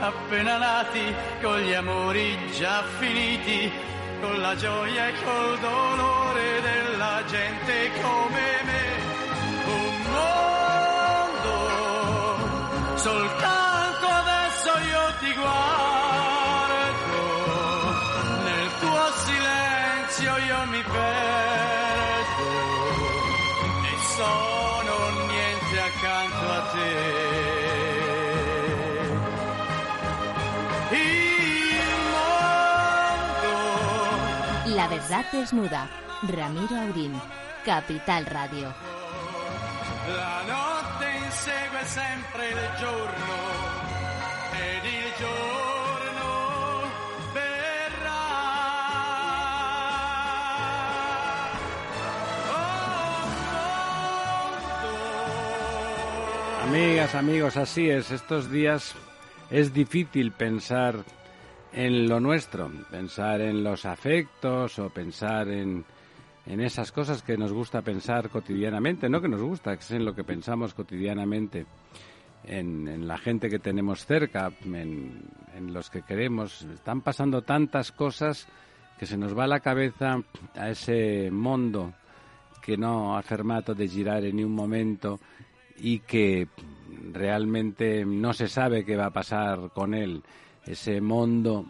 appena nati, con gli amori già finiti, con la gioia e col dolore della gente come verdad desnuda. Ramiro Aurín, Capital Radio. La notte insegue sempre il giorno ed il giorno verrà. Oh, Amigas, amigos, así es. Estos días es difícil pensar en lo nuestro, pensar en los afectos o pensar en, en esas cosas que nos gusta pensar cotidianamente, no que nos gusta, que es en lo que pensamos cotidianamente, en, en la gente que tenemos cerca, en, en los que queremos. Están pasando tantas cosas que se nos va la cabeza a ese mundo que no ha fermato de girar en ni un momento y que realmente no se sabe qué va a pasar con él. Ese mundo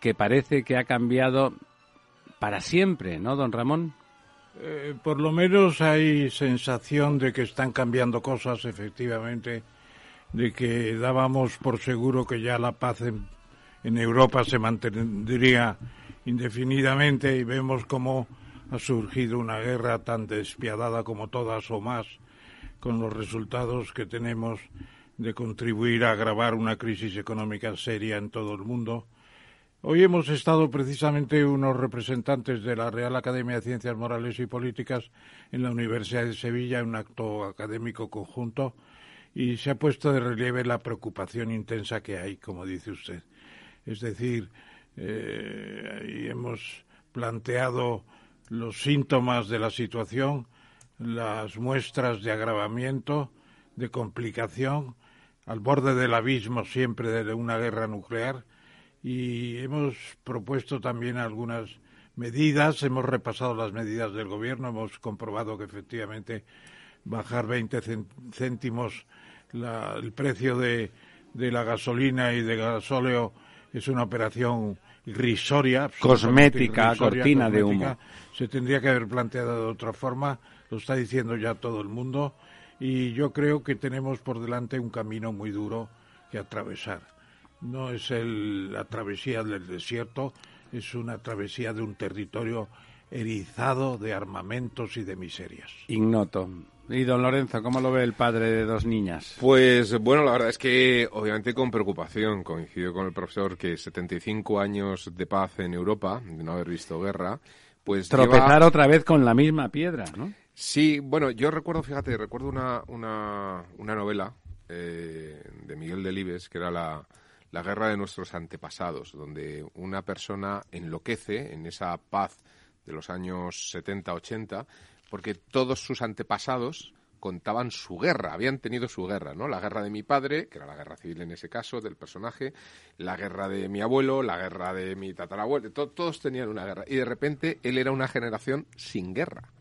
que parece que ha cambiado para siempre, ¿no, don Ramón? Eh, por lo menos hay sensación de que están cambiando cosas, efectivamente, de que dábamos por seguro que ya la paz en, en Europa se mantendría indefinidamente y vemos cómo ha surgido una guerra tan despiadada como todas o más, con los resultados que tenemos de contribuir a agravar una crisis económica seria en todo el mundo. Hoy hemos estado precisamente unos representantes de la Real Academia de Ciencias Morales y Políticas en la Universidad de Sevilla en un acto académico conjunto y se ha puesto de relieve la preocupación intensa que hay, como dice usted. Es decir, eh, y hemos planteado los síntomas de la situación, las muestras de agravamiento, de complicación, al borde del abismo siempre de una guerra nuclear y hemos propuesto también algunas medidas, hemos repasado las medidas del gobierno, hemos comprobado que efectivamente bajar 20 céntimos la, el precio de, de la gasolina y de gasóleo es una operación irrisoria, cosmética, irrisoria, cortina de humo. Se tendría que haber planteado de otra forma, lo está diciendo ya todo el mundo, y yo creo que tenemos por delante un camino muy duro que atravesar. No es el, la travesía del desierto, es una travesía de un territorio erizado de armamentos y de miserias. Ignoto. Y don Lorenzo, ¿cómo lo ve el padre de dos niñas? Pues bueno, la verdad es que obviamente con preocupación coincido con el profesor que 75 años de paz en Europa, de no haber visto guerra, pues Tropezar lleva- otra vez con la misma piedra, ¿no? Sí, bueno, yo recuerdo, fíjate, recuerdo una, una, una novela eh, de Miguel Delibes, que era la, la guerra de nuestros antepasados, donde una persona enloquece en esa paz de los años 70-80, porque todos sus antepasados contaban su guerra, habían tenido su guerra, ¿no? La guerra de mi padre, que era la guerra civil en ese caso del personaje, la guerra de mi abuelo, la guerra de mi tatarabuelo, to- todos tenían una guerra. Y de repente él era una generación sin guerra.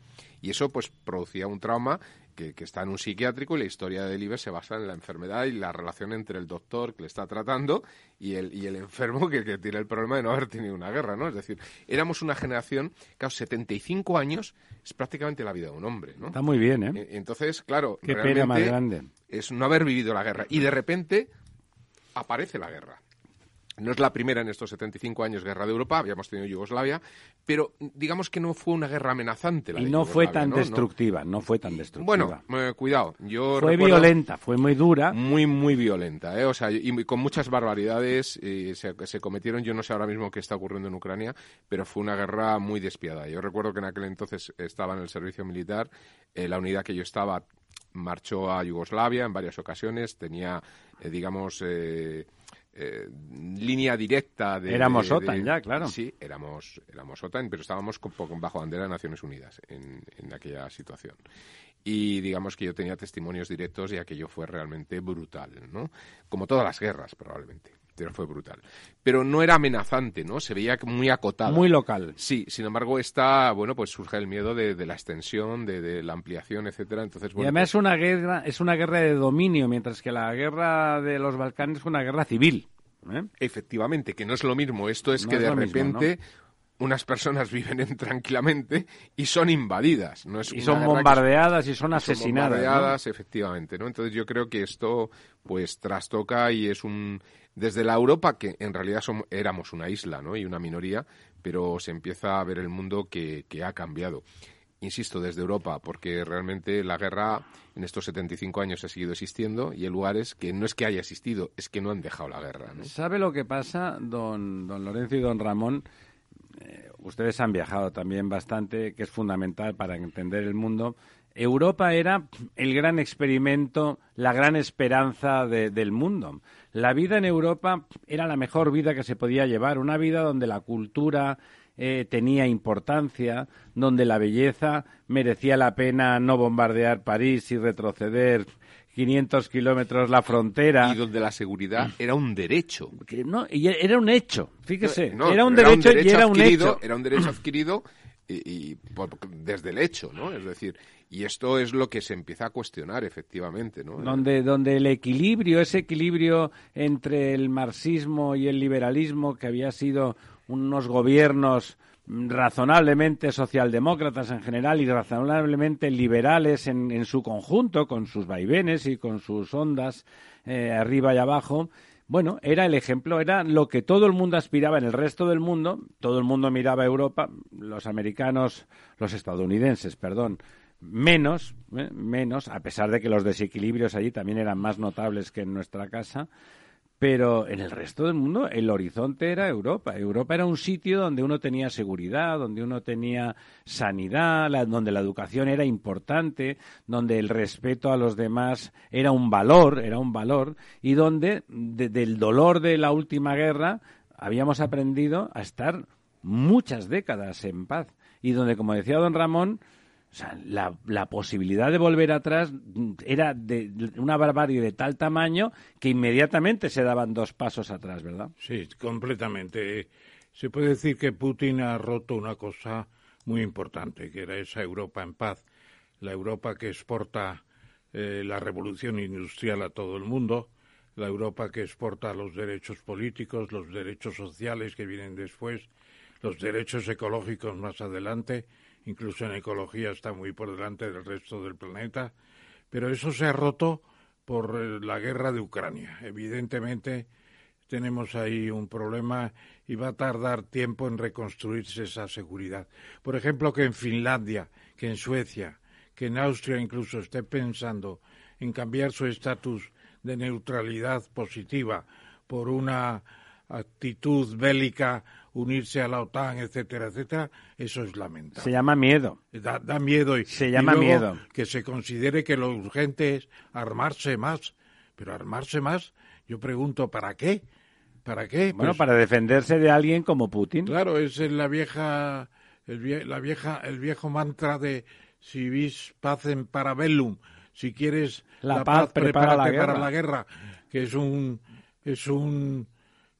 Y eso pues producía un trauma que, que está en un psiquiátrico y la historia de Delibes se basa en la enfermedad y la relación entre el doctor que le está tratando y el, y el enfermo que, que tiene el problema de no haber tenido una guerra, ¿no? Es decir, éramos una generación, claro, 75 años es prácticamente la vida de un hombre, ¿no? Está muy bien, ¿eh? E- Entonces, claro, Qué pena más grande. es no haber vivido la guerra. Y de repente aparece la guerra. No es la primera en estos 75 años guerra de Europa, habíamos tenido Yugoslavia, pero digamos que no fue una guerra amenazante. La y de no fue tan ¿no? destructiva, no fue tan destructiva. Bueno, eh, cuidado, yo fue violenta, fue muy dura. Muy, muy violenta, ¿eh? O sea, y con muchas barbaridades eh, se, se cometieron. Yo no sé ahora mismo qué está ocurriendo en Ucrania, pero fue una guerra muy despiadada. Yo recuerdo que en aquel entonces estaba en el servicio militar, eh, la unidad que yo estaba marchó a Yugoslavia en varias ocasiones, tenía, eh, digamos, eh, línea directa de... Éramos de- OTAN de- ya, claro. Sí, éramos, éramos OTAN, pero estábamos con- con- bajo bandera de Naciones Unidas en, en aquella situación. Y digamos que yo tenía testimonios directos y aquello fue realmente brutal, ¿no? Como todas las guerras, probablemente, pero fue brutal. Pero no era amenazante, ¿no? Se veía muy acotada. Muy local. Sí, sin embargo, está, bueno, pues surge el miedo de, de la extensión, de, de la ampliación, etcétera. Entonces, y bueno, además es pues- una guerra, es una guerra de dominio, mientras que la guerra de los Balcanes fue una guerra civil. ¿eh? Efectivamente, que no es lo mismo. Esto es No que es de lo mismo, repente unas personas viven en- tranquilamente y son invadidas. No es Y son bombardeadas y son son asesinadas. ¿no? bombardeadas, efectivamente, ¿no? Entonces yo creo que esto pues trastoca y es un desde la Europa que en realidad som- éramos una isla, ¿no? Y una minoría, pero se empieza a ver el mundo que, que ha cambiado. Insisto, desde Europa, porque realmente la guerra en estos 75 años ha seguido existiendo y hay lugares que no es que haya existido, es que no han dejado la guerra. ¿Sabe lo que pasa, don, don Lorenzo y don Ramón? Eh, ustedes han viajado también bastante, que es fundamental para entender el mundo. Europa era el gran experimento, la gran esperanza de- del mundo. La vida en Europa era la mejor vida que se podía llevar, una vida donde la cultura eh, tenía importancia, donde la belleza merecía la pena no bombardear París y retroceder 500 kilómetros la frontera. Y donde la seguridad era un derecho. No, y era un hecho, fíjese, No, era un pero derecho, y era un hecho. Era un derecho adquirido y, por- desde el hecho, ¿no? Es decir, y esto es lo que se empieza a cuestionar, efectivamente, ¿no? Donde, donde el equilibrio, ese equilibrio entre el marxismo y el liberalismo, que había sido unos gobiernos razonablemente socialdemócratas en general y razonablemente liberales en, en su conjunto, con sus vaivenes y con sus ondas eh, arriba y abajo, bueno, era el ejemplo, era lo que todo el mundo aspiraba en el resto del mundo, todo el mundo miraba a Europa, los americanos, los estadounidenses, perdón, menos, ¿eh? menos, a pesar de que los desequilibrios allí también eran más notables que en nuestra casa, pero en el resto del mundo el horizonte era Europa. Europa era un sitio donde uno tenía seguridad, donde uno tenía sanidad, donde la educación era importante, donde el respeto a los demás era un valor, era un valor, y donde de- del dolor de la última guerra habíamos aprendido a estar muchas décadas en paz. Y donde, como decía don Ramón, la, la posibilidad de volver atrás era de una barbarie de tal tamaño que inmediatamente se daban dos pasos atrás, ¿verdad? Sí, completamente. Se puede decir que Putin ha roto una cosa muy importante, que era esa Europa en paz, la Europa que exporta eh, la revolución industrial a todo el mundo, la Europa que exporta los derechos políticos, los derechos sociales que vienen después, los derechos ecológicos más adelante, incluso en ecología está muy por delante del resto del planeta, pero eso se ha roto por eh, la guerra de Ucrania. Evidentemente tenemos ahí un problema y va a tardar tiempo en reconstruirse esa seguridad. Por ejemplo, que en Finlandia, que en Suecia, que en Austria incluso esté pensando en cambiar su estatus de neutralidad positiva por una actitud bélica, unirse a la OTAN, etcétera, etcétera, eso es lamentable. Se llama miedo. Da, da miedo. Y, Se y llama luego miedo. Que se considere que lo urgente es armarse más. Pero armarse más, yo pregunto, ¿para qué? ¿Para qué? Bueno, Pues, para defenderse de alguien como Putin. Claro, es la vieja, el, vie- la vieja, el viejo mantra de si vis pacem para bellum, si quieres La paz prepara la prepárate para la guerra, que es un, es un,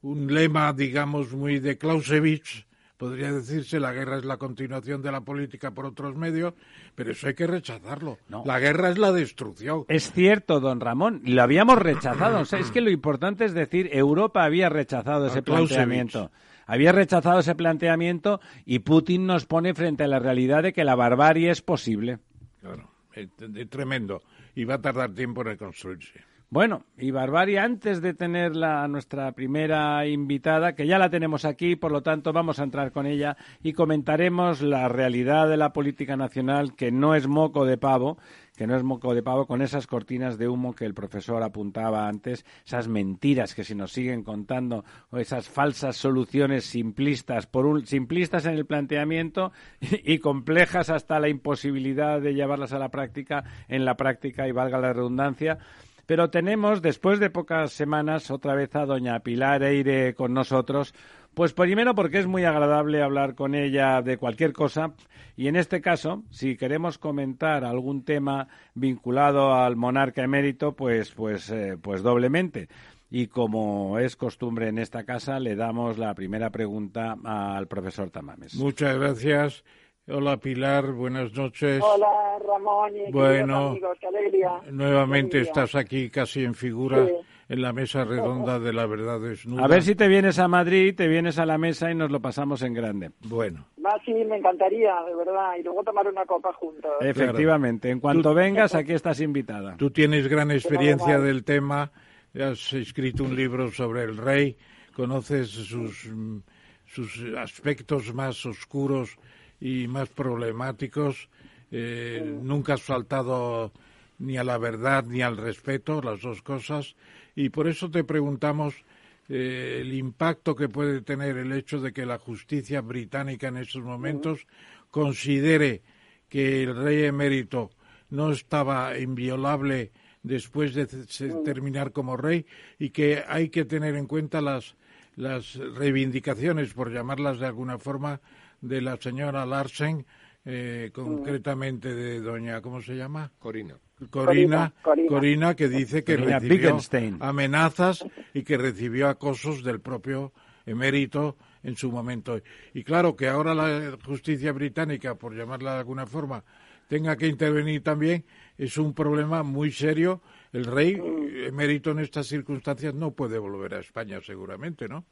un lema, digamos, muy de Clausewitz, podría decirse, la guerra es la continuación de la política por otros medios, pero eso hay que rechazarlo. No. La guerra es la destrucción. Es cierto, don Ramón, y lo habíamos rechazado. O sea, es que lo importante es decir, Europa había rechazado ese planteamiento. Había rechazado ese planteamiento y Putin nos pone frente a la realidad de que la barbarie es posible. Claro, es tremendo. Y va a tardar tiempo en reconstruirse. Bueno, y Barbaria, antes de tener la, nuestra primera invitada, que ya la tenemos aquí, por lo tanto vamos a entrar con ella y comentaremos la realidad de la política nacional, que no es moco de pavo, que no es moco de pavo, con esas cortinas de humo que el profesor apuntaba antes, esas mentiras que se nos siguen contando, o esas falsas soluciones simplistas, por un, simplistas en el planteamiento y, y complejas hasta la imposibilidad de llevarlas a la práctica, en la práctica, y valga la redundancia. Pero tenemos, después de pocas semanas, otra vez a doña Pilar Eire con nosotros. Pues primero porque es muy agradable hablar con ella de cualquier cosa y en este caso, si queremos comentar algún tema vinculado al monarca emérito, pues, pues, eh, pues doblemente. Y como es costumbre en esta casa, le damos la primera pregunta al profesor Tamames. Muchas gracias. Hola Pilar, buenas noches. Hola Ramón y bueno, amigos, qué alegría. Nuevamente estás aquí casi en figura Sí. en la mesa redonda de la verdad desnuda. A ver si te vienes a Madrid, te vienes a la mesa y nos lo pasamos en grande. Bueno, Va, sí, me encantaría, de verdad, y luego tomar una copa juntos. Efectivamente, en cuanto vengas, aquí estás invitada. tú tienes gran experiencia del tema, has escrito un libro sobre el rey, conoces sus, mm, sus aspectos más oscuros y más problemáticos. eh, Nunca has faltado ni a la verdad ni al respeto, las dos cosas. Y por eso te preguntamos eh, el impacto que puede tener el hecho de que la justicia británica en estos momentos considere que el rey emérito no estaba inviolable después de terminar como rey y que hay que tener en cuenta las, las reivindicaciones, por llamarlas de alguna forma, de la señora Larsen, eh, concretamente de doña, ¿cómo se llama? Corina. Corina, Corina. Corina, que dice que Corina recibió amenazas y que recibió acosos del propio emérito en su momento. Y claro que ahora la justicia británica, por llamarla de alguna forma, tenga que intervenir también, es un problema muy serio. El rey emérito en estas circunstancias no puede volver a España seguramente, ¿no?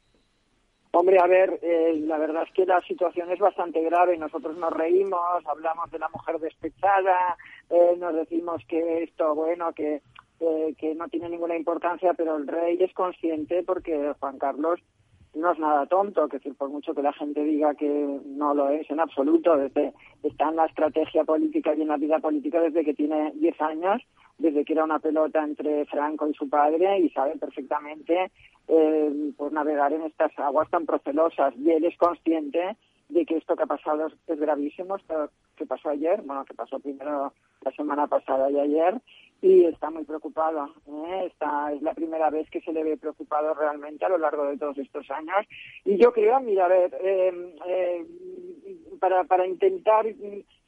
Hombre, a ver, eh, la verdad es que la situación es bastante grave. Nosotros nos reímos, hablamos de la mujer despechada, eh, nos decimos que esto, bueno, que, eh, que no tiene ninguna importancia, pero el rey es consciente porque Juan Carlos no es nada tonto, que por mucho que la gente diga que no lo es en absoluto, desde, está en la estrategia política y en la vida política desde que tiene 10 años, desde que era una pelota entre Franco y su padre y sabe perfectamente eh, pues navegar en estas aguas tan procelosas. Y él es consciente de que esto que ha pasado es, gravísimo, esto que pasó ayer, bueno, que pasó primero la semana pasada y ayer, y está muy preocupado. ¿eh? Esta es la primera vez que se le ve preocupado realmente a lo largo de todos estos años. Y yo creo, mira, a ver, eh, eh, para, para intentar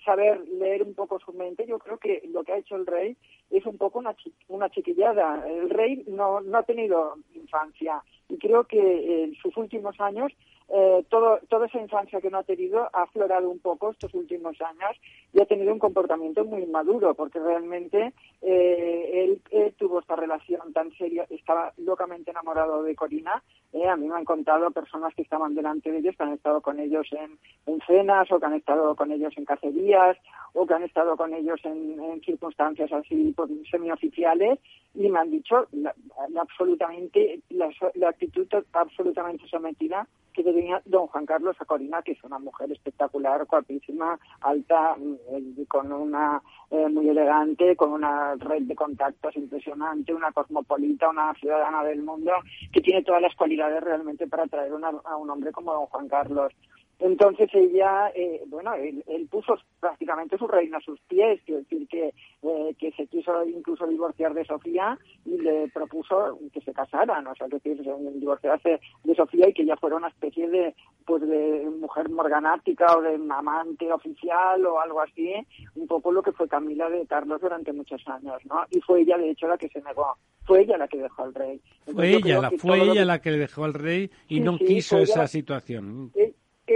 saber leer un poco su mente, yo creo que lo que ha hecho el rey es un poco una, una chiquillada. El rey no, no ha tenido infancia y creo que en sus últimos años eh, todo, toda esa infancia que no ha tenido ha aflorado un poco estos últimos años y ha tenido un comportamiento muy inmaduro porque realmente eh, él tuvo esta relación tan seria, estaba locamente enamorado de Corina. eh, a mí me han contado personas que estaban delante de ellos, que han estado con ellos en, en cenas o que han estado con ellos en cacerías o que han estado con ellos en, en circunstancias así pues, semioficiales y me han dicho la, absolutamente la, actitud absolutamente sometida que don Juan Carlos a Corina, que es una mujer espectacular, guapísima, alta, mm, eh, con una eh, muy elegante, con una red de contactos impresionante, una cosmopolita, una ciudadana del mundo, que tiene todas las cualidades realmente para atraer una- a un hombre como don Juan Carlos. Entonces ella, eh, bueno, él, él puso prácticamente su reino a sus pies, quiero decir que, eh, que se quiso incluso divorciar de Sofía y le propuso que se casaran, o sea, que se- divorciarse de Sofía y que ella fuera una especie de, pues de mujer morganática o de amante oficial o algo así, un poco lo que fue Camila de Carlos durante muchos años, ¿no? Y fue ella, de hecho, la que se negó, fue ella la que dejó al rey. Fue Entonces, ella, la, fue ella que- la que le dejó al rey y Sí, no sí, quiso esa situación.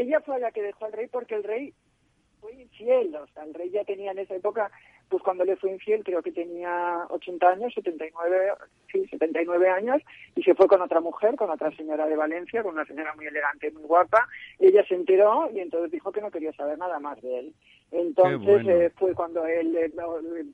Ella fue la que dejó al rey porque el rey fue infiel, o sea, el rey ya tenía en esa época pues cuando le fue infiel, creo que tenía 80 años, 79, sí, 79 años, y se fue con otra mujer, con otra señora de Valencia, con una señora muy elegante, muy guapa. Ella se enteró y entonces dijo que no quería saber nada más de él. Entonces eh, fue cuando él eh,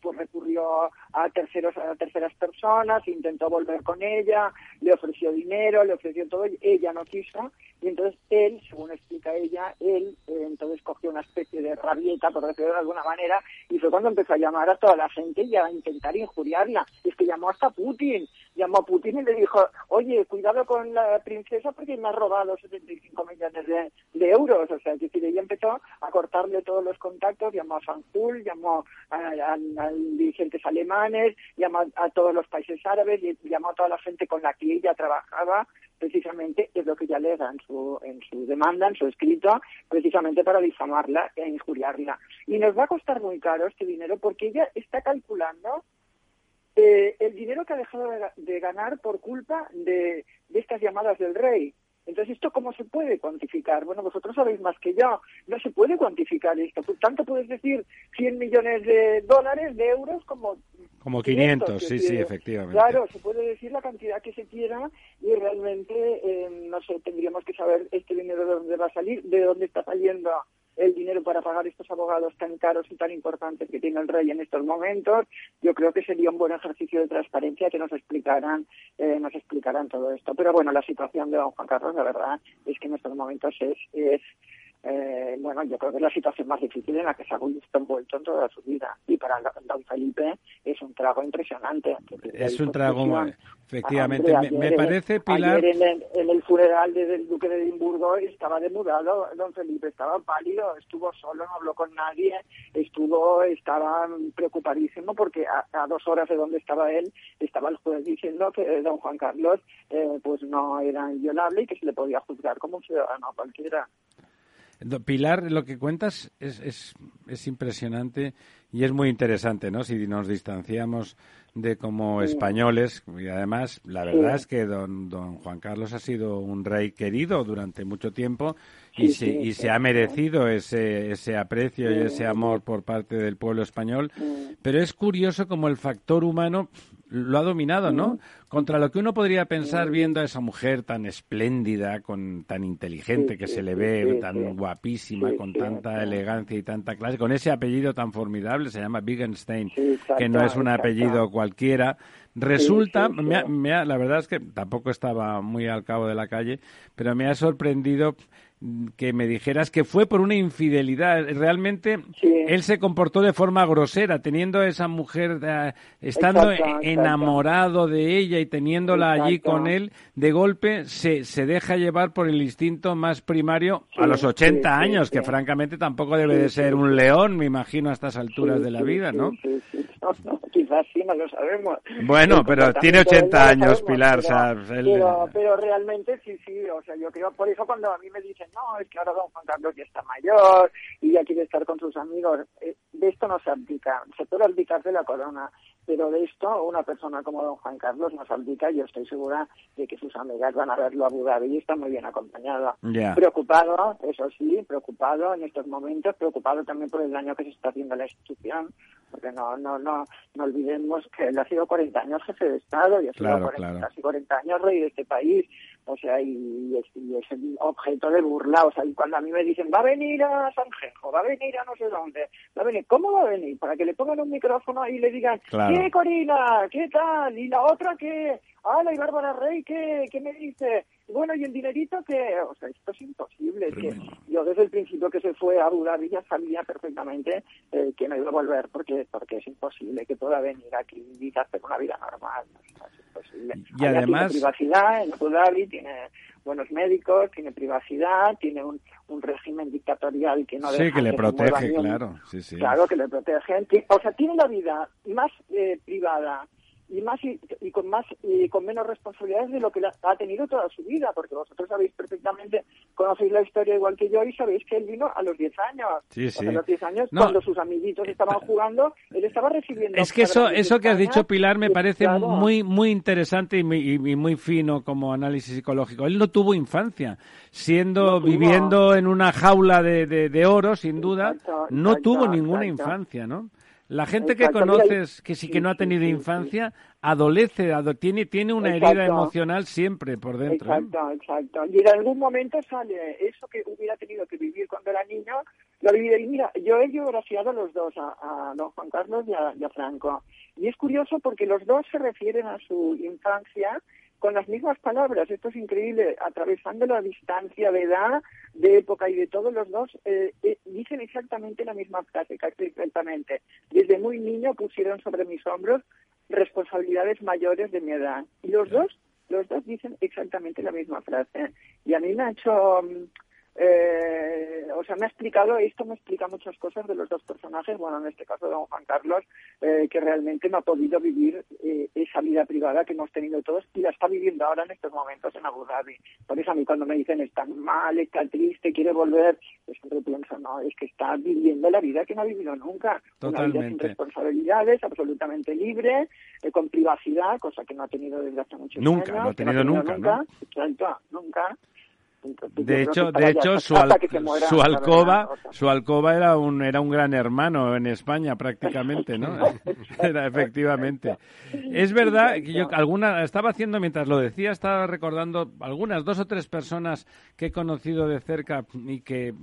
pues, recurrió a terceros a terceras personas, intentó volver con ella, le ofreció dinero, le ofreció todo, ella no quiso y entonces él, según explica ella, él eh, entonces cogió una especie de rabieta, por decirlo de alguna manera, y fue cuando empezó a llamar a toda la gente y a intentar injuriarla. Y es que llamó hasta Putin, llamó a Putin y le dijo, oye, cuidado con la princesa porque me ha robado 75 millones de, euros. O sea, es decir, ella empezó a cortarle todos los contactos, llamó a Fanjul, llamó a, dirigentes alemanes, llamó a, todos los países árabes, llamó a toda la gente con la que ella trabajaba, precisamente es lo que ella le en su, en su demanda, en su escrito, precisamente para difamarla e injuriarla. Y nos va a costar muy caro este dinero porque ella está calculando eh, el dinero que ha dejado de, ganar por culpa de estas llamadas del rey. Entonces, ¿esto cómo se puede cuantificar? Bueno, vosotros sabéis más que yo. No se puede cuantificar esto. Por tanto, puedes decir 100 millones de dólares, de euros, como... Como 500, sí, sí, efectivamente. Claro, se puede decir la cantidad que se quiera y realmente, eh, no sé, tendríamos que saber este dinero de dónde va a salir, de dónde está saliendo el dinero para pagar estos abogados tan caros y tan importantes que tiene el rey en estos momentos, yo creo que sería un buen ejercicio de transparencia que nos explicaran, eh, nos explicaran todo esto. Pero bueno, la situación de don Juan Carlos, la verdad, es que en estos momentos es, es eh, bueno, yo creo que es la situación más difícil en la que se ha visto envuelto en toda su vida. Y para don Felipe es un trago impresionante. Es un trago, efectivamente. me, parece, Pilar... en el, funeral del duque de Edimburgo estaba demudado don Felipe, estaba pálido, estuvo solo, no habló con nadie, estuvo, estaba preocupadísimo porque a, dos horas de donde estaba él, estaba el juez diciendo que don Juan Carlos eh, pues no era inviolable y que se le podía juzgar como un ciudadano cualquiera. Pilar, lo que cuentas es, es, es, impresionante y es muy interesante, ¿no? Si nos distanciamos de como españoles, y además la verdad es que don, don Juan Carlos ha sido un rey querido durante mucho tiempo y, se, y se ha merecido ese, ese aprecio y ese amor por parte del pueblo español, pero es curioso como el factor humano lo ha dominado, ¿no? Contra lo que uno podría pensar viendo a esa mujer tan espléndida, con tan inteligente que se le ve, tan guapísima, con tanta elegancia y tanta clase, con ese apellido tan formidable, se llama Wittgenstein, que no es un apellido cualquiera. Resulta, me la verdad es que tampoco estaba muy al cabo de la calle, pero me ha sorprendido que me dijeras que fue por una infidelidad. Realmente él se comportó de forma grosera, teniendo a esa mujer, eh, estando enamorado de ella y teniéndola allí con él, de golpe se, se deja llevar por el instinto más primario a los 80 años, que francamente tampoco debe de ser un león, me imagino, a estas alturas de la vida, ¿no? quizás sí, no lo sabemos. Bueno, pero tiene 80 años, Pilar. Pero, pero, realmente sí, sí, o sea, yo creo, por eso cuando a mí me dicen, no, es que ahora don Juan Carlos ya está mayor y ya quiere estar con sus amigos, eh, de esto no se abdica, se puede abdicar de la corona, pero de esto una persona como don Juan Carlos no se abdica. Y yo estoy segura de que sus amigas van a verlo a Abu Dhabi y está muy bien acompañado. Preocupado, eso sí, preocupado en estos momentos, preocupado también por el daño que se está haciendo a la institución, porque no, no, no, no olvidemos que él ha sido 40 años jefe de Estado y ha sido casi 40 años rey de este país, o sea, y, es, el objeto de burla, o sea, y cuando a mí me dicen, va a venir a Sanjejo, va a venir a no sé dónde, va a venir, ¿cómo va a venir? Para que le pongan un micrófono y le digan, ¿qué Corina? ¿Qué tal? ¿Y la otra qué? Ah, la y Bárbara Rey, ¿qué, qué me dice? Bueno, ¿y el dinerito que O sea, esto es imposible. que yo desde el principio que se fue a Abu Dhabi ya sabía perfectamente eh, que no iba a volver porque porque es imposible que pueda venir aquí y hacer una vida normal. es imposible. Y además... Tiene privacidad en Abu Dhabi, tiene buenos médicos, tiene privacidad, tiene un, un régimen dictatorial que no sí, que le protege, claro. Sí, sí. Claro, que le protege. O sea, tiene la vida más eh, privada y más y, con más y con menos responsabilidades de lo que ha tenido toda su vida porque vosotros sabéis perfectamente conocéis la historia igual que yo y sabéis que él vino a los 10 años. Sí, sí. a los 10 años cuando sus amiguitos estaban jugando él estaba recibiendo es que eso eso que has dicho Pilar me parece muy muy interesante y muy, muy, fino como análisis psicológico. Él no tuvo infancia siendo viviendo en una jaula de, de, oro sin duda no tuvo ninguna infancia no La gente que conoces, que sí que no ha tenido infancia, adolece, tiene, tiene una herida emocional siempre por dentro. Exacto, exacto. Y en algún momento sale eso que hubiera tenido que vivir cuando era niño, lo vivido. Y mira, yo he geografiado a los dos, a, don Juan Carlos y a Franco. Y es curioso porque los dos se refieren a su infancia con las mismas palabras. Esto es increíble. Atravesando la distancia de edad, de época y de todos los dos, eh, eh, dicen exactamente la misma frase, exactamente. Desde muy niño pusieron sobre mis hombros responsabilidades mayores de mi edad. Y los dos, los dos dicen exactamente la misma frase. Y a mí me ha hecho mm, eh, o sea, me ha explicado, esto me explica muchas cosas de los dos personajes, bueno, en este caso de don Juan Carlos, eh, que realmente no ha podido vivir eh, esa vida privada que hemos tenido todos y la está viviendo ahora en estos momentos en Abu Dhabi. Por eso a mí cuando me dicen está mal, está triste, quiere volver, yo siempre pienso, no, es que está viviendo la vida que no ha vivido nunca. Totalmente. Una vida sin responsabilidades, absolutamente libre, eh, con privacidad, cosa que no ha tenido desde hace muchos nunca, años. No ha tenido nunca, nunca, ¿no? nunca. De hecho, de hecho su, su alcoba, su alcoba era un era un gran hermano en España prácticamente, ¿no? era efectivamente. Es verdad que yo alguna estaba haciendo mientras lo decía estaba recordando algunas dos o tres personas que he conocido de cerca y que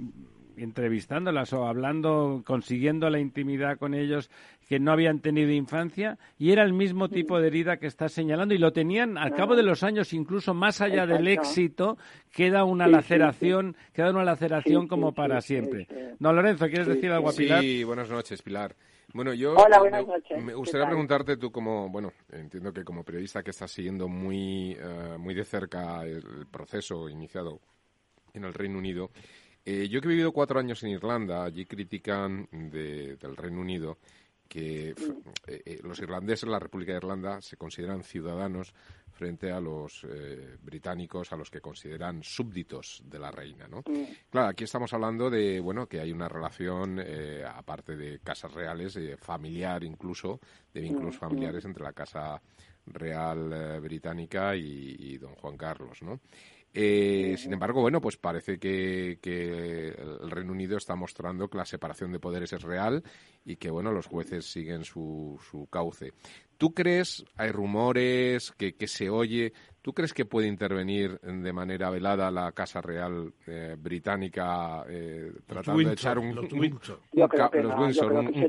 entrevistándolas o hablando, consiguiendo la intimidad con ellos que no habían tenido infancia y era el mismo tipo de herida que estás señalando y lo tenían al cabo de los años, incluso más allá del éxito, queda una laceración, queda una laceración como para siempre. No, Lorenzo, ¿quieres decir algo a Pilar? Sí, buenas noches, Pilar. Bueno, yo me, gustaría preguntarte tú como, bueno, entiendo que como periodista que estás siguiendo muy, eh, muy de cerca el proceso iniciado en el Reino Unido, eh, yo que he vivido cuatro años en Irlanda, allí critican del Reino Unido que eh, eh, los irlandeses, la República de Irlanda, se consideran ciudadanos frente a los británicos, a los que consideran súbditos de la reina, ¿no? Claro, aquí estamos hablando de, bueno, que hay una relación, aparte de casas reales, familiar incluso, de vínculos familiares entre la Casa Real Británica y, y, don Juan Carlos, ¿no? Eh, sin embargo, bueno, pues parece que, el Reino Unido está mostrando que la separación de poderes es real y que, bueno, los jueces siguen su, su cauce. ¿Tú crees, hay rumores que, que, se oye, ¿tú crees que puede intervenir de manera velada la Casa Real eh, británica eh, tratando de echar un,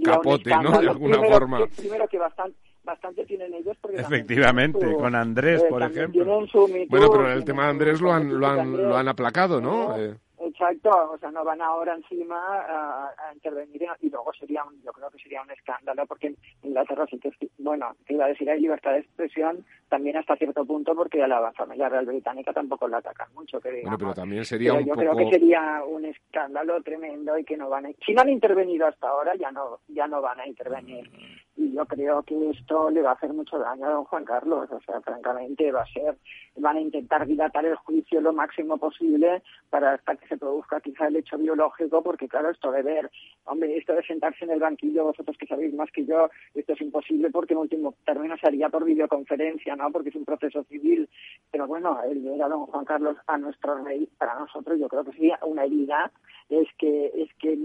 capote, ¿no? De alguna forma. primero que bastante bastante tienen ellos. Porque Efectivamente, con Andrés, por ejemplo. bueno, pero el tema de Andrés lo han, lo han, lo han aplacado, ¿no? Eh. Exacto, o sea, no van ahora encima a, intervenir y luego sería un, yo creo que sería un escándalo porque en Inglaterra sí que, bueno, te iba a decir, hay libertad de expresión también hasta cierto punto porque a la familia real británica tampoco la atacan mucho, que Bueno, pero también sería un yo creo que sería un escándalo tremendo y que no van a, si no han intervenido hasta ahora ya no, ya no van a intervenir. Y yo creo que esto le va a hacer mucho daño a don Juan Carlos, o sea, francamente va a ser, van a intentar dilatar el juicio lo máximo posible para hasta que se produzca quizá el hecho biológico, porque claro, esto de ver, hombre, esto de sentarse en el banquillo, vosotros que sabéis más que yo, esto es imposible porque en último término se haría por videoconferencia, ¿no? Porque es un proceso civil. Pero bueno, el ver a don Juan Carlos, a nuestro rey, para nosotros yo creo que sería una herida es que es que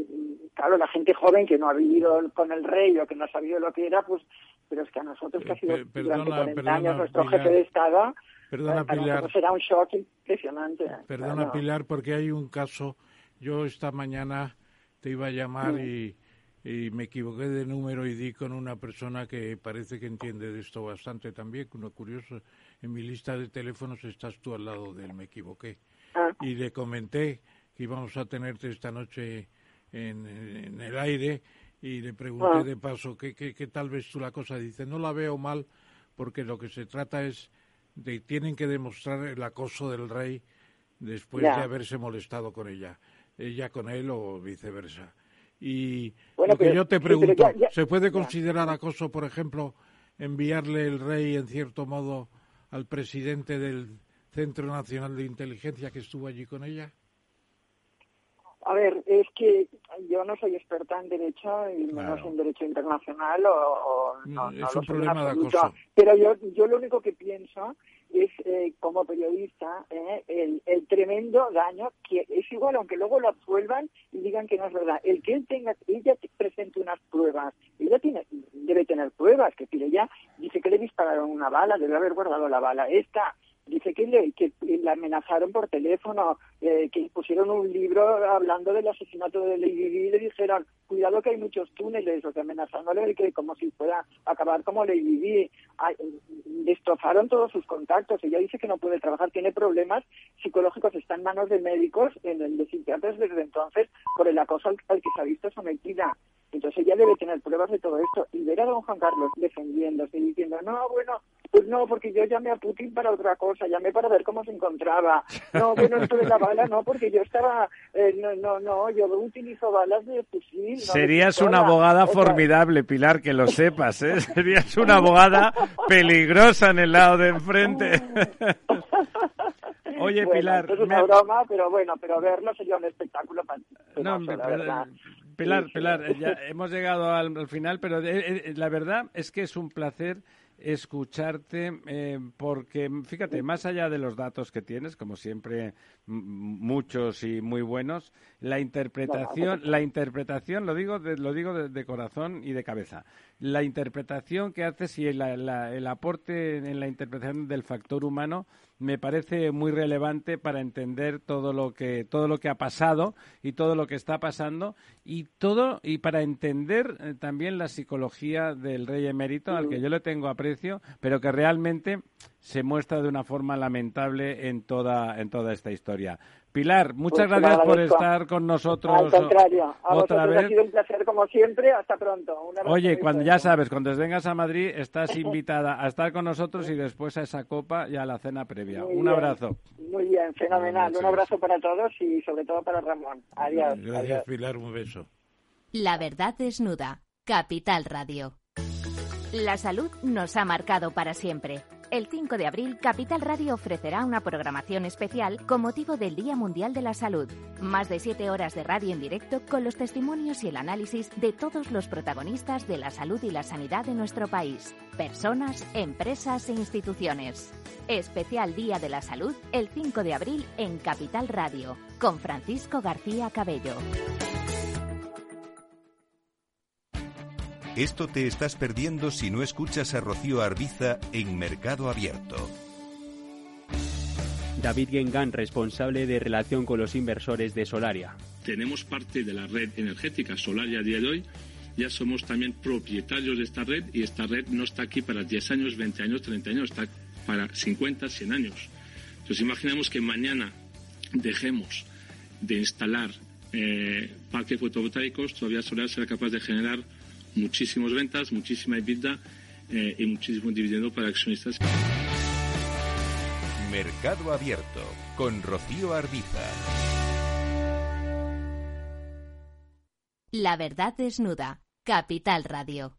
claro la gente joven que no ha vivido con el rey o que no ha sabido lo que era pues pero es que a nosotros que ha sido durante 40 años nuestro jefe de estado Perdona, Pilar. será un shock impresionante. Perdona, Pilar, porque hay un caso. Yo esta mañana te iba a llamar y, y, me equivoqué de número y di con una persona que parece que entiende de esto bastante también. Uno curioso, en mi lista de teléfonos estás tú al lado de él, me equivoqué. Ah. Y le comenté que íbamos a tenerte esta noche en, en el aire y le pregunté ah. de paso ¿qué, qué, qué tal ves tú la cosa. Dice, no la veo mal porque lo que se trata es tienen que demostrar el acoso del rey después de haberse molestado con ella, ella con él o viceversa. Y lo que yo te pregunto, ¿se puede considerar acoso, por ejemplo, enviarle el rey en cierto modo al presidente del Centro Nacional de Inteligencia que estuvo allí con ella? A ver, es que yo no soy experta en derecho y menos en derecho internacional o, no, es un problema de Pero yo, yo lo único que pienso es eh, como periodista eh, el, el, tremendo daño que es igual aunque luego lo absuelvan y digan que no es verdad. El que él tenga ella presente unas pruebas ella tiene debe tener pruebas que ella dice que le dispararon una bala debe haber guardado la bala. Esta dice que, le, que la amenazaron por teléfono, eh, que pusieron un libro hablando del asesinato de Lady Di le dijeron, cuidado que hay muchos túneles, o sea, amenazándole que como si fuera acabar como Lady Di. destrozaron todos sus contactos. Ella dice que no puede trabajar, tiene problemas psicológicos, está en manos de médicos, en el de desde entonces, por el acoso al, al que se ha visto sometida. Entonces ella debe tener pruebas de todo esto y ver a don Juan Carlos defendiéndose y diciendo, no, bueno, pues no, porque yo llamé a Putin para otra cosa, llamé para ver cómo se encontraba. No, bueno, esto de la bala no, porque yo estaba, eh, no, no, no, yo utilizo balas de fusil. Serías una abogada formidable, Pilar, que lo sepas, ¿eh? Serías una abogada peligrosa en el lado de enfrente. Oye, Pilar. Es una broma, pero bueno, pero verlo sería un espectáculo para no, Pilar, Pilar, ya hemos llegado al, final, pero eh, eh, la verdad es que es un placer escucharte eh, porque fíjate más allá de los datos que tienes como siempre muchos y muy buenos la interpretación la interpretación lo digo de, lo digo de, corazón y de cabeza la interpretación que haces y el aporte en la interpretación del factor humano me parece muy relevante para entender todo lo que todo lo que ha pasado y todo lo que está pasando y todo y para entender eh, también la psicología del rey emérito al que yo le tengo aprecio pero que realmente se muestra de una forma lamentable en toda en toda esta historia Pilar, muchas pues gracias por estar con nosotros. Al contrario, a otra vez. ha sido un placer como siempre. Hasta pronto. Oye, cuando ya sabes, cuando vengas a Madrid, estás invitada a estar con nosotros y después a esa copa y a la cena previa. un abrazo. Muy bien, fenomenal. Un abrazo para todos y sobre todo para Ramón. Adiós. Gracias, Pilar. Un beso. La verdad desnuda. Capital Radio. La salud nos ha marcado para siempre. El 5 de abril, Capital Radio ofrecerá una programación especial con motivo del Día Mundial de la Salud. Más de siete horas de radio en directo con los testimonios y el análisis de todos los protagonistas de la salud y la sanidad de nuestro país. Personas, empresas e instituciones. Especial Día de la Salud el 5 de abril en Capital Radio con Francisco García Cabello. Esto te estás perdiendo si no escuchas a Rocío Arbiza en Mercado Abierto. David Gengan, responsable de relación con los inversores de Solaria. Tenemos parte de la red energética Solaria a día de hoy. Ya somos también propietarios de esta red y esta red no está aquí para 10 años, 20 años, 30 años, está para 50, 100 años. Entonces imaginemos que mañana dejemos de instalar eh, parques fotovoltaicos, todavía Solaria será capaz de generar muchísimas ventas, muchísima EBITDA eh, y muchísimo dividendo para accionistas. Mercado Abierto con Rocío Arbiza. La verdad desnuda. Capital Radio.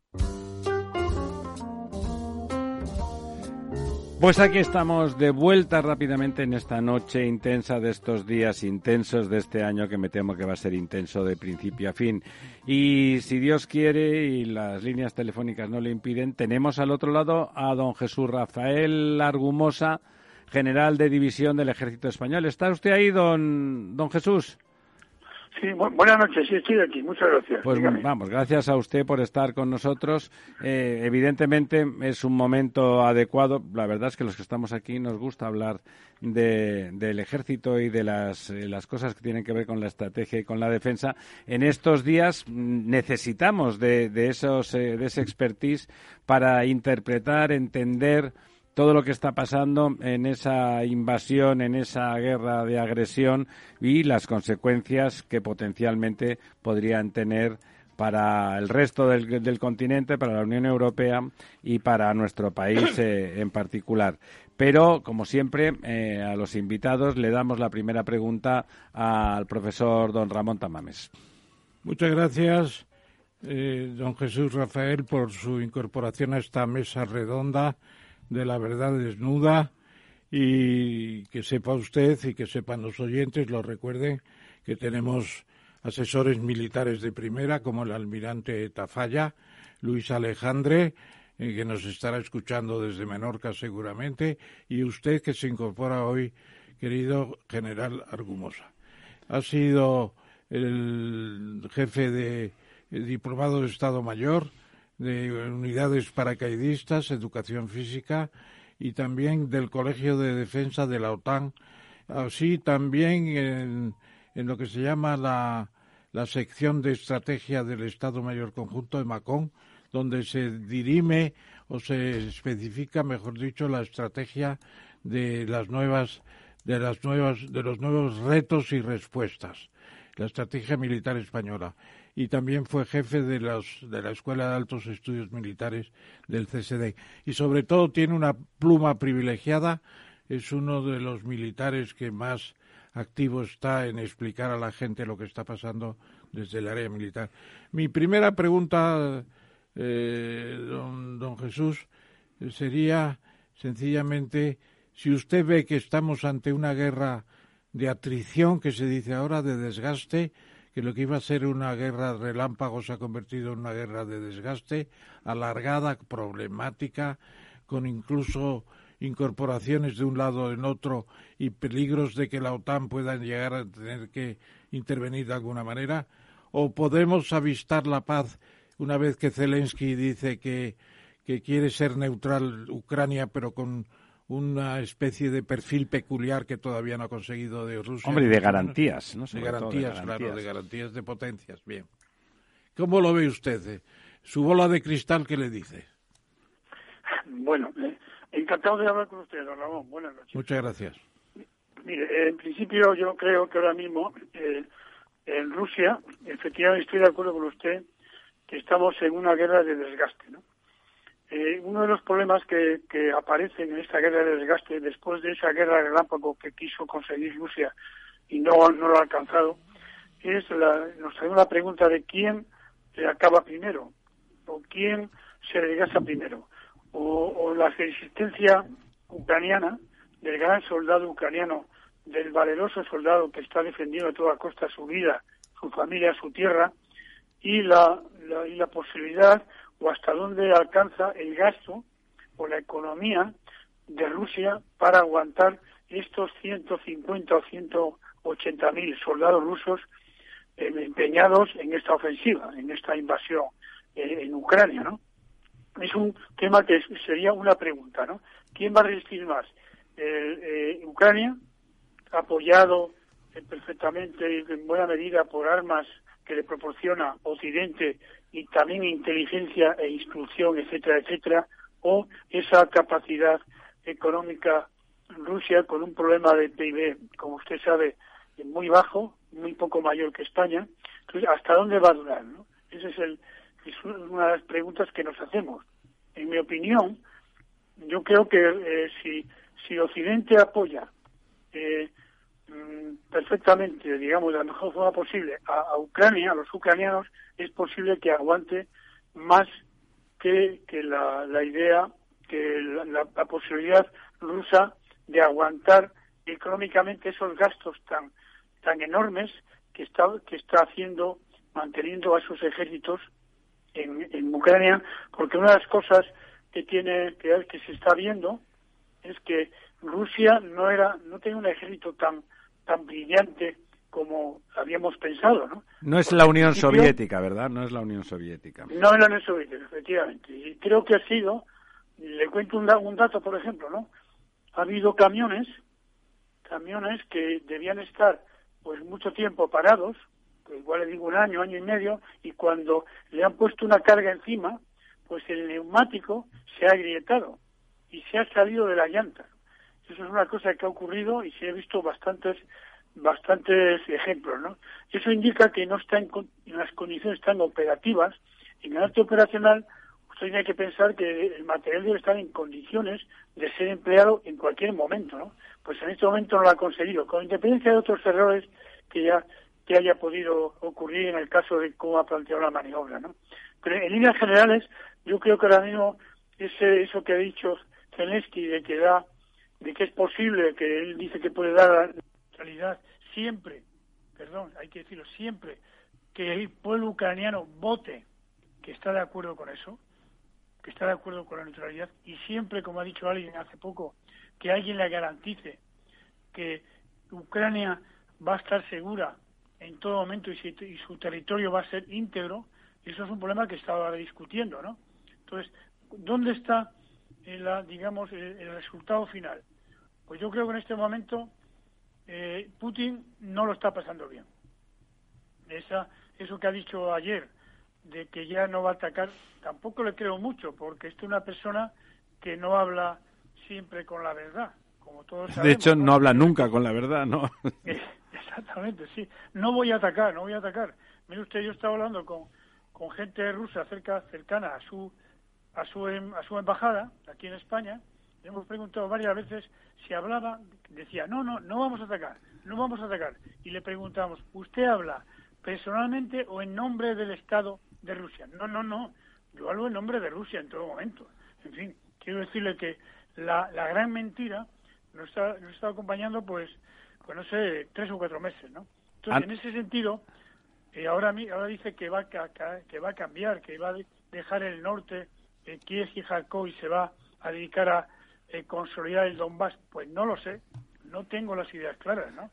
Pues aquí estamos de vuelta rápidamente en esta noche intensa de estos días intensos de este año que me temo que va a ser intenso de principio a fin. Y si Dios quiere y las líneas telefónicas no le impiden, tenemos al otro lado a don Jesús Rafael Argumosa, general de división del Ejército Español. ¿Está usted ahí, don, don Jesús? Sí, buenas noches, sí, estoy aquí, muchas gracias. Pues vamos, gracias a usted por estar con nosotros. Eh, evidentemente es un momento adecuado. La verdad es que los que estamos aquí nos gusta hablar del ejército y de las, eh, las cosas que tienen que ver con la estrategia y con la defensa. En estos días mm, necesitamos de, de, esos, eh, de ese expertise para interpretar, entender todo lo que está pasando en esa invasión, en esa guerra de agresión y las consecuencias que potencialmente podrían tener para el resto del, continente, para la Unión Europea y para nuestro país eh, en particular. Pero, como siempre, eh, a los invitados le damos la primera pregunta al profesor don Ramón Tamames. Muchas gracias, eh, don Jesús Rafael, por su incorporación a esta mesa redonda de la verdad desnuda y que sepa usted y que sepan los oyentes, lo recuerden, que tenemos asesores militares de primera, como el almirante Tafalla, Luis Alejandre, eh, que nos estará escuchando desde Menorca seguramente, y usted que se incorpora hoy, querido general Argumosa. Ha sido el jefe de diplomado de Estado Mayor, de unidades paracaidistas, educación física y también del Colegio de Defensa de la OTAN, así también en, en lo que se llama la, la sección de estrategia del Estado Mayor Conjunto de Macón, donde se dirime o se especifica, mejor dicho, la estrategia de las nuevas de las nuevas de los nuevos retos y respuestas, la estrategia militar española y también fue jefe de de la Escuela de Altos Estudios Militares del CSD y sobre todo tiene una pluma privilegiada, es uno de los militares que más activo está en explicar a la gente lo que está pasando desde el área militar. Mi primera pregunta eh, don, don Jesús, sería sencillamente si usted ve que estamos ante una guerra de atrición, que se dice ahora, de desgaste, que lo que iba a ser una guerra relámpago se ha convertido en una guerra de desgaste, alargada, problemática, con incluso incorporaciones de un lado en otro y peligros de que la OTAN pueda llegar a tener que intervenir de alguna manera, o podemos avistar la paz una vez que Zelensky dice que, que quiere ser neutral Ucrania, pero con una especie de perfil peculiar que todavía no ha conseguido de Rusia. Hombre, y de garantías, ¿no? De garantías, claro, de garantías de potencias. Bien. ¿Cómo lo ve usted? Eh? Su bola de cristal, ¿qué le dice? Bueno, eh, encantado de hablar con usted, don Ramón. Buenas noches. Muchas gracias. Mire, en principio yo creo que ahora mismo eh, en Rusia, efectivamente estoy de acuerdo con usted, que estamos en una guerra de desgaste. ¿no? Eh, uno de los problemas que, que aparecen en esta guerra de desgaste, después de esa guerra relámpago que quiso conseguir Rusia y no, no lo ha alcanzado, es la, nos trae una pregunta de quién se acaba primero, o quién se desgasta primero, o, o la resistencia ucraniana del gran soldado ucraniano, del valeroso soldado que está defendiendo a toda costa su vida, su familia, su tierra, y la, y la posibilidad o hasta dónde alcanza el gasto o la economía de Rusia para aguantar estos 150 o 180 mil soldados rusos eh, empeñados en esta ofensiva, en esta invasión eh, en Ucrania, ¿no? Es un tema que sería una pregunta, ¿no? ¿Quién va a resistir más? Eh, Ucrania, apoyado perfectamente y en buena medida por armas que le proporciona Occidente y también inteligencia e instrucción, etcétera, etcétera, o esa capacidad económica Rusia con un problema de PIB, como usted sabe, muy bajo, muy poco mayor que España. Entonces, ¿hasta dónde va a durar? ¿no? Esa es, es una de las preguntas que nos hacemos. En mi opinión, yo creo que eh, si, si Occidente apoya eh, perfectamente, digamos, de la mejor forma posible a, Ucrania, a los ucranianos, es posible que aguante más que, que la, la idea, que la, posibilidad rusa de aguantar económicamente esos gastos tan, tan enormes que está, que está haciendo, manteniendo a sus ejércitos en, en Ucrania, porque una de las cosas que tiene, que, que se está viendo es que Rusia no era, no tenía un ejército tan tan brillante como habíamos pensado, ¿no? No es la Unión Soviética, ¿verdad? No es la Unión Soviética. No es la Unión Soviética, efectivamente. Y creo que ha sido, le cuento un, un dato, por ejemplo, ¿no? Ha habido camiones, camiones que debían estar pues mucho tiempo parados, igual le digo un año, año y medio, y cuando le han puesto una carga encima, pues el neumático se ha agrietado y se ha salido de la llanta. Eso es una cosa que ha ocurrido y se ha visto bastantes bastantes ejemplos, ¿no? Eso indica que no está en, las condiciones tan operativas. En el arte operacional, usted tiene que pensar que el material debe estar en condiciones de ser empleado en cualquier momento, ¿no? Pues en este momento no lo ha conseguido, con independencia de otros errores que ya que haya podido ocurrir en el caso de cómo ha planteado la maniobra, ¿no? Pero en líneas generales, yo creo que ahora mismo ese, eso que ha dicho Zelensky de que da de que es posible, que él dice que puede dar la neutralidad siempre, perdón, hay que decirlo siempre, que el pueblo ucraniano vote que está de acuerdo con eso, que está de acuerdo con la neutralidad, y siempre, como ha dicho alguien hace poco, que alguien le garantice que Ucrania va a estar segura en todo momento y, su territorio va a ser íntegro, eso es un problema que estaba discutiendo, ¿no? Entonces, ¿dónde está, el, digamos, el, resultado final? Pues yo creo que en este momento eh, Putin no lo está pasando bien. Esa, eso que ha dicho ayer, de que ya no va a atacar, tampoco le creo mucho, porque esto es una persona que no habla siempre con la verdad, como todos sabemos. De hecho, no, habla nunca con la verdad, ¿no? Exactamente, sí. No voy a atacar, no voy a atacar. Mire usted, yo estaba hablando con, con gente rusa cerca, cercana a su, a su, em, a su embajada, aquí en España, le hemos preguntado varias veces si hablaba, decía, no, no, no vamos a atacar, no vamos a atacar. Y le preguntamos, ¿usted habla personalmente o en nombre del Estado de Rusia? No, no, no, yo hablo en nombre de Rusia en todo momento. En fin, quiero decirle que la, la gran mentira nos está, nos está acompañando, pues, pues no sé, tres o cuatro meses, ¿no? Entonces, en ese sentido, eh, ahora, ahora dice que va, a, que va a cambiar, que va a dejar el norte, eh, Kiev y Kharkov y se va a dedicar a eh, consolidar el Donbass. Pues no lo sé, no tengo las ideas claras, ¿no?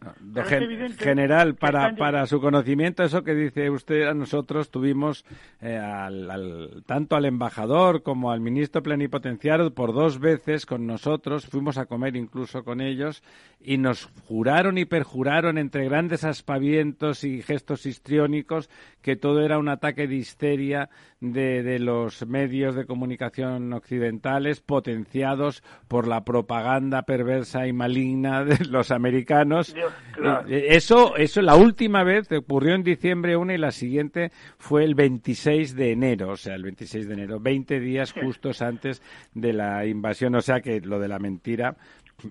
general, para, para su conocimiento, eso que dice usted, a nosotros tuvimos eh, al, tanto al embajador como al ministro plenipotenciario por dos veces con nosotros, fuimos a comer incluso con ellos, y nos juraron y perjuraron entre grandes aspavientos y gestos histriónicos que todo era un ataque de histeria de, de los medios de comunicación occidentales potenciados por la propaganda perversa y maligna los americanos. Eh, eso, eso, la última vez ocurrió en diciembre una y la siguiente fue el 26 de enero, o sea, el 26 de enero, 20 días justos antes de la invasión, o sea que lo de la mentira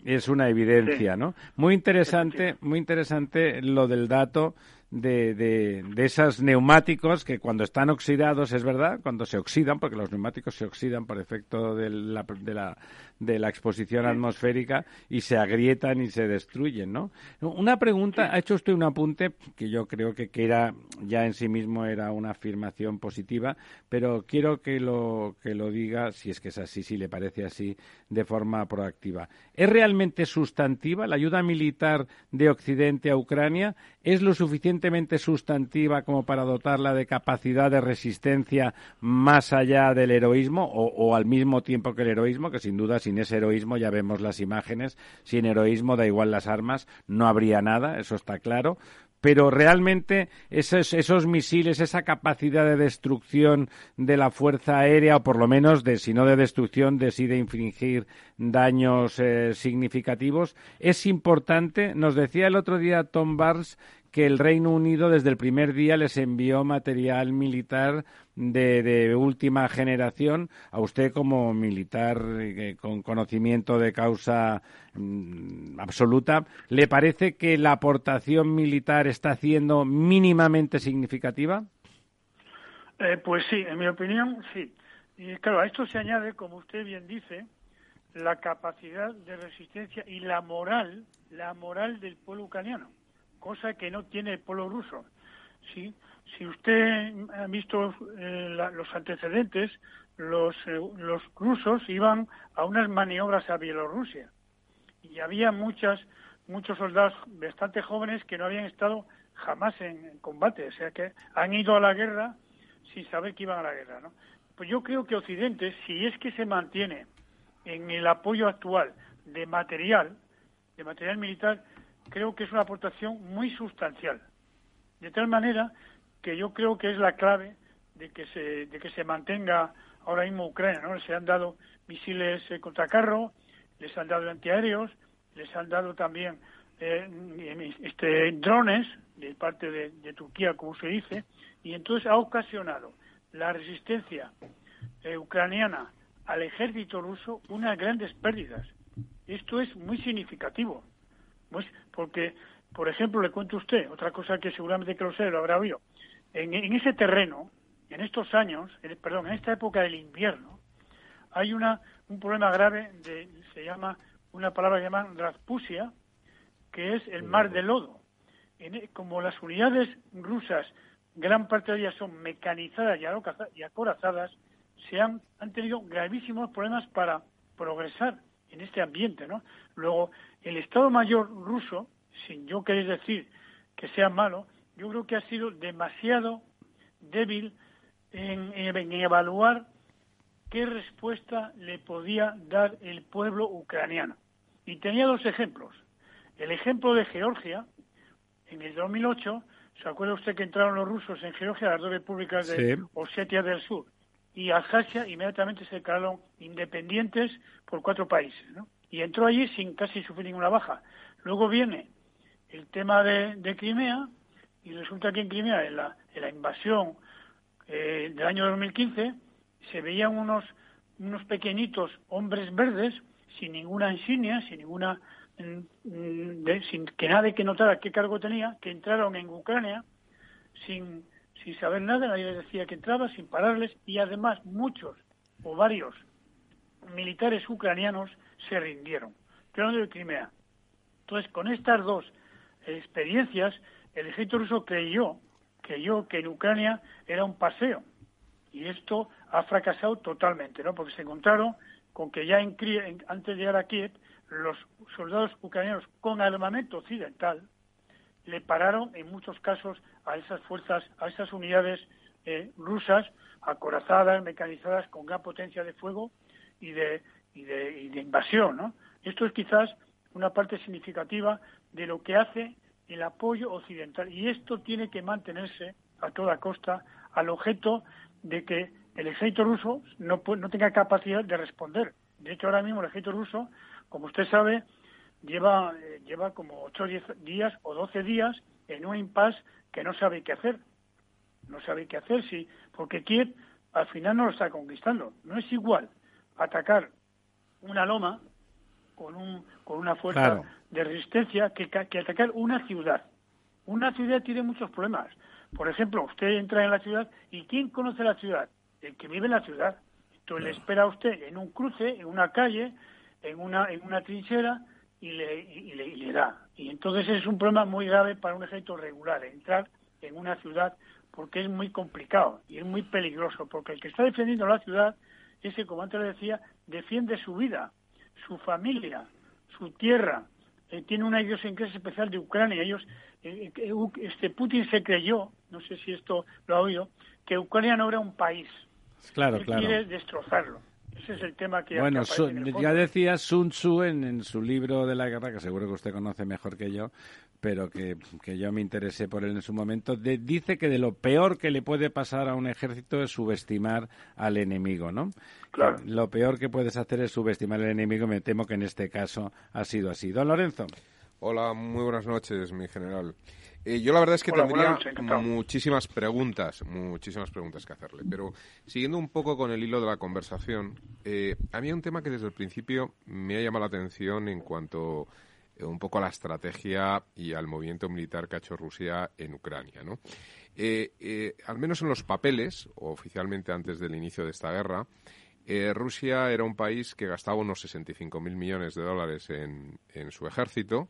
es una evidencia, ¿no? Muy interesante, muy interesante lo del dato de, de, de esos neumáticos que cuando están oxidados, es verdad, cuando se oxidan, porque los neumáticos se oxidan por efecto de la, de la, de la exposición atmosférica y se agrietan y se destruyen, ¿no? Una pregunta, ha hecho usted un apunte que yo creo que, que era ya en sí mismo era una afirmación positiva, pero quiero que lo que lo diga, si es que es así, si le parece así, de forma proactiva. ¿Es realmente sustantiva la ayuda militar de Occidente a Ucrania? ¿Es lo suficientemente sustantiva como para dotarla de capacidad de resistencia más allá del heroísmo o, o al mismo tiempo que el heroísmo, que sin duda sin ese heroísmo ya vemos las imágenes, sin heroísmo da igual las armas, no habría nada, eso está claro, pero realmente esos, esos, misiles, esa capacidad de destrucción de la fuerza aérea, o por lo menos de, si no de destrucción, de sí de infringir daños eh, significativos, es importante. Nos decía el otro día Tom Barnes que el Reino Unido desde el primer día les envió material militar de, última generación a usted como militar eh, con conocimiento de causa mm, absoluta. ¿Le parece que la aportación militar está siendo mínimamente significativa? Eh, pues sí, en mi opinión, sí. Y claro, a esto se añade, como usted bien dice, la capacidad de resistencia y la moral, la moral del pueblo ucraniano cosa que no tiene el pueblo ruso. ¿sí? Si usted ha visto eh, los antecedentes, los, eh, los rusos iban a unas maniobras a Bielorrusia y había muchas muchos soldados bastante jóvenes que no habían estado jamás en, combate, o sea que han ido a la guerra sin saber que iban a la guerra, ¿no? Pues yo creo que Occidente, si es que se mantiene en el apoyo actual de material, de material militar, creo que es una aportación muy sustancial. De tal manera que yo creo que es la clave de que se, de que se mantenga ahora mismo Ucrania. ¿no? Se han dado misiles eh, contra carro, les han dado antiaéreos, les han dado también eh, este, drones de parte de, Turquía, como se dice, y entonces ha ocasionado la resistencia eh, ucraniana al ejército ruso unas grandes pérdidas. Esto es muy significativo. Pues porque, por ejemplo, le cuento a usted, otra cosa que seguramente que lo sé, lo habrá oído, en, ese terreno, en estos años, perdón, en esta época del invierno, hay una, un problema grave, de, se llama, una palabra que llaman Raspusia, que es el mar de lodo. En, como las unidades rusas gran parte de ellas son mecanizadas y acorazadas, se han, han tenido gravísimos problemas para progresar en este ambiente, ¿no? Luego, el Estado Mayor ruso, sin yo querer decir que sea malo, yo creo que ha sido demasiado débil en, en, evaluar qué respuesta le podía dar el pueblo ucraniano. Y tenía dos ejemplos. El ejemplo de Georgia, en el 2008, ¿se acuerda usted que entraron los rusos en Georgia, las dos repúblicas de Osetia del Sur? Y Abjasia inmediatamente se declararon independientes por cuatro países, ¿no? Y entró allí sin casi sufrir ninguna baja. Luego viene el tema de, Crimea, y resulta que en Crimea, en la, en la invasión eh, del año 2015, se veían unos, unos pequeñitos hombres verdes, sin ninguna insignia, sin ninguna mm, sin que nadie que notara qué cargo tenía, que entraron en Ucrania sin, sin saber nada, nadie les decía que entraba, sin pararles, y además muchos o varios militares ucranianos se rindieron. Estoy de Crimea. Entonces, con estas dos experiencias, el ejército ruso creyó, creyó que en Ucrania era un paseo, y esto ha fracasado totalmente, ¿no? Porque se encontraron con que ya en, antes de llegar a Kiev, los soldados ucranianos con armamento occidental le pararon en muchos casos a esas fuerzas, a esas unidades eh, rusas acorazadas, mecanizadas, con gran potencia de fuego y de, y de, y de invasión, ¿no? Esto es quizás una parte significativa de lo que hace el apoyo occidental y esto tiene que mantenerse a toda costa al objeto de que el ejército ruso no, no tenga capacidad de responder. De hecho, ahora mismo el ejército ruso, como usted sabe, lleva, eh, lleva como 8 o 10 días o 12 días en un impasse que no sabe qué hacer. No sabe qué hacer, sí, porque Kiev al final no lo está conquistando. No es igual atacar una loma con, un, con una fuerza de resistencia que, que atacar una ciudad. Una ciudad tiene muchos problemas. Por ejemplo, usted entra en la ciudad y ¿quién conoce la ciudad? El que vive en la ciudad. Entonces le espera a usted en un cruce, en una calle, en una, en una trinchera y le, y, le, da. Y entonces es un problema muy grave para un ejército regular, entrar en una ciudad porque es muy complicado y es muy peligroso, porque el que está defendiendo la ciudad, ese, como antes le decía, defiende su vida, su familia, su tierra, eh, tiene una idiosincrasia especial de Ucrania. Ellos, eh, eh, este Putin se creyó, no sé si esto lo ha oído, que Ucrania no era un país. Claro, claro. Quiere destrozarlo. Ese es el tema que... Bueno, ya decía Sun Tzu en, su libro de la guerra, que seguro que usted conoce mejor que yo, pero que, yo me interesé por él en su momento, dice que de lo peor que le puede pasar a un ejército es subestimar al enemigo, ¿no? Claro. Lo peor que puedes hacer es subestimar al enemigo, me temo que en este caso ha sido así. Don Lorenzo. Hola, muy buenas noches, mi general. Eh, yo la verdad es que tendría muchísimas preguntas, muchísimas preguntas que hacerle, pero siguiendo un poco con el hilo de la conversación, eh, a mí hay un tema que desde el principio me ha llamado la atención en cuanto un poco a la estrategia y al movimiento militar que ha hecho Rusia en Ucrania, ¿no? al menos en los papeles, oficialmente antes del inicio de esta guerra, Rusia era un país que gastaba unos 65.000 millones de dólares en, en su ejército.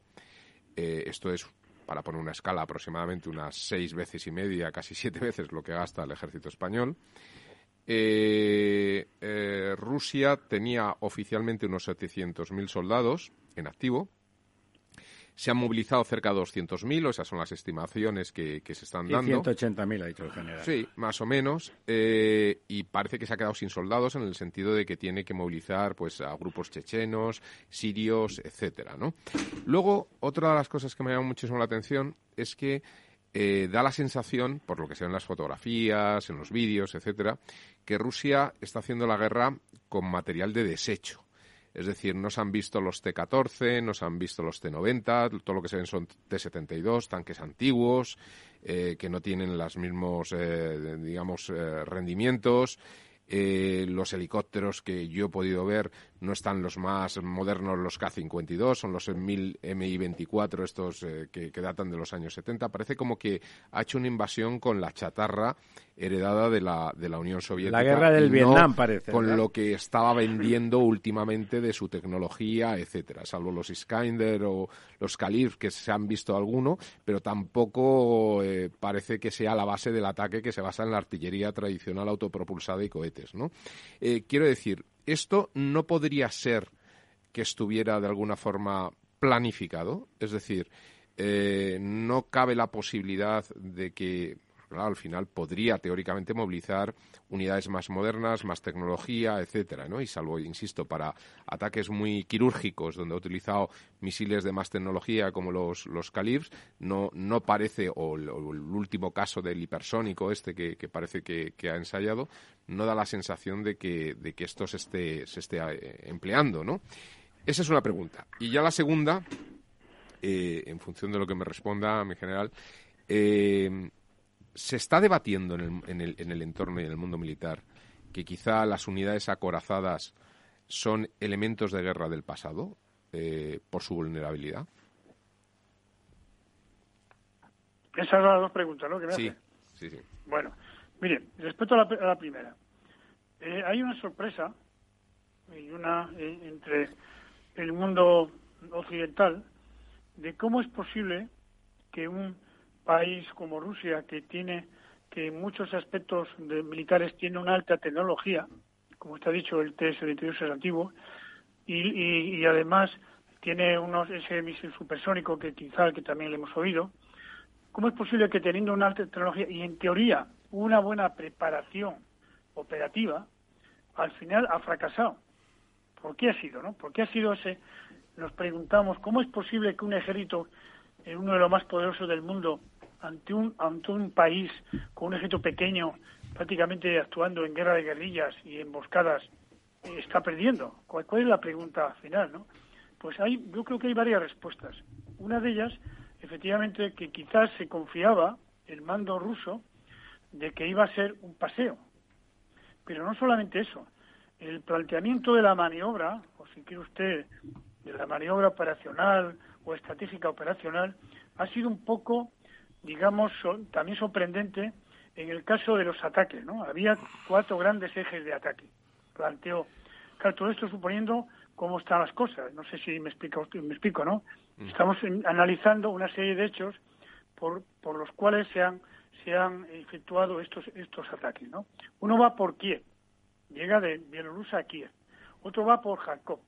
esto es para poner una escala, aproximadamente unas seis veces y media, casi siete veces lo que gasta el ejército español. Eh, eh, Rusia tenía oficialmente unos 700.000 soldados en activo, se han movilizado cerca de 200.000, o esas son las estimaciones que, se están dando. 180.000 ha dicho el general. Sí, más o menos. Eh, y parece que se ha quedado sin soldados en el sentido de que tiene que movilizar pues a grupos chechenos, sirios, etcétera, ¿no? Luego, otra de las cosas que me llama muchísimo la atención es que eh, da la sensación, por lo que se ve en las fotografías, en los vídeos, etcétera, que Rusia está haciendo la guerra con material de desecho. Es decir, no se han visto los T-14, no se han visto los T-90, todo lo que se ven son T-72, tanques antiguos, eh, que no tienen los mismos, eh, digamos, eh, rendimientos. los helicópteros que yo he podido ver no están los más modernos los K-52, son los 1000 MI-24 estos eh, que, datan de los años 70. Parece como que ha hecho una invasión con la chatarra heredada de la, de la Unión Soviética. La guerra del Vietnam, parece. Con lo que estaba vendiendo últimamente de su tecnología, etcétera. Salvo los Iskander o los Kalif, que se han visto alguno, pero tampoco eh, parece que sea la base del ataque que se basa en la artillería tradicional autopropulsada y cohetes, ¿no? Eh, quiero decir, esto no podría ser que estuviera de alguna forma planificado, es decir, eh, no cabe la posibilidad de que al final podría teóricamente movilizar unidades más modernas, más tecnología, etcétera, ¿no? Y salvo, insisto, para ataques muy quirúrgicos donde ha utilizado misiles de más tecnología como los, los Calibs, no, no parece, o el, último caso del hipersónico este que, parece que, ha ensayado, no da la sensación de que, de que esto se esté, se esté eh, empleando, ¿no? Esa es una pregunta. Y ya la segunda, eh, en función de lo que me responda mi general, eh, se está debatiendo en el, en, el, en el entorno y en el mundo militar que quizá las unidades acorazadas son elementos de guerra del pasado eh, por su vulnerabilidad? Esas son las dos preguntas, ¿no? sí, sí, sí. Bueno, mire, respecto a la, primera, eh, hay una sorpresa y una eh, entre el mundo occidental de cómo es posible que un país como Rusia, que tiene que en muchos aspectos de militares tiene una alta tecnología, como está dicho, el TS-22 es antiguo, y, y, además tiene unos, ese misil supersónico que quizá que también le hemos oído. ¿Cómo es posible que teniendo una alta tecnología y en teoría una buena preparación operativa, al final ha fracasado? ¿Por qué ha sido, no? ¿Por qué ha sido ese? Nos preguntamos, ¿cómo es posible que un ejército, en uno de los más poderosos del mundo, ante un, ante un país con un ejército pequeño, prácticamente actuando en guerra de guerrillas y emboscadas, eh, está perdiendo? ¿Cuál, es la pregunta final? ¿no? Pues hay, yo creo que hay varias respuestas. Una de ellas, efectivamente, que quizás se confiaba el mando ruso de que iba a ser un paseo. Pero no solamente eso, el planteamiento de la maniobra, o si quiere usted, de la maniobra operacional o estratégica operacional, ha sido un poco digamos, también sorprendente en el caso de los ataques, ¿no? Había cuatro grandes ejes de ataque. Planteó, claro, todo esto suponiendo cómo están las cosas. No sé si me explico, me explico, ¿no? Mm. Estamos analizando una serie de hechos por, por los cuales se han, se han efectuado estos, estos ataques, ¿no? Uno va por Kiev, llega de Bielorrusia a Kiev. Otro va por Kharkov,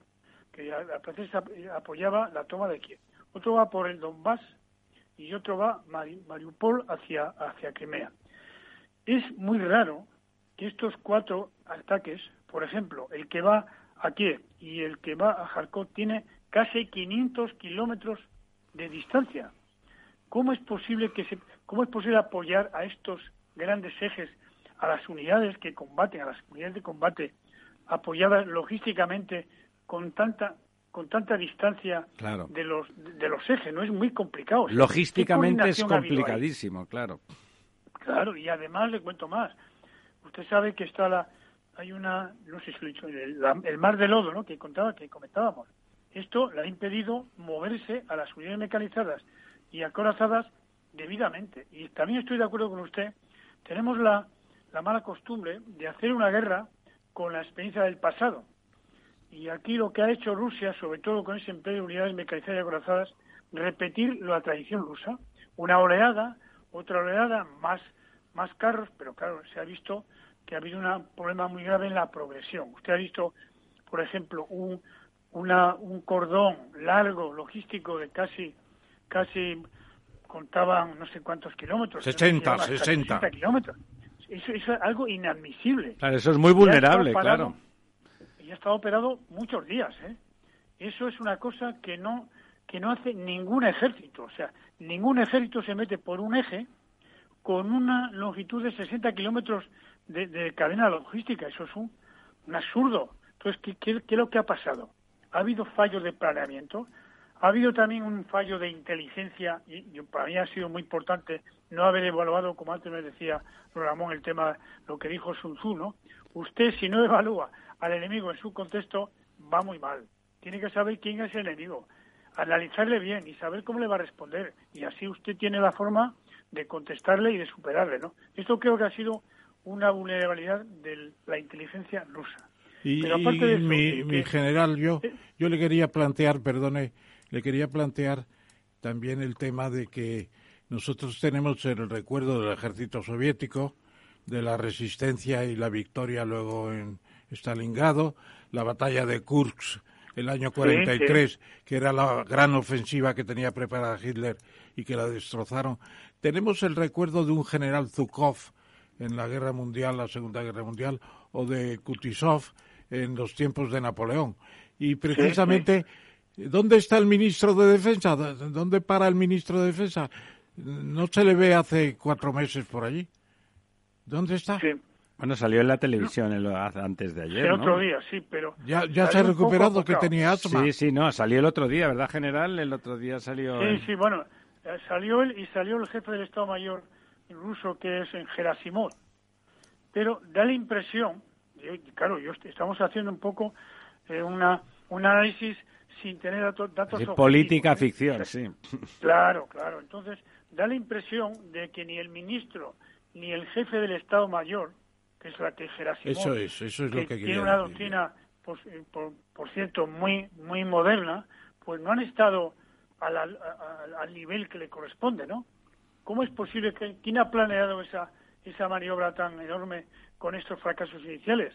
que a, a apoyaba la toma de Kiev. Otro va por el Donbass, y otro va Mariupol hacia, hacia Crimea. Es muy raro que estos cuatro ataques, por ejemplo, el que va a Kiev y el que va a Kharkov, tiene casi 500 kilómetros de distancia. ¿Cómo es posible que se, cómo es posible apoyar a estos grandes ejes, a las unidades que combaten, a las unidades de combate, apoyadas logísticamente con tanta con tanta distancia de los de los ejes, no es muy complicado. Logísticamente es complicadísimo, claro. Claro, y además le cuento más. Usted sabe que está la hay una no sé si lo he dicho, el, mar de lodo, ¿no? Que contaba que comentábamos. Esto le ha impedido moverse a las unidades mecanizadas y acorazadas debidamente. Y también estoy de acuerdo con usted. Tenemos la, la mala costumbre de hacer una guerra con la experiencia del pasado y aquí lo que ha hecho Rusia, sobre todo con ese empleo de unidades mecanizadas y acorazadas, repetir la tradición rusa. Una oleada, otra oleada, más, más carros, pero claro, se ha visto que ha habido un problema muy grave en la progresión. Usted ha visto, por ejemplo, un, una, un cordón largo, logístico, de casi, casi contaban no sé cuántos kilómetros. 60, 60. kilómetros. Eso, eso, es algo inadmisible. Claro, eso es muy vulnerable, claro y ha estado operado muchos días. ¿eh? Eso es una cosa que no que no hace ningún ejército. O sea, ningún ejército se mete por un eje con una longitud de 60 kilómetros de, cadena logística. Eso es un, absurdo. Entonces, ¿qué, ¿qué, es lo que ha pasado? Ha habido fallos de planeamiento, ha habido también un fallo de inteligencia, y, para mí ha sido muy importante no haber evaluado, como antes me decía Ramón, el tema, lo que dijo Sun Tzu, ¿no? Usted, si no evalúa al enemigo en su contexto, va muy mal. Tiene que saber quién es el enemigo, analizarle bien y saber cómo le va a responder. Y así usted tiene la forma de contestarle y de superarle, ¿no? Esto creo que ha sido una vulnerabilidad de la inteligencia rusa. Y, mi, general, yo, eh, yo le quería plantear, perdone, le quería plantear también el tema de que nosotros tenemos el recuerdo del ejército soviético, de la resistencia y la victoria luego en Stalingrado, la batalla de Kursk el año 43, que era la gran ofensiva que tenía preparada Hitler y que la destrozaron. Tenemos el recuerdo de un general Zhukov en la Guerra Mundial, la Segunda Guerra Mundial, o de Kutuzov en los tiempos de Napoleón. Y precisamente, ¿dónde está el ministro de Defensa? ¿Dónde para el ministro de Defensa? No se le ve hace cuatro meses por allí. ¿Dónde está? Bueno, salió en la televisión antes de ayer, El otro día, sí, pero... Ya, ya se ha recuperado que tenía asma. Sí, sí, no, salió el otro día, ¿verdad, general? El otro día salió... Sí, sí, bueno, eh, salió él y salió el jefe del Estado Mayor ruso, que es en Gerasimov. Pero da la impresión, claro, yo estamos haciendo un poco eh, una, un análisis sin tener datos, datos Política ¿eh? ficción, sí. Claro, claro. Entonces, da la impresión de que ni el ministro ni el jefe del Estado Mayor, que es la que Gerasimov, eso es, eso es lo que, tiene una doctrina, pues, eh, por, cierto, muy, muy moderna, pues no han estado al, al, nivel que le corresponde, ¿no? ¿Cómo es posible que quién ha planeado esa esa maniobra tan enorme con estos fracasos iniciales?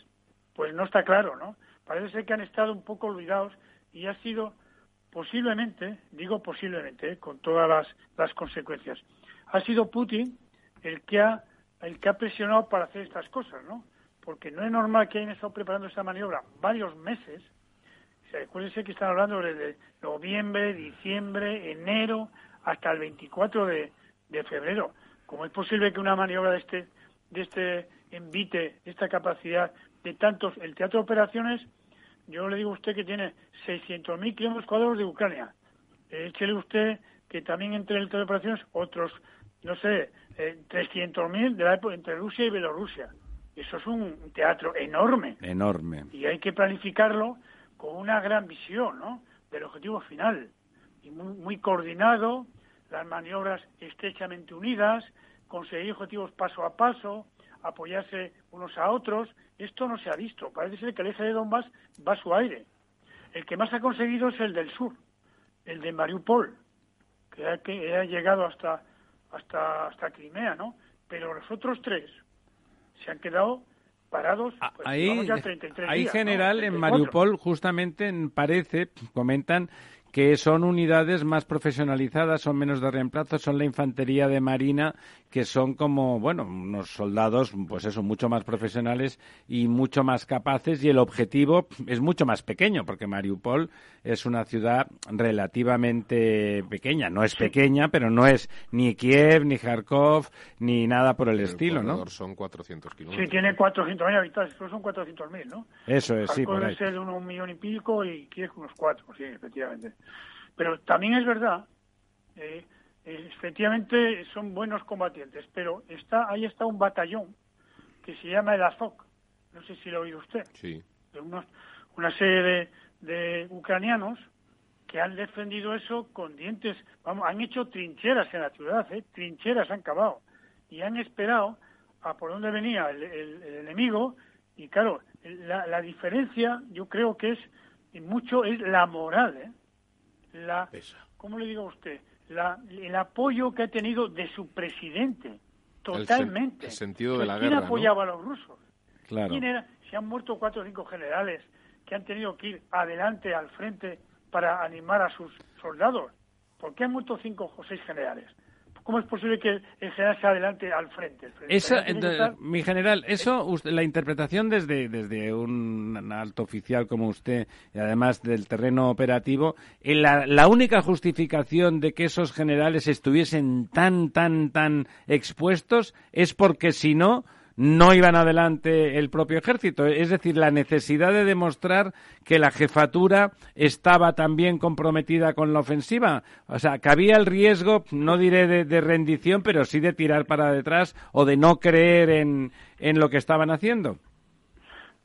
Pues no está claro, ¿no? Parece ser que han estado un poco olvidados y ha sido posiblemente, digo posiblemente, ¿eh? con todas las, las consecuencias, ha sido Putin el que ha el que ha presionado para hacer estas cosas, ¿no? Porque no es normal que hayan estado preparando esa maniobra varios meses. O que están hablando desde noviembre, diciembre, enero, hasta el 24 de, de febrero. ¿Cómo es posible que una maniobra de este, de este envite, de esta capacidad de tantos, el teatro de operaciones, yo le digo a usted que tiene 600.000 kilómetros cuadrados de Ucrania. Échele usted que también entre el teatro de operaciones otros, no sé, eh, 300.000 de la época entre Rusia y Bielorrusia. Eso es un teatro enorme. Enorme. Y hay que planificarlo con una gran visión, ¿no? Del objetivo final. Y muy, muy coordinado, las maniobras estrechamente unidas, conseguir objetivos paso a paso, apoyarse unos a otros. Esto no se ha visto. Parece ser que el eje de Donbass va a su aire. El que más ha conseguido es el del sur, el de Mariupol, que ha, que ha llegado hasta hasta, hasta Crimea, ¿no? Pero los otros tres se han quedado parados. Ah, pues, ahí, ahí general, en Mariupol, justamente parece, comentan que son unidades más profesionalizadas, son menos de reemplazo, son la infantería de marina, que son como, bueno, unos soldados, pues eso, mucho más profesionales y mucho más capaces, y el objetivo es mucho más pequeño, porque Mariupol es una ciudad relativamente pequeña, no es pequeña, pero no es ni Kiev, ni Kharkov, ni nada por el, estilo, ¿no? son 400 kilómetros. Sí, tiene 400.000 habitantes, pero son 400.000, ¿no? Eso es, sí, por ahí. ser de un millón y pico y Kiev unos cuatro, sí, efectivamente. Pero también es verdad, eh, efectivamente son buenos combatientes, pero está ahí está un batallón que se llama el Azov, no sé si lo ha oído usted, sí. de una serie de, ucranianos que han defendido eso con dientes, vamos, han hecho trincheras en la ciudad, ¿eh? trincheras han cavado y han esperado a por dónde venía el, enemigo y claro, la, la, diferencia yo creo que es mucho es la moral, ¿eh? La, ¿cómo le digo a usted? La, el apoyo que ha tenido de su presidente, totalmente. El, sentido de la ¿Quién guerra. apoyaba a los rusos? Claro. ¿Quién era? Se han muerto cuatro o cinco generales que han tenido que ir adelante al frente para animar a sus soldados. ¿Por qué han muerto cinco o seis generales? ¿Cómo es posible que el general se adelante al frente? Mi general, eso, la interpretación desde, desde un alto oficial como usted, y además del terreno operativo, eh, la, la única justificación de que esos generales estuviesen tan, tan, tan expuestos es porque si no, no iban adelante el propio ejército. Es decir, la necesidad de demostrar que la jefatura estaba también comprometida con la ofensiva. O sea, que había el riesgo, no diré de, rendición, pero sí de tirar para detrás o de no creer en, en lo que estaban haciendo.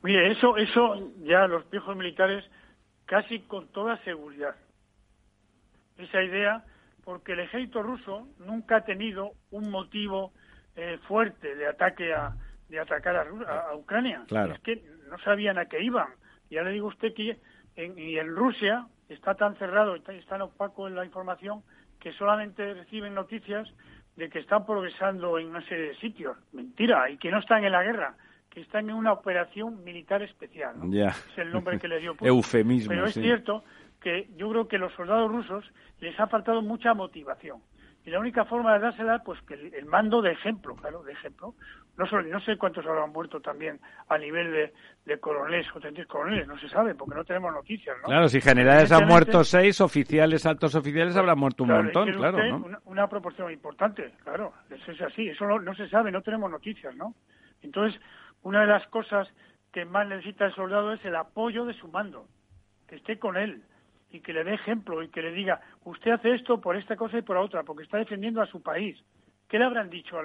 Mire, eso, eso ya los viejos militares casi con toda seguridad. Esa idea, porque el ejército ruso nunca ha tenido un motivo eh, fuerte de ataque a, de atacar a, Ucrania. Es que no sabían a qué iban. Ya le digo a usted que en, y en Rusia está tan cerrado, está, tan opaco en la información que solamente reciben noticias de que están progresando en una serie de sitios. Mentira, y que no están en la guerra, que están en una operación militar especial. Es el nombre que le dio Putin. Eufemismo. Pero es cierto que yo creo que a los soldados rusos les ha faltado mucha motivación. Y la única forma de dársela, pues que el, mando de ejemplo, claro, de ejemplo. No, no sé cuántos habrán muerto también a nivel de, de coroneles o tenientes coroneles, no se sabe, porque no tenemos noticias, ¿no? Claro, si generales han muerto seis, oficiales, altos oficiales habrán muerto un montón, claro, ¿no? Una, proporción importante, claro, eso es así, eso no, no se sabe, no tenemos noticias, ¿no? Entonces, una de las cosas que más necesita el soldado es el apoyo de su mando, que esté con él, y que le dé ejemplo y que le diga, usted hace esto por esta cosa y por otra, porque está defendiendo a su país. ¿Qué le habrán dicho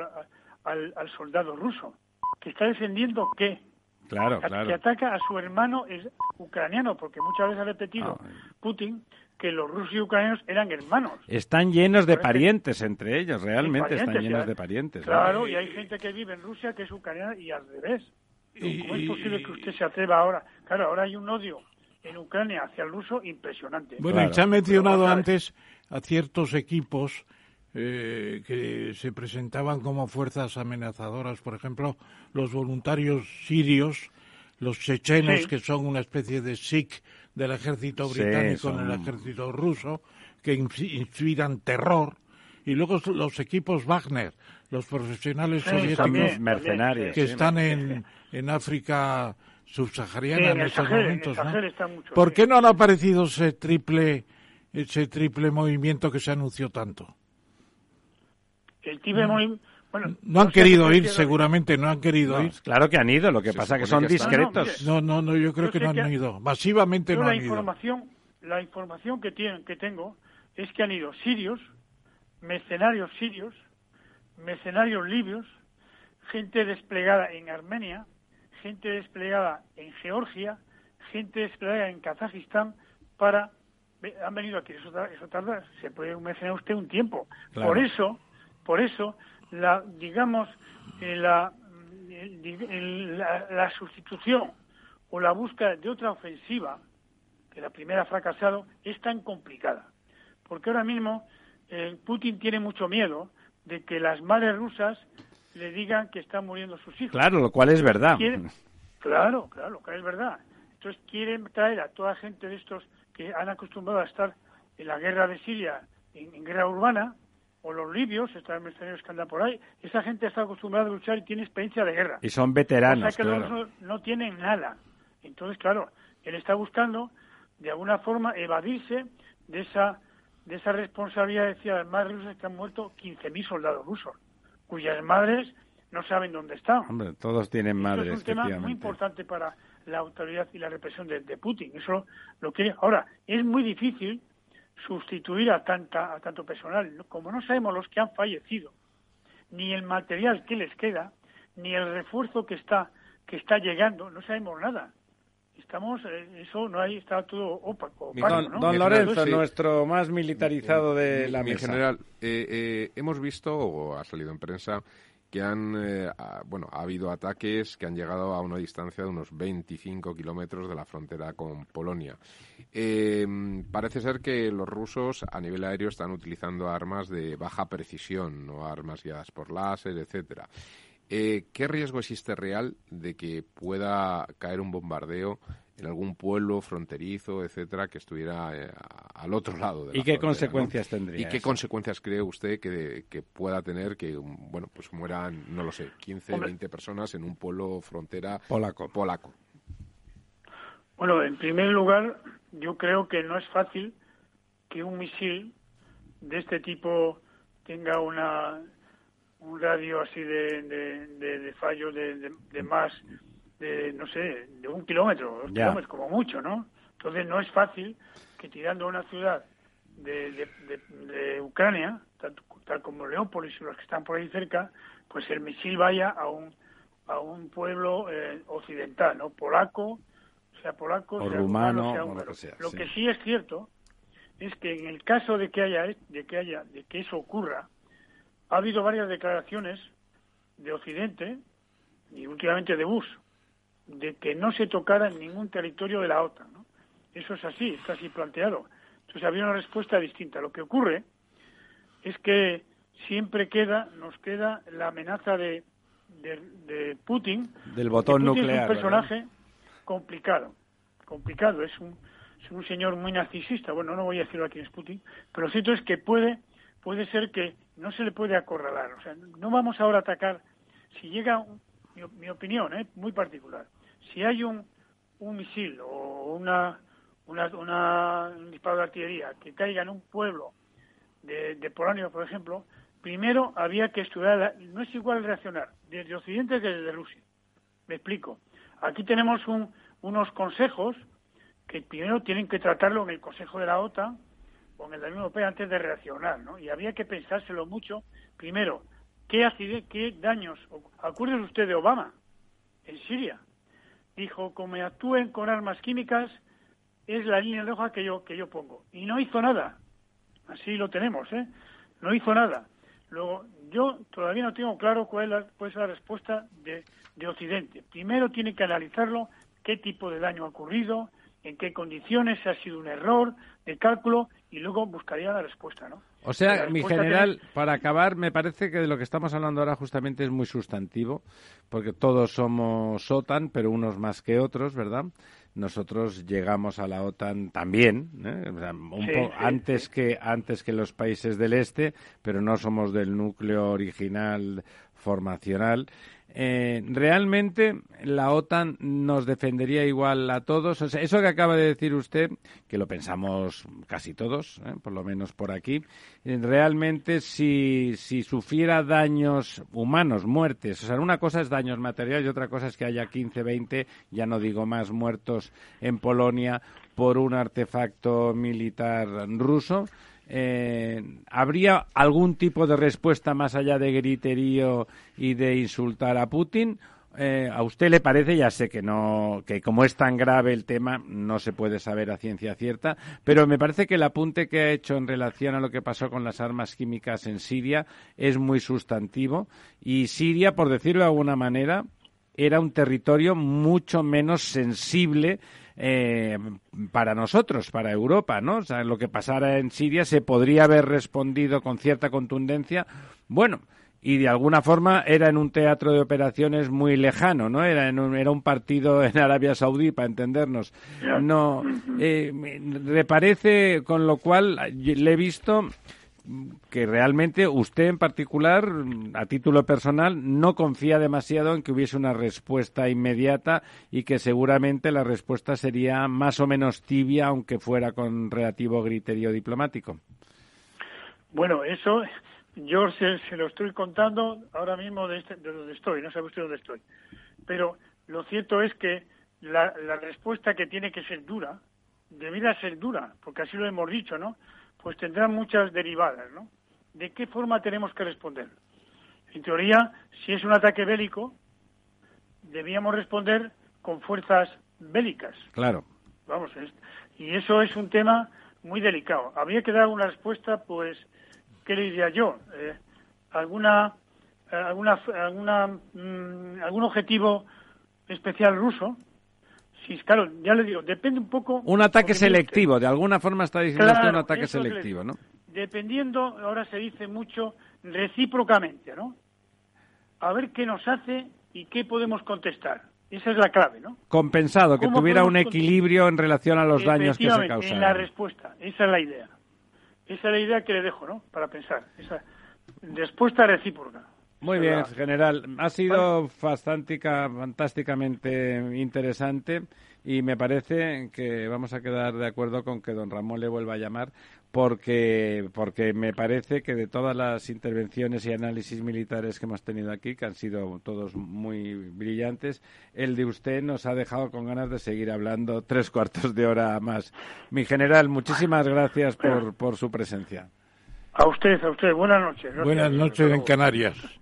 al, al, soldado ruso? ¿Que está defendiendo qué? Claro, claro. Que ataca a su hermano ucraniano, porque muchas veces ha repetido ah, Putin que los rusos y ucranianos eran hermanos. Están llenos de parientes entre ellos, realmente están llenos de parientes. Claro, y hay gente que vive en Rusia que es ucraniana y al revés. ¿Cómo es posible que usted se atreva ahora? Claro, ahora hay un odio en Ucrania hacia el ruso impresionante. Bueno, y se ha mencionado antes a ciertos equipos eh, que se presentaban como fuerzas amenazadoras, por ejemplo, los voluntarios sirios, los chechenos, que son una especie de SIC del ejército británico en el ejército ruso, que inspiran terror, y luego los equipos Wagner, los profesionales soviéticos mercenarios que están en, en África subsahariana en, estos momentos, ¿no? ¿Por qué no han aparecido ese triple ese triple movimiento que se anunció tanto? El triple movimiento bueno, no han querido ir, seguramente no han querido ir. Claro que han ido, lo que pasa que son discretos. No, no, no, yo creo que no han ido. Masivamente no la han información, ido. La información que, tienen, que tengo es que han ido sirios, mercenarios sirios, mercenarios libios, gente desplegada en Armenia, gente desplegada en Georgia, gente desplegada en Kazajistán para han venido aquí eso, eso tarda se puede mencionar usted un tiempo. Por eso por eso la digamos eh, la, la, sustitución o la búsqueda de otra ofensiva que la primera ha fracasado es tan complicada. Porque ahora mismo eh, Putin tiene mucho miedo de que las madres rusas le digan que están muriendo sus hijos claro lo cual es verdad Claro, claro, que es verdad. Entonces quieren traer a toda gente de estos que han acostumbrado a estar en la guerra de Siria, en, guerra urbana, o los libios, estos mercenarios que andan por ahí, esa gente está acostumbrada a luchar y tiene experiencia de guerra. Y son veteranos, o sea que los no, tienen nada. Entonces, claro, él está buscando, de alguna forma, evadirse de esa de esa responsabilidad, decía, madres rusas que han muerto 15.000 soldados rusos, cuyas madres no saben dónde están. Hombre, todos tienen madres. es un tema muy importante para la autoridad y la represión de, Putin. Eso lo quiere. Ahora, es muy difícil sustituir a, tanta, a tanto personal. Como no sabemos los que han fallecido, ni el material que les queda, ni el refuerzo que está, que está llegando, no sabemos nada. Estamos, eh, eso no hay, está todo opaco. don, Lorenzo, nuestro más militarizado de la mesa. general, eh, eh, hemos visto, o ha salido en prensa, que han, eh, bueno, ha habido ataques que han llegado a una distancia de unos 25 kilómetros de la frontera con Polonia. Eh, parece ser que los rusos a nivel aéreo están utilizando armas de baja precisión, no armas guiadas por láser, etcétera. Eh, ¿Qué riesgo existe real de que pueda caer un bombardeo en algún pueblo fronterizo, etcétera, que estuviera eh, al otro lado de la ¿Y qué consecuencias tendría? ¿Y qué consecuencias cree usted que, pueda tener que, bueno, pues mueran, no lo sé, 15, 20 personas en un pueblo frontera polaco? polaco? Bueno, en primer lugar, yo creo que no es fácil que un misil de este tipo tenga una un radio así de, de, fallo de, de más de, no sé, de un kilómetro, dos kilómetros como mucho, ¿no? Entonces no es fácil que tirando a una ciudad de, de, Ucrania, tal, como Leópolis y los que están por ahí cerca, pues el misil vaya a un, a un pueblo eh, occidental, ¿no? Polaco, sea polaco, o sea rumano, sea o lo que sea, Lo sí. que sí es cierto es que en el caso de que haya de que haya de que eso ocurra, ha habido varias declaraciones de Occidente y últimamente de Bush de que no se tocara en ningún territorio de la OTAN. ¿no? Eso es así, está así planteado. Entonces había una respuesta distinta. Lo que ocurre es que siempre queda, nos queda la amenaza de, de, de Putin. Del botón Putin nuclear, Es un personaje complicado, complicado. Es un, es un señor muy narcisista. Bueno, no voy a decirlo aquí es Putin, pero lo cierto es que puede, puede ser que no se le puede acorralar. O sea, no vamos ahora a atacar. Si llega, mi, mi opinión, ¿eh? muy particular, si hay un, un misil o una, una, una- un disparo de artillería que caiga en un pueblo de, de Polonia, por ejemplo, primero había que estudiar, la- no es igual reaccionar desde Occidente que desde Rusia. Me explico. Aquí tenemos un- unos consejos que primero tienen que tratarlo en el Consejo de la OTAN o en la Unión Europea antes de reaccionar, ¿no? Y había que pensárselo mucho. Primero, ¿qué, daños? Acuérdese usted de Obama en Siria. Dijo, como actúen con armas químicas, es la línea roja que yo, que yo pongo. Y no hizo nada. Así lo tenemos, ¿eh? No hizo nada. Luego, yo todavía no tengo claro cuál es la, cuál es la respuesta de, de Occidente. Primero tiene que analizarlo, qué tipo de daño ha ocurrido, en qué condiciones, si ha sido un error de cálculo, y luego buscaría la respuesta, ¿no? O sea, mi general, para acabar, me parece que de lo que estamos hablando ahora justamente es muy sustantivo, porque todos somos OTAN, pero unos más que otros, ¿verdad? Nosotros llegamos a la OTAN también, ¿eh? O sea, un Sí, po- sí, antes que antes que los países del este, pero no somos del núcleo original formacional. Eh, realmente la OTAN nos defendería igual a todos. O sea, eso que acaba de decir usted, que lo pensamos casi todos, ¿eh? por lo menos por aquí, eh, realmente si, si sufriera daños humanos, muertes, o sea, una cosa es daños materiales y otra cosa es que haya 15, 20, ya no digo más, muertos en Polonia por un artefacto militar ruso. Eh, ¿Habría algún tipo de respuesta más allá de griterío y de insultar a Putin? Eh, ¿A usted le parece? Ya sé que no, que como es tan grave el tema, no se puede saber a ciencia cierta, pero me parece que el apunte que ha hecho en relación a lo que pasó con las armas químicas en Siria es muy sustantivo y Siria, por decirlo de alguna manera, era un territorio mucho menos sensible eh, para nosotros, para Europa, ¿no? O sea, lo que pasara en Siria se podría haber respondido con cierta contundencia. Bueno, y de alguna forma era en un teatro de operaciones muy lejano, ¿no? Era en un, era un partido en Arabia Saudí, para entendernos. No, eh, me me parece, con lo cual le he visto que realmente usted en particular, a título personal, no confía demasiado en que hubiese una respuesta inmediata y que seguramente la respuesta sería más o menos tibia, aunque fuera con relativo griterío diplomático. Bueno, eso yo se, se lo estoy contando ahora mismo de, este- de donde estoy, no sabe usted dónde estoy. Pero lo cierto es que la, la respuesta que tiene que ser dura, debiera ser dura, porque así lo hemos dicho, ¿no? Pues tendrá muchas derivadas, ¿no? ¿De qué forma tenemos que responder? En teoría, si es un ataque bélico, debíamos responder con fuerzas bélicas. Claro. Vamos, y eso es un tema muy delicado. Habría que dar una respuesta, pues, ¿qué le diría yo? Eh, alguna, alguna, alguna, mm, algún objetivo especial ruso. Sí, claro, ya le digo, depende un poco. Un ataque selectivo, de alguna forma está diciendo usted un ataque es selectivo. ¿no? Dependiendo, ahora se dice mucho recíprocamente, ¿no? A ver qué nos hace y qué podemos contestar. Esa es la clave, ¿no? Compensado, que ¿Cómo tuviera un equilibrio en relación a los daños que se Efectivamente, En la respuesta, esa es la idea. Esa es la idea que le dejo, ¿no? Para pensar. Esa respuesta recíproca. Muy bien, general. Ha sido fantástica, fantásticamente interesante y me parece que vamos a quedar de acuerdo con que don Ramón le vuelva a llamar porque, porque me parece que de todas las intervenciones y análisis militares que hemos tenido aquí, que han sido todos muy brillantes, el de usted nos ha dejado con ganas de seguir hablando tres cuartos de hora más. Mi general, muchísimas gracias por, por su presencia. A usted, a usted. Buenas noches. Gracias. Buenas noches en Canarias.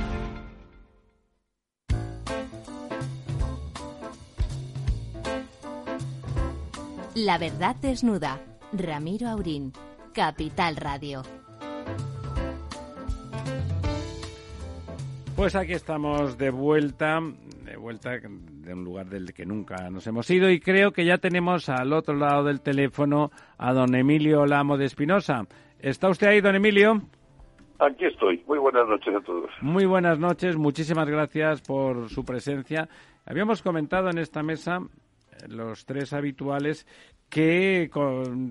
La verdad desnuda. Ramiro Aurín. Capital Radio. Pues aquí estamos de vuelta, de vuelta de un lugar del que nunca nos hemos ido y creo que ya tenemos al otro lado del teléfono a don Emilio Lamo de Espinosa. ¿Está usted ahí, don Emilio? Aquí estoy. Muy buenas noches a todos. Muy buenas noches. Muchísimas gracias por su presencia. Habíamos comentado en esta mesa los tres habituales que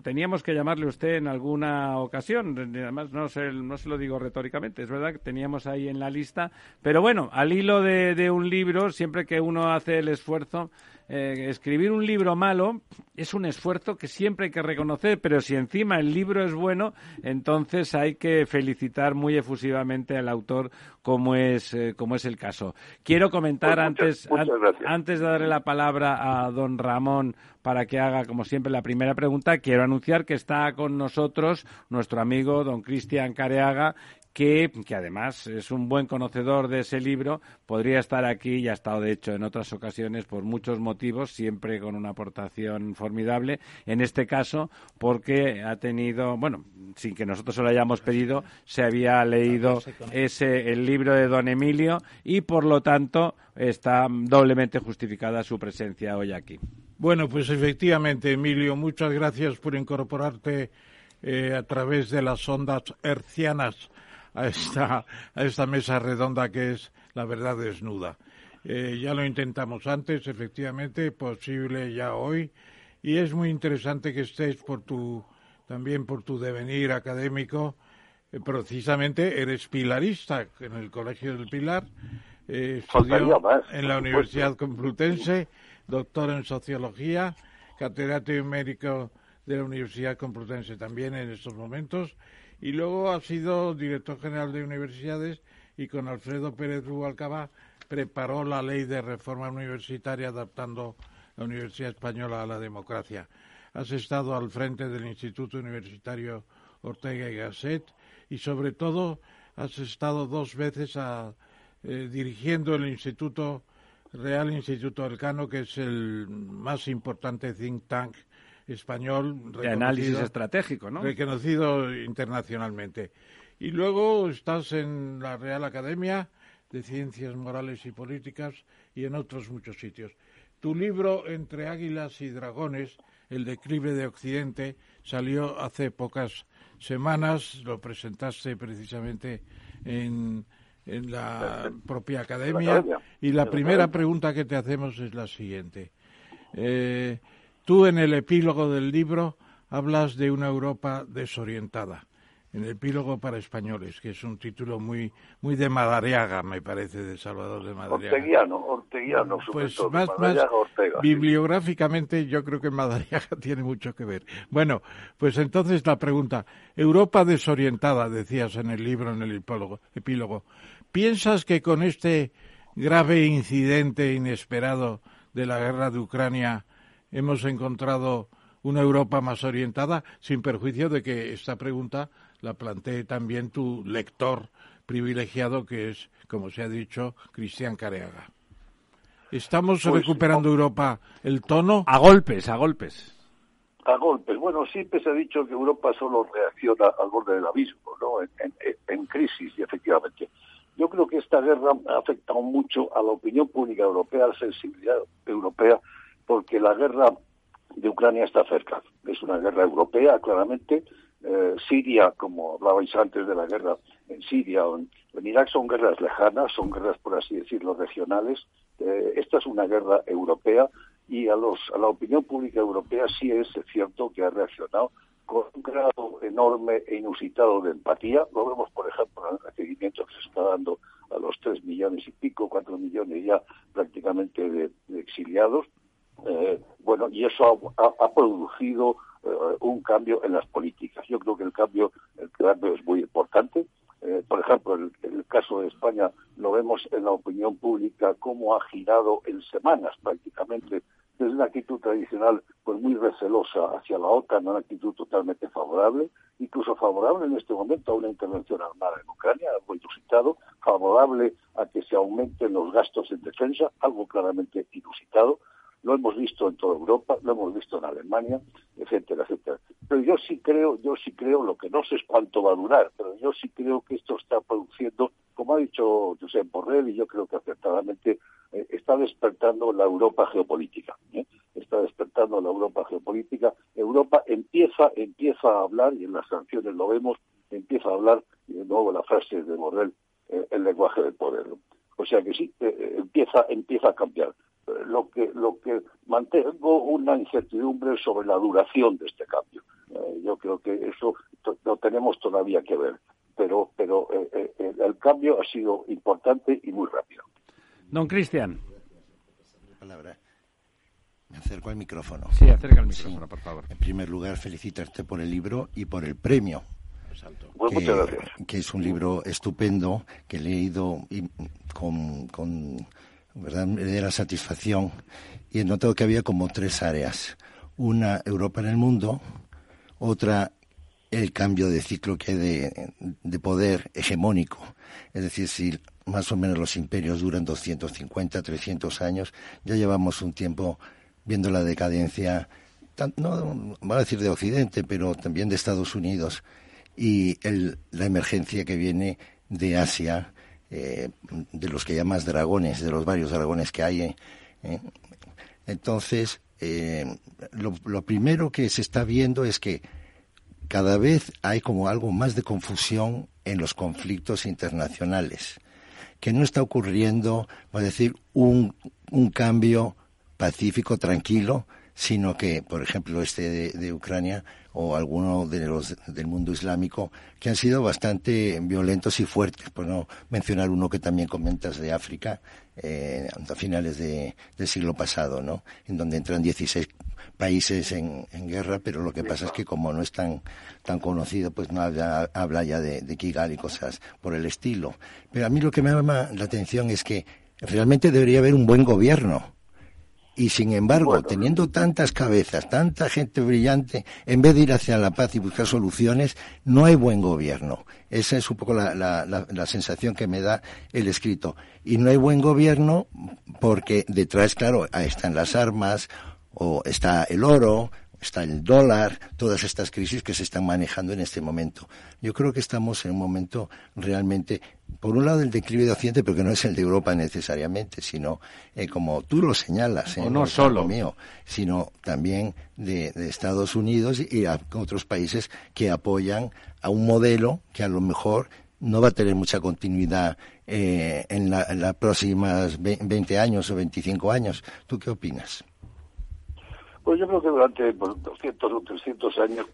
teníamos que llamarle usted en alguna ocasión. Además, no se, no se lo digo retóricamente, es verdad que teníamos ahí en la lista. Pero bueno, al hilo de un libro, siempre que uno hace el esfuerzo eh, escribir un libro malo es un esfuerzo que siempre hay que reconocer, pero si encima el libro es bueno, entonces hay que felicitar muy efusivamente al autor, como es, eh, como es el caso. Quiero comentar pues antes, antes de darle la palabra a don Ramón para que haga, como siempre, la primera pregunta, quiero anunciar que está con nosotros nuestro amigo don Cristian Careaga, que, que, además es un buen conocedor de ese libro, podría estar aquí y ha estado, de hecho, en otras ocasiones por muchos motivos, siempre con una aportación formidable. En este caso, porque ha tenido, bueno, sin que nosotros se lo hayamos pedido, se había leído ese, el libro de don Emilio y, por lo tanto, está doblemente justificada su presencia hoy aquí. Bueno, pues efectivamente, Emilio, muchas gracias por incorporarte eh, a través de las ondas hercianas a esta, a esta mesa redonda que es la verdad desnuda. Eh, ya lo intentamos antes, efectivamente, posible ya hoy, y es muy interesante que estés por tu, también por tu devenir académico. Eh, precisamente eres pilarista en el Colegio del Pilar, eh, estudió en la Universidad Complutense, doctor en Sociología, catedrático médico de la Universidad Complutense también en estos momentos, y luego ha sido director general de universidades y con Alfredo Pérez Rubalcaba preparó la ley de reforma universitaria adaptando la Universidad Española a la democracia. Has estado al frente del Instituto Universitario Ortega y Gasset y sobre todo has estado dos veces eh, dirigiendo el Instituto Real Instituto Elcano, que es el más importante think tank español. De análisis estratégico, ¿no? Reconocido internacionalmente. Y luego estás en la Real Academia de Ciencias Morales y Políticas y en otros muchos sitios. Tu libro Entre Águilas y Dragones, El declive de Occidente, salió hace pocas semanas, lo presentaste precisamente en, en la propia academia. Y la primera pregunta que te hacemos es la siguiente. Eh, Tú en el epílogo del libro hablas de una Europa desorientada, en el epílogo para españoles, que es un título muy muy de Madariaga, me parece, de Salvador de Madariaga. Orteguiano, Orteguiano, pues más, bibliográficamente yo creo que Madariaga tiene mucho que ver. Bueno, pues entonces la pregunta, Europa desorientada, decías en el libro, en el epílogo, epílogo ¿piensas que con este grave incidente inesperado de la guerra de Ucrania hemos encontrado una Europa más orientada, sin perjuicio de que esta pregunta la plantee también tu lector privilegiado, que es, como se ha dicho, Cristian Careaga. ¿Estamos pues, recuperando Europa el tono? A golpes, a golpes. A golpes. Bueno, siempre se ha dicho que Europa solo reacciona al borde del abismo, ¿no? En, en crisis, y efectivamente. Yo creo que esta guerra ha afectado mucho a la opinión pública europea, a la sensibilidad europea porque la guerra de Ucrania está cerca. Es una guerra europea, claramente. Eh, Siria, como hablabais antes de la guerra en Siria o en, Irak, son guerras lejanas, son guerras, por así decirlo, regionales. Eh, esta es una guerra europea y a, los, a la opinión pública europea sí es cierto que ha reaccionado con un grado enorme e inusitado de empatía. Lo vemos, por ejemplo, en el recibimiento que se está dando a los tres millones y pico, cuatro millones ya prácticamente de exiliados Eh, bueno, y eso ha, producido eh, un cambio en las políticas. Yo creo que el cambio, el cambio es muy importante. Eh, por ejemplo, el, caso de España lo vemos en la opinión pública cómo ha girado en semanas prácticamente desde una actitud tradicional pues muy recelosa hacia la OTAN una actitud totalmente favorable, incluso favorable en este momento a una intervención armada en Ucrania, algo inusitado, favorable a que se aumenten los gastos en defensa, algo claramente inusitado, lo hemos visto en toda Europa, lo hemos visto en Alemania, etcétera, etcétera. Pero yo sí creo, yo sí creo, lo que no sé es cuánto va a durar, pero yo sí creo que esto está produciendo, como ha dicho José Borrell, y yo creo que acertadamente eh, está despertando la Europa geopolítica. ¿eh? Está despertando la Europa geopolítica. Europa empieza, empieza a hablar, y en las sanciones lo vemos, empieza a hablar, y de nuevo la frase de Borrell, eh, el lenguaje del poder. O sea que sí, empieza, empieza a cambiar lo que lo que mantengo una incertidumbre sobre la duración de este cambio. Eh, yo creo que eso lo tenemos todavía que ver, pero pero eh, eh, el cambio ha sido importante y muy rápido. Don Cristian. Me acerco al micrófono. Sí, acerca el micrófono, por favor. En primer lugar, felicitarte por el libro y por el premio. Pues muchas gracias. Que es un libro estupendo que he leído con, con ¿verdad? Me dio la satisfacción y he notado que había como tres áreas. Una, Europa en el mundo, otra, el cambio de ciclo que hay de, de poder hegemónico. Es decir, si más o menos los imperios duran 250, 300 años, ya llevamos un tiempo viendo la decadencia, no voy a decir de Occidente, pero también de Estados Unidos y el, la emergencia que viene de Asia eh, de los que llamas dragones, de los varios dragones que hay. ¿eh? Entonces, eh, lo, primero que se está viendo es que cada vez hay como algo más de confusión en los conflictos internacionales, que no está ocurriendo, va a decir, un, un cambio pacífico, tranquilo, sino que, por ejemplo, este de, Ucrania o alguno de los del mundo islámico, que han sido bastante violentos y fuertes, por no mencionar uno que también comentas de África, eh, a finales de, del siglo pasado, ¿no? En donde entran 16 países en, guerra, pero lo que pasa es que como no es tan, tan conocido, pues no habla, habla ya de, de Kigali y cosas por el estilo. Pero a mí lo que me llama la atención es que realmente debería haber un buen gobierno y sin embargo, teniendo tantas cabezas, tanta gente brillante, en vez de ir hacia la paz y buscar soluciones, no hay buen gobierno. Esa es un poco la, la, la, sensación que me da el escrito. Y no hay buen gobierno porque detrás, claro, están las armas, o está el oro, está el dólar, todas estas crisis que se están manejando en este momento. Yo creo que estamos en un momento realmente, por un lado, el declive de Occidente, pero que no es el de Europa necesariamente, sino, eh, como tú lo señalas, eh, no solo mío, sino también de, Estados Unidos y a otros países que apoyan a un modelo que a lo mejor no va a tener mucha continuidad eh, en, la, en los próximos 20 años o 25 años. ¿Tú qué opinas? Pues yo creo que durante 200 o 300 años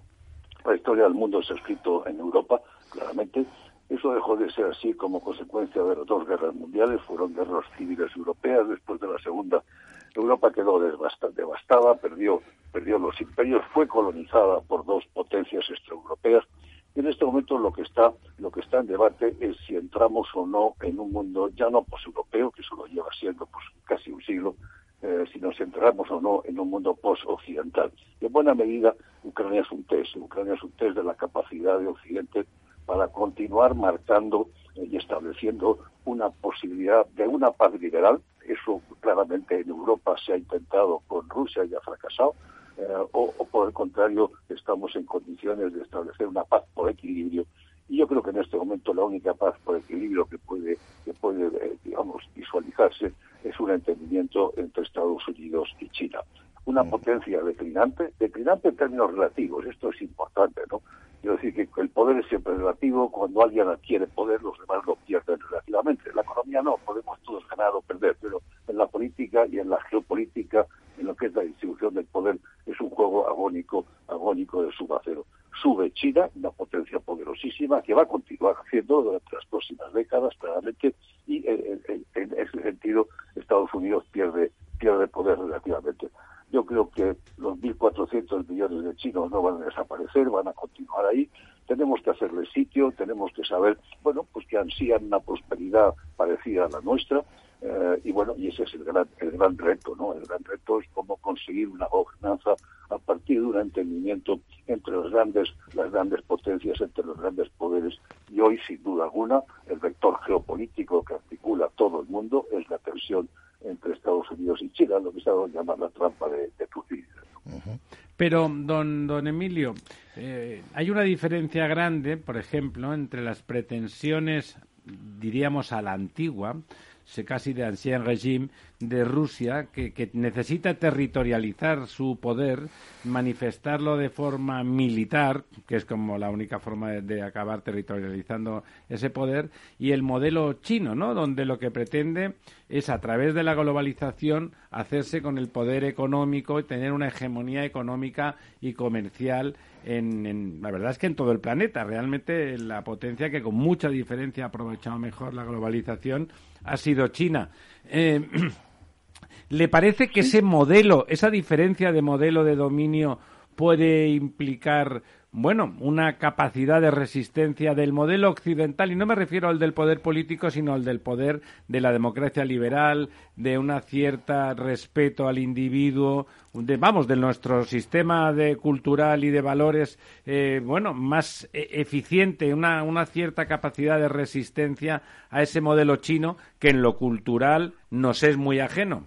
la historia del mundo se ha escrito en Europa, claramente. Eso dejó de ser así como consecuencia de las dos guerras mundiales, fueron guerras civiles europeas. Después de la segunda, Europa quedó devastada, perdió, perdió los imperios, fue colonizada por dos potencias extraeuropeas. Y en este momento lo que está, lo que está en debate es si entramos o no en un mundo ya no poseuropeo, que eso lo lleva siendo pues, casi un siglo, eh, si nos centramos o no en un mundo post-occidental. En buena medida, Ucrania es un test. Ucrania es un test de la capacidad de Occidente para continuar marcando eh, y estableciendo una posibilidad de una paz liberal. Eso claramente en Europa se ha intentado con Rusia y ha fracasado. Eh, o, por el contrario, estamos en condiciones de establecer una paz por equilibrio. Y yo creo que en este momento la única paz por equilibrio que puede, que puede digamos, visualizarse es un entendimiento entre Estados Unidos y China. Una mm. potencia declinante, declinante en términos relativos, esto es importante, ¿no? Quiero decir que el poder es siempre relativo, cuando alguien adquiere poder, los demás lo pierden relativamente. En la economía no, podemos todos ganar o perder, pero en la política y en la geopolítica, en lo que es la distribución del poder, es un juego agónico, agónico de suma cero. Sube China, una potencia poderosísima que va a continuar haciendo durante las próximas décadas, claramente, y en, ese sentido Estados Unidos pierde, pierde poder relativamente. Yo creo que los 1.400 millones de chinos no van a desaparecer, van a continuar ahí. Tenemos que hacerle sitio, tenemos que saber, bueno, pues que ansían una prosperidad parecida a la nuestra. Eh, y bueno, y ese es el gran, el gran reto, ¿no? El gran reto es cómo conseguir una gobernanza a partir de un entendimiento entre los grandes, las grandes potencias, entre los grandes poderes. Y hoy, sin duda alguna, el vector geopolítico que articula todo el mundo es la tensión entre Estados Unidos y China, lo que se ha la trampa de, de Pero, don, don Emilio, eh, hay una diferencia grande, por ejemplo, entre las pretensiones, diríamos, a la antigua, casi de ancien régime de Rusia, que, necesita territorializar su poder, manifestarlo de forma militar, que es como la única forma de, acabar territorializando ese poder, y el modelo chino, ¿no? Donde lo que pretende es, a través de la globalización, hacerse con el poder económico y tener una hegemonía económica y comercial en, la verdad es que en todo el planeta. Realmente la potencia que con mucha diferencia ha aprovechado mejor la globalización ha sido China. Eh, ¿Le parece que ese modelo, esa diferencia de modelo de dominio puede implicar bueno, una capacidad de resistencia del modelo occidental, y no me refiero al del poder político, sino al del poder de la democracia liberal, de una cierta respeto al individuo, de, vamos, de nuestro sistema de cultural y de valores, eh, bueno, más e, eficiente, una, cierta capacidad de resistencia a ese modelo chino que en lo cultural nos es muy ajeno.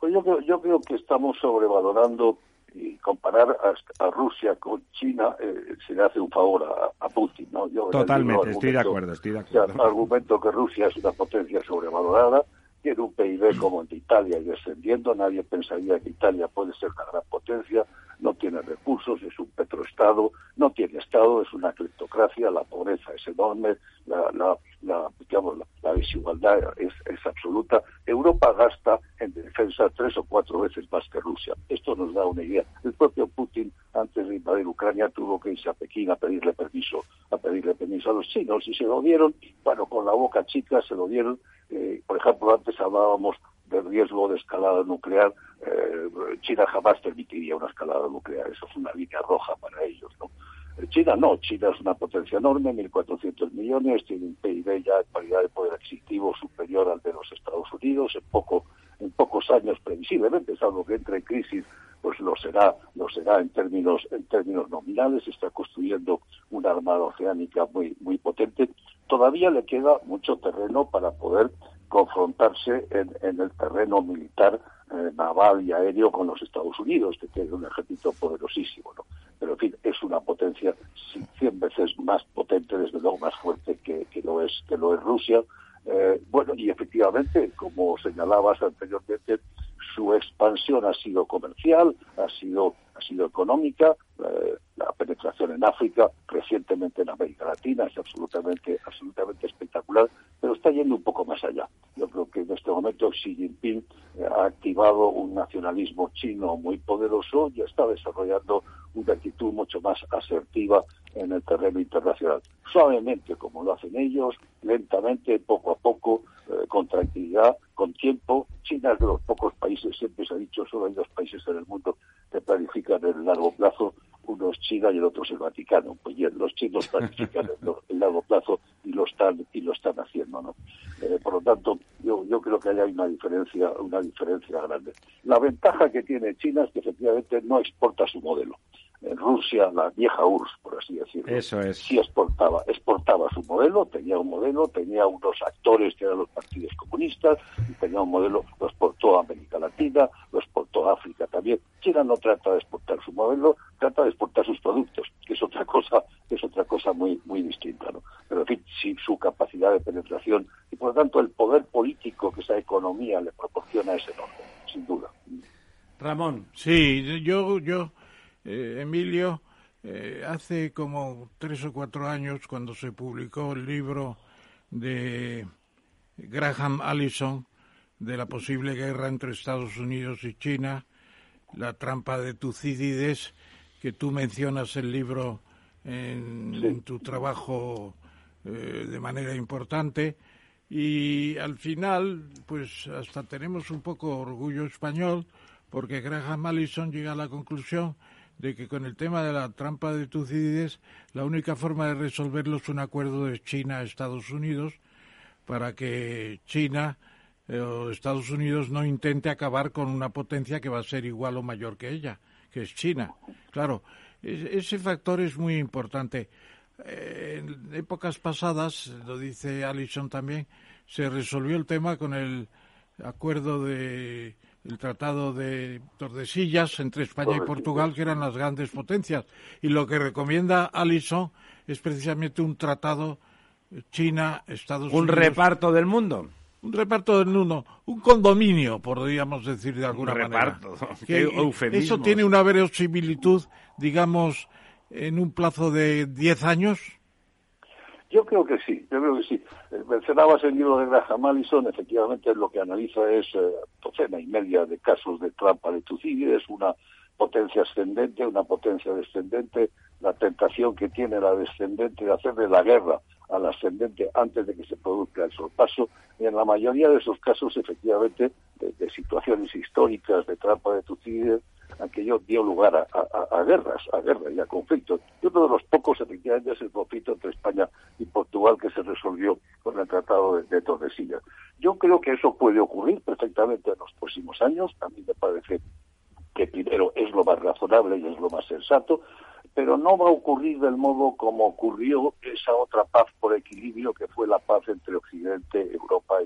Pues yo creo, yo creo que estamos sobrevalorando y comparar a, Rusia con China eh, se le hace un favor a, Putin. ¿no? Totalmente, estoy de acuerdo, estoy de acuerdo. argumento que Rusia es una potencia sobrevalorada, tiene un PIB como el de Italia y descendiendo, nadie pensaría que Italia puede ser una gran potencia, no tiene recursos, es un petroestado, no tiene Estado, es una cleptocracia, la pobreza es enorme, la, la, la digamos, la, desigualdad es, es, absoluta. Europa gasta en defensa tres o cuatro veces más que Rusia. Esto nos da una idea. El propio Putin, antes de invadir Ucrania, tuvo que irse a Pekín a pedirle permiso, a pedirle permiso a los chinos y se lo dieron, bueno, con la boca chica se lo dieron. Eh, por ejemplo, antes hablábamos del riesgo de escalada nuclear, eh, China jamás permitiría una escalada nuclear, eso es una línea roja para ellos, ¿no? China no, China es una potencia enorme, 1.400 millones, tiene un PIB ya en paridad de poder adquisitivo superior al de los Estados Unidos, en poco en pocos años previsiblemente, salvo que entre en crisis, pues lo será, lo será en términos en términos nominales, está construyendo una armada oceánica muy muy potente. Todavía le queda mucho terreno para poder confrontarse en, el terreno militar, eh, naval y aéreo con los Estados Unidos, que tiene un ejército poderosísimo, ¿no? Pero, en fin, es una potencia cien veces más potente, desde luego más fuerte que, lo, es, que lo es Rusia. Eh, bueno, y efectivamente, como señalabas anteriormente, su expansión ha sido comercial, ha sido, ha sido económica, la penetración en África, recientemente en América Latina, es absolutamente, absolutamente espectacular, pero está yendo un poco más allá. Yo creo que en este momento Xi Jinping eh, ha activado un nacionalismo chino muy poderoso y está desarrollando una actitud mucho más asertiva en el terreno internacional. Suavemente, como lo hacen ellos, lentamente, poco a poco, eh, con tranquilidad, con tiempo. China es de los pocos países, siempre se ha dicho, solo hay dos países en el mundo que planifican el largo plazo uno es China y el otro es el Vaticano. Pues bien, los chinos planifican en largo plazo y lo están y lo están haciendo, ¿no? Eh, por lo tanto, yo, yo creo que hay una diferencia una diferencia grande. La ventaja que tiene China es que efectivamente no exporta su modelo. En Rusia, la vieja URSS, por así decirlo, Eso es. sí exportaba, exportaba su modelo, tenía un modelo, tenía unos actores que eran los partidos comunistas, y tenía un modelo, lo exportó a América Latina, lo exportó a África también. China no trata de exportar su modelo, trata de exportar sus productos, que es otra cosa, que es otra cosa muy, muy distinta, ¿no? Pero en fin, sí, su capacidad de penetración y por lo tanto el poder político que esa economía le proporciona es enorme, sin duda. Ramón. Sí, yo, yo eh, Emilio, eh, hace como tres o cuatro años, cuando se publicó el libro de Graham Allison de la posible guerra entre Estados Unidos y China, la trampa de Tucídides, que tú mencionas el libro en, tu trabajo eh, de manera importante, y al final, pues hasta tenemos un poco orgullo español, porque Graham Allison llega a la conclusión de que con el tema de la trampa de Tucídides, la única forma de resolverlo es un acuerdo de China-Estados Unidos para que China eh, o Estados Unidos no intente acabar con una potencia que va a ser igual o mayor que ella, que es China. Claro, ese factor es muy importante. Eh, en épocas pasadas, lo dice Allison también, se resolvió el tema con el acuerdo de el Tratado de Tordesillas entre España y Portugal, que eran las grandes potencias. Y lo que recomienda Alison es precisamente un tratado China, Estados Unidos. Un reparto del mundo. Un reparto del mundo, un condominio, podríamos decir de alguna un manera. Reparto. eso tiene una verosimilitud, digamos, en un plazo de 10 años. Yo creo que sí, yo creo que sí. Eh, mencionabas el libro de Graham Allison, efectivamente lo que analiza es eh, docena y media de casos de trampa de Tucídides, una potencia ascendente, una potencia descendente, la tentación que tiene la descendente de hacerle la guerra al ascendente antes de que se produzca el sorpaso. Y en la mayoría de esos casos, efectivamente, de, situaciones históricas de trampa de Tucídides, aquello dio lugar a, guerras, a guerras y a conflictos. Y uno de los pocos, efectivamente, es el conflicto entre España y Portugal que se resolvió con el Tratado de, de Tordesillas. Yo creo que eso puede ocurrir perfectamente en los próximos años. A mí me parece que primero es lo más razonable y es lo más sensato, pero no va a ocurrir del modo como ocurrió esa otra paz por equilibrio que fue la paz entre Occidente, Europa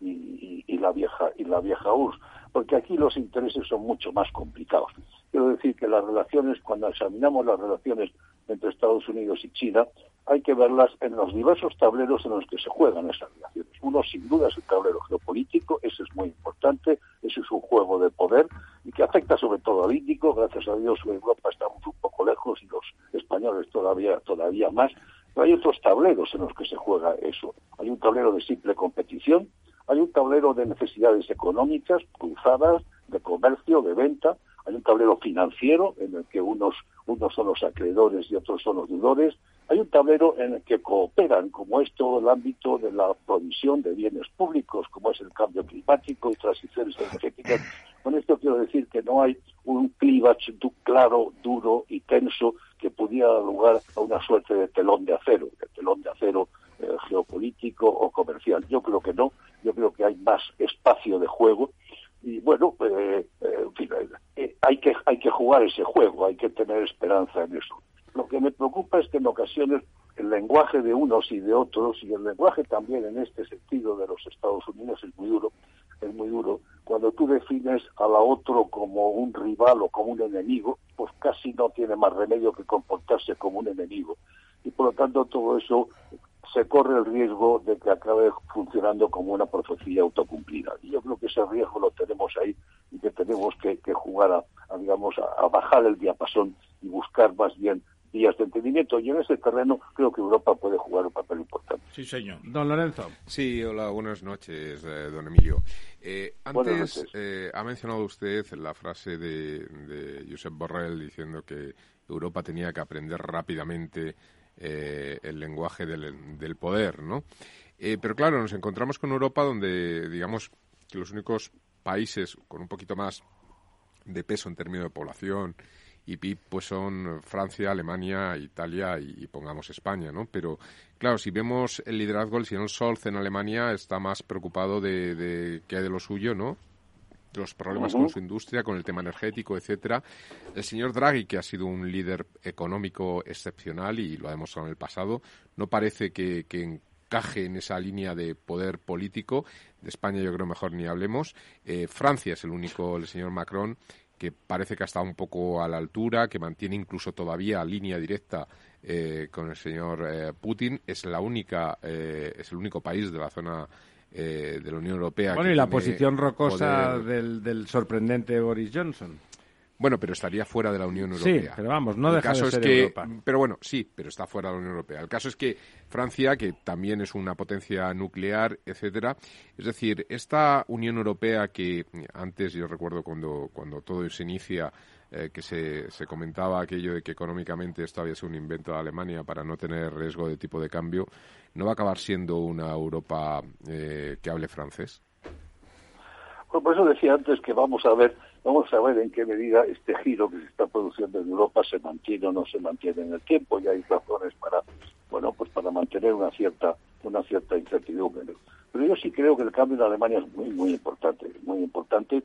y, y la vieja y la vieja URSS porque aquí los intereses son mucho más complicados. Quiero decir que las relaciones, cuando examinamos las relaciones entre Estados Unidos y China, hay que verlas en los diversos tableros en los que se juegan esas relaciones. Uno, sin duda, es el tablero geopolítico, ese es muy importante, ese es un juego de poder y que afecta sobre todo al Índico. Gracias a Dios, Europa estamos un poco lejos y los españoles todavía, todavía más. Pero hay otros tableros en los que se juega eso. Hay un tablero de simple competición, hay un tablero de necesidades económicas, cruzadas, de comercio, de venta, hay un tablero financiero en el que unos, unos son los acreedores y otros son los deudores, hay un tablero en el que cooperan, como es todo el ámbito de la provisión de bienes públicos, como es el cambio climático y transiciones energéticas. Con esto quiero decir que no hay un clivage claro, duro y tenso que pudiera dar lugar a una suerte de telón de acero, de telón de acero eh, geopolítico o comercial. Yo creo que no, yo creo que hay más espacio de juego y bueno, eh, eh, en fin, hay que hay que jugar ese juego, hay que tener esperanza en eso. Lo que me preocupa es que en ocasiones el lenguaje de unos y de otros y el lenguaje también en este sentido de los Estados Unidos es muy duro, es muy duro. Cuando tú defines a la otro como un rival o como un enemigo, pues casi no tiene más remedio que comportarse como un enemigo. Y por lo tanto todo eso se corre el riesgo de que acabe funcionando como una profecía autocumplida. Y yo creo que ese riesgo lo tenemos ahí y que tenemos que, jugar a, digamos, a, bajar el diapasón y buscar más bien vías de entendimiento. Y en ese terreno creo que Europa puede jugar un papel importante. Sí, señor. Don Lorenzo. Sí, hola, buenas noches, eh, don Emilio. Eh, antes eh, ha mencionado usted la frase de, de Josep Borrell diciendo que Europa tenía que aprender rápidamente eh, el lenguaje del, poder, ¿no? Eh, pero claro, nos encontramos con Europa donde, digamos, que los únicos países con un poquito más de peso en términos de población y PIB pues son Francia, Alemania, Italia y, pongamos España, ¿no? Pero claro, si vemos el liderazgo, el señor Scholz en Alemania está más preocupado de, hay de lo suyo, ¿no? Los problemas con su industria, con el tema energético, etcétera. El señor Draghi, que ha sido un líder económico excepcional y lo ha demostrado en el pasado, no parece que, encaje en esa línea de poder político. De España yo creo mejor ni hablemos. Eh, Francia es el único, el señor Macron, que parece que ha estado un poco a la altura, que mantiene incluso todavía línea directa eh, con el señor eh, Putin. Es la única, es el único país de la zona eh, de la Unión Europea. Bueno, y la posición rocosa del, sorprendente Boris Johnson. Bueno, pero estaría fuera de la Unión Europea. Sí, pero vamos, no deja de ser Europa. Pero bueno, sí, pero está fuera de la Unión Europea. El caso es que Francia, que también es una potencia nuclear, etcétera, es decir, esta Unión Europea que antes yo recuerdo cuando cuando todo se inicia eh, que se, se, comentaba aquello de que económicamente esto había sido un invento de Alemania para no tener riesgo de tipo de cambio, ¿no va a acabar siendo una Europa eh, que hable francés? Bueno, por eso decía antes que vamos a ver vamos a ver en qué medida este giro que se está produciendo en Europa se mantiene o no se mantiene en el tiempo y hay razones para, bueno, pues para mantener una cierta, una cierta incertidumbre. Pero yo sí creo que el cambio en Alemania es muy, muy importante, muy importante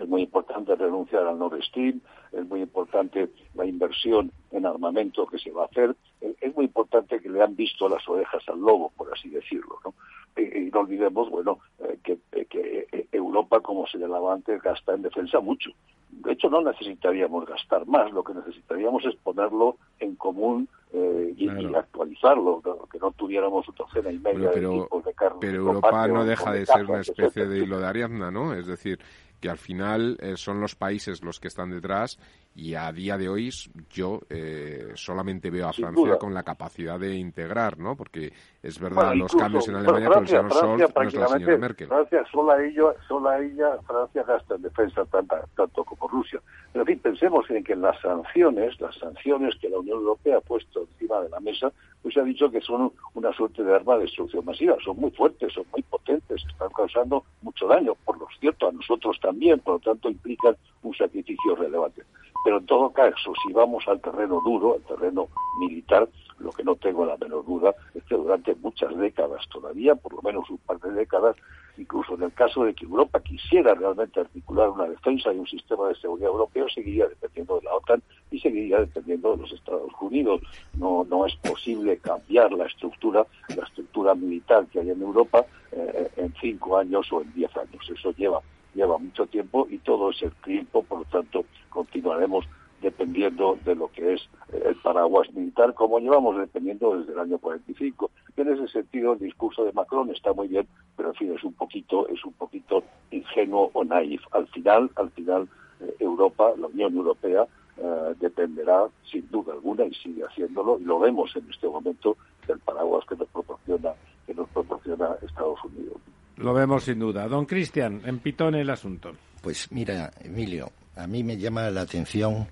es muy importante renunciar al Nord Stream, es muy importante la inversión en armamento que se va a hacer, es muy importante que le han visto las orejas al lobo, por así decirlo. ¿no? Y, no olvidemos, bueno, eh, que, que, Europa, como se señalaba antes, gasta en defensa mucho. De hecho, no necesitaríamos gastar más, lo que necesitaríamos es ponerlo en común eh, y, actualizarlo, que no tuviéramos una docena y media pero, de tipos de carne. Pero Europa no deja de ser una especie de hilo de Ariadna, ¿no? Es decir, que al final eh, son los países los que están detrás y a día de hoy yo eh, solamente veo a Francia con la capacidad de integrar, ¿no? Porque es verdad, los cambios en Alemania con el señor Scholz no es la señora Merkel. Francia, sola ella, sola ella, Francia gasta en defensa tanto como Rusia. Pero en fin, pensemos en que las sanciones, las sanciones que la Unión Europea ha puesto encima de la mesa, pues se ha dicho que son una suerte de arma de destrucción masiva. Son muy fuertes, son muy potentes, están causando mucho daño. Por lo cierto, a nosotros también, por lo tanto implican un sacrificio relevante. Pero en todo caso, si vamos al terreno duro, al terreno militar, lo que no tengo la menor duda es que durante muchas décadas todavía, por lo menos un par de décadas, incluso en el caso de que Europa quisiera realmente articular una defensa y un sistema de seguridad europeo, seguiría dependiendo de la OTAN y seguiría dependiendo de los Estados Unidos. No, no es posible cambiar la estructura, la estructura militar que hay en Europa eh, en cinco años o en diez años. Eso lleva lleva mucho tiempo y todo ese tiempo, por lo tanto, continuaremos dependiendo de lo que es eh, el paraguas militar, como llevamos dependiendo desde el año 45. En ese sentido, el discurso de Macron está muy bien, pero en fin, es un poquito, es un poquito ingenuo o naif. Al final, al final, eh, Europa, la Unión Europea, eh, dependerá sin duda alguna y sigue haciéndolo, y lo vemos en este momento del paraguas que nos proporciona, que nos proporciona Estados Unidos. Lo vemos sin duda. Don Cristian, empitone el asunto. Pues mira, Emilio, a mí me llama la atención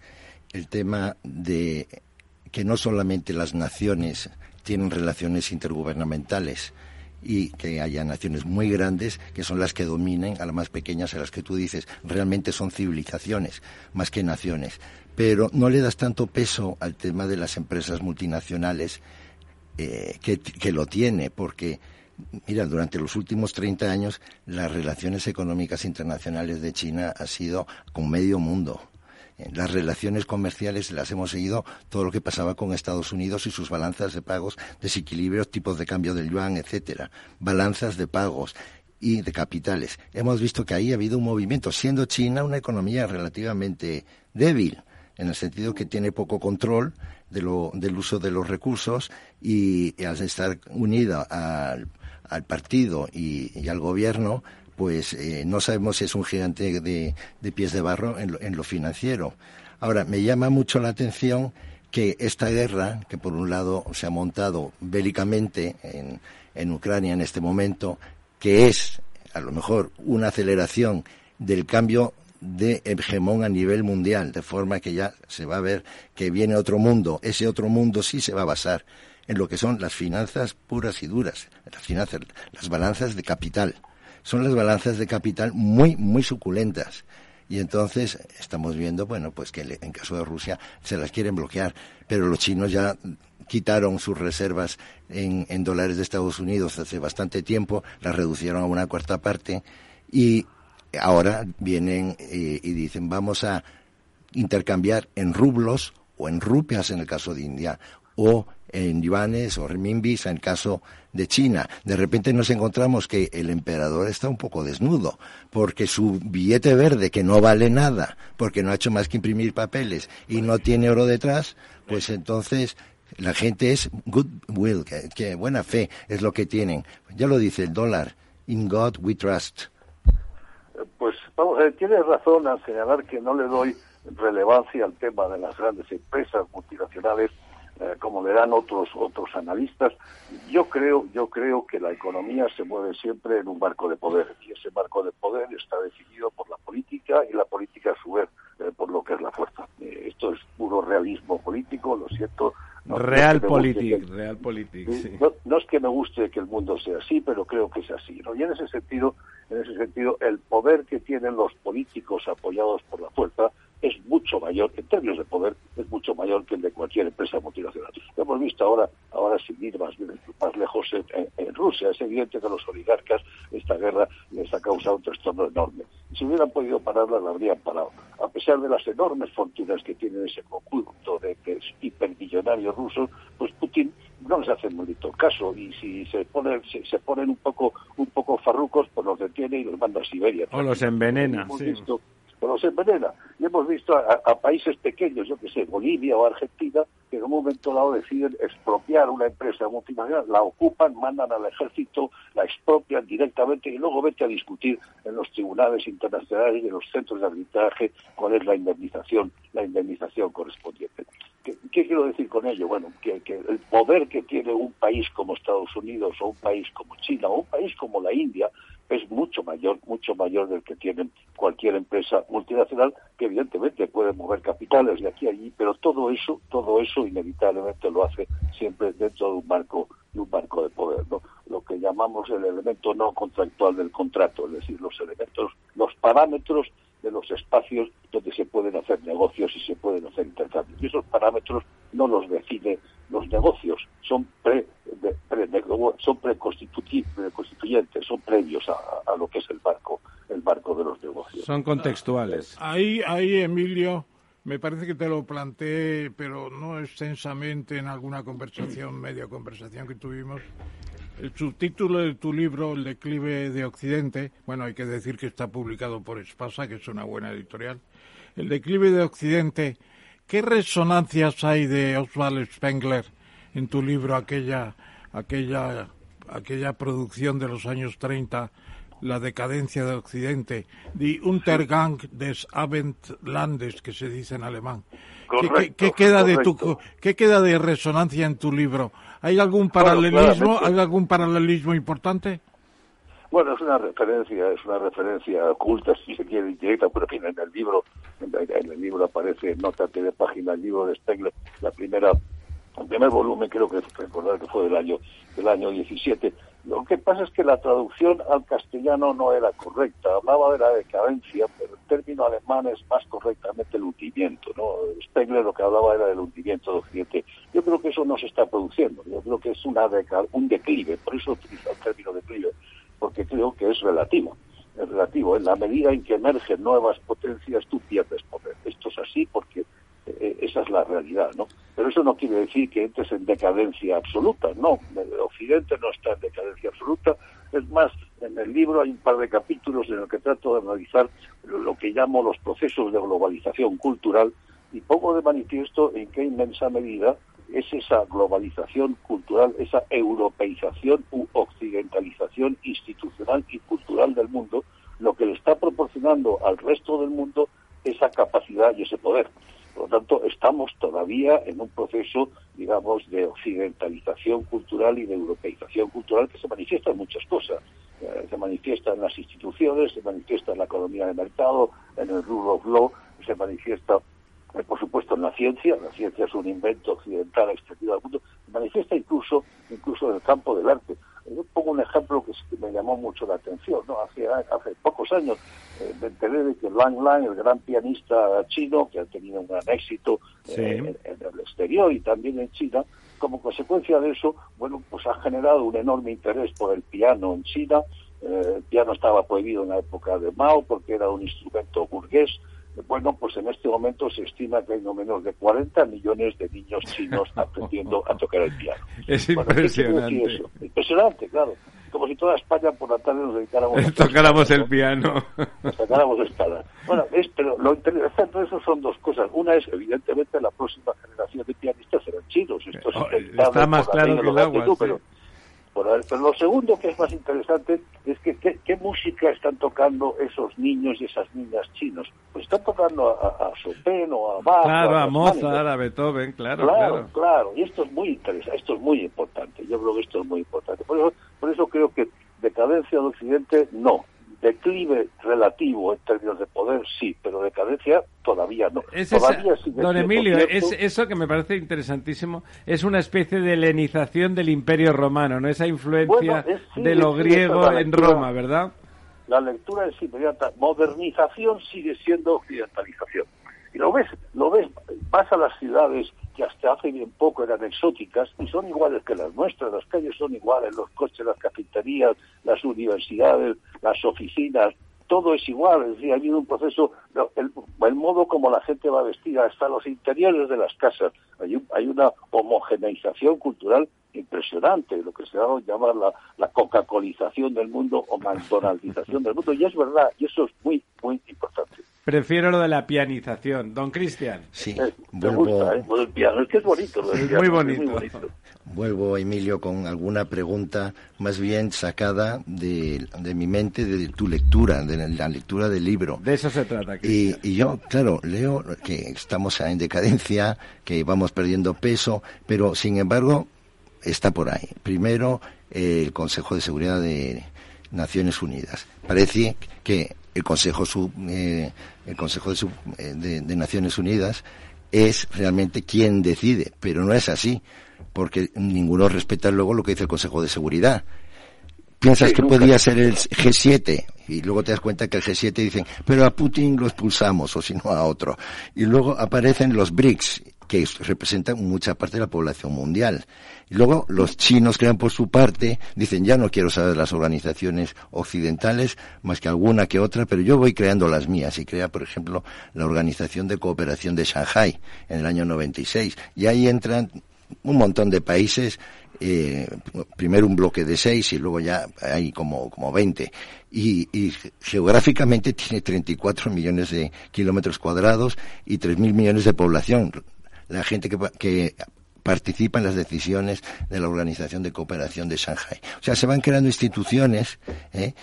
el tema de que no solamente las naciones tienen relaciones intergubernamentales y que haya naciones muy grandes que son las que dominen a las más pequeñas, a las que tú dices realmente son civilizaciones más que naciones. Pero no le das tanto peso al tema de las empresas multinacionales eh, que lo tiene, porque Mira, durante los últimos 30 años las relaciones económicas internacionales de China ha sido con medio mundo. Las relaciones comerciales las hemos seguido todo lo que pasaba con Estados Unidos y sus balanzas de pagos, desequilibrios, tipos de cambio del yuan, etcétera, balanzas de pagos y de capitales. Hemos visto que ahí ha habido un movimiento, siendo China una economía relativamente débil, en el sentido que tiene poco control de lo, del uso de los recursos y, al estar unida al al partido y, al gobierno, pues eh, no sabemos si es un gigante de, pies de barro en lo, financiero. Ahora, me llama mucho la atención que esta guerra, que por un lado se ha montado bélicamente en, en Ucrania en este momento, que es a lo mejor una aceleración del cambio de hegemón a nivel mundial, de forma que ya se va a ver que viene otro mundo. Ese otro mundo sí se va a basar en lo que son las finanzas puras y duras, las finanzas, las balanzas de capital. Son las balanzas de capital muy, muy suculentas. Y entonces estamos viendo, bueno, pues que en caso de Rusia se las quieren bloquear, pero los chinos ya quitaron sus reservas en, dólares de Estados Unidos hace bastante tiempo, las reducieron a una cuarta parte y ahora vienen eh, y dicen vamos a intercambiar en rublos o en rupias en el caso de India o en yuanes o renminbis en caso de China. De repente nos encontramos que el emperador está un poco desnudo, porque su billete verde, que no vale nada, porque no ha hecho más que imprimir papeles y no tiene oro detrás, pues entonces la gente es goodwill, que, buena fe es lo que tienen. Ya lo dice el dólar, in God we trust. Pues vamos, eh, tiene razón al señalar que no le doy relevancia al tema de las grandes empresas multinacionales eh, como le dan otros otros analistas. Yo creo yo creo que la economía se mueve siempre en un marco de poder y ese marco de poder está definido por la política y la política a su vez eh, por lo que es la fuerza. Eh, esto es puro realismo político, lo siento. real político, real político. No, es que me guste que el mundo sea así, pero creo que es así. ¿no? Y en ese sentido, en ese sentido, el poder que tienen los políticos apoyados por la fuerza es mucho mayor, en términos de poder, es mucho mayor que el de cualquier empresa multinacional. Lo hemos visto ahora, ahora sin ir más, más lejos en, Rusia. Es evidente que a los oligarcas esta guerra les ha causado un trastorno enorme. Si hubieran podido pararla, la habrían parado. A pesar de las enormes fortunas que tiene ese conjunto de, hipermillonarios rusos, pues Putin no les hace bonito caso y si se ponen se, ponen un poco un poco farrucos pues los detiene y los manda a Siberia o los envenena sí pero se envenena. Y hemos visto a, países pequeños, yo que sé, Bolivia o Argentina, que en un momento dado deciden expropiar una empresa multinacional, la ocupan, mandan al ejército, la expropian directamente y luego vete a discutir en los tribunales internacionales y en los centros de arbitraje cuál es la indemnización, la indemnización correspondiente. ¿Qué, quiero decir con ello? Bueno, que el poder que tiene un país como Estados Unidos o un país como China o un país como la India es mucho mayor, mucho mayor del que tiene cualquier empresa multinacional que evidentemente puede mover capitales de aquí a allí, pero todo eso, todo eso inevitablemente lo hace siempre dentro de un marco, de un marco de poder, ¿no? Lo que llamamos el elemento no contractual del contrato, es decir, los elementos, los parámetros de los espacios donde se pueden hacer negocios y se pueden hacer intercambios. Y esos parámetros no los define los negocios, son pre, son preconstituyentes, son previos a, lo que es el marco, el marco de los negocios. Son contextuales. Ahí, ahí, Emilio, me parece que te lo planteé, pero no extensamente en alguna conversación, media conversación que tuvimos. El subtítulo de tu libro, El declive de Occidente, bueno, hay que decir que está publicado por Espasa, que es una buena editorial. El declive de Occidente, ¿qué resonancias hay de Oswald Spengler en tu libro, aquella, aquella, aquella producción de los años 30, La decadencia de Occidente, Die Untergang des Abendlandes, que se dice en alemán? ¿Qué, queda de tu, ¿Qué queda de resonancia en tu libro? ¿Hay algún paralelismo, ¿hay algún paralelismo importante? Bueno, es una referencia, es una referencia oculta, si se quiere, indirecta, pero en el libro, en el libro aparece, nota de página, el libro de Spengler, la primera, el primer volumen, creo que recordar que fue del año, del año 17. Lo que pasa es que la traducción al castellano no era correcta, hablaba de la decadencia, pero el término alemán es más correctamente el hundimiento, ¿no? Spengler lo que hablaba era del hundimiento de Occidente. Yo creo que eso no se está produciendo, yo creo que es una un declive, por eso utilizo el término declive porque creo que es relativo. Es relativo. En la medida en que emergen nuevas potencias, tú pierdes poder. Esto es así porque esa es la realidad, ¿no? Pero eso no quiere decir que entres en decadencia absoluta, no. El Occidente no está en decadencia absoluta. Es más, en el libro hay un par de capítulos en los que trato de analizar lo que llamo los procesos de globalización cultural y pongo de manifiesto en qué inmensa medida es esa globalización cultural, esa europeización u occidentalización institucional y cultural del mundo, lo que le está proporcionando al resto del mundo esa capacidad y ese poder. Por lo tanto, estamos todavía en un proceso, digamos, de occidentalización cultural y de europeización cultural que se manifiesta en muchas cosas. Eh, se manifiesta en las instituciones, se manifiesta en la economía de mercado, en el rule of law, se manifiesta eh, por supuesto en la ciencia, la ciencia es un invento occidental extendido al mundo, se manifiesta incluso, incluso en el campo del arte. Yo pongo un ejemplo que me llamó mucho la atención. ¿no? Hace, hace pocos años eh, me enteré de que Lang Lang, el gran pianista chino, que ha tenido un gran éxito eh, en, el exterior y también en China, como consecuencia de eso, bueno, pues ha generado un enorme interés por el piano en China. el piano estaba prohibido en la época de Mao porque era un instrumento burgués bueno, pues en este momento se estima que hay no menos de 40 millones de niños chinos aprendiendo a tocar el piano. Es impresionante. Impresionante, claro. Como si toda España por la tarde nos dedicáramos a tocáramos el piano. Nos tocáramos espada. Bueno, es, pero lo interesante de eso son dos cosas. Una es, evidentemente, la próxima generación de pianistas serán chinos. Esto oh, está más claro que el agua. Pero lo segundo que es más interesante es que qué, música están tocando esos niños y esas niñas chinos. Pues están tocando a, Chopin o a Bach. Claro, a, Mozart, a Beethoven, claro, claro. Claro, y esto es muy interesante, esto es muy importante. Yo creo que esto es muy importante. Por eso, por eso creo que decadencia del Occidente, no declive relativo en términos de poder, sí, pero decadencia todavía no. todavía don Emilio, es eso que me parece interesantísimo, es una especie de helenización del Imperio Romano, ¿no? Esa influencia de lo griego en Roma, ¿verdad? la lectura es inmediata. Modernización sigue siendo occidentalización. Y lo ves, lo ves, vas a las ciudades que hasta hace bien poco eran exóticas y son iguales que las nuestras, las calles son iguales, los coches, las cafeterías, las universidades, las oficinas, todo es igual, es decir, ha habido un proceso, el, el, modo como la gente va vestida, hasta los interiores de las casas, hay, hay una homogeneización cultural impresionante, lo que se llama llamar la, la coca-colización del mundo o McDonaldización del mundo, y es verdad, y eso es muy, muy importante. Prefiero lo de la pianización. Don Cristian. Sí, eh, vuelvo... gusta, ¿eh? el piano, es que es bonito. Lo es muy bonito. muy bonito. Vuelvo, Emilio, con alguna pregunta más bien sacada de, de, mi mente, de tu lectura, de la lectura del libro. De eso se trata. Y, y, yo, claro, leo que estamos en decadencia, que vamos perdiendo peso, pero sin embargo está por ahí. Primero, el Consejo de Seguridad de Naciones Unidas. Parece que el Consejo, eh, el Consejo eh, de, Naciones Unidas es realmente quien decide, pero no es así, porque ninguno respeta luego lo que dice el Consejo de Seguridad. Piensas que podría ser el G7 y luego te das cuenta que el G7 dicen, pero a Putin lo expulsamos o si no a otro. Y luego aparecen los BRICS que representan mucha parte de la población mundial. Luego los chinos crean por su parte, dicen ya no quiero saber las organizaciones occidentales más que alguna que otra, pero yo voy creando las mías y crea, por ejemplo, la Organización de Cooperación de Shanghai en el año 96. Y ahí entran un montón de países eh, primero un bloque de seis y luego ya hay como, como 20. Y, y geográficamente tiene 34 millones de kilómetros cuadrados y 3.000 millones de población la gente que, que participa en las decisiones de la Organización de Cooperación de Shanghai. O sea, se van creando instituciones, ¿eh?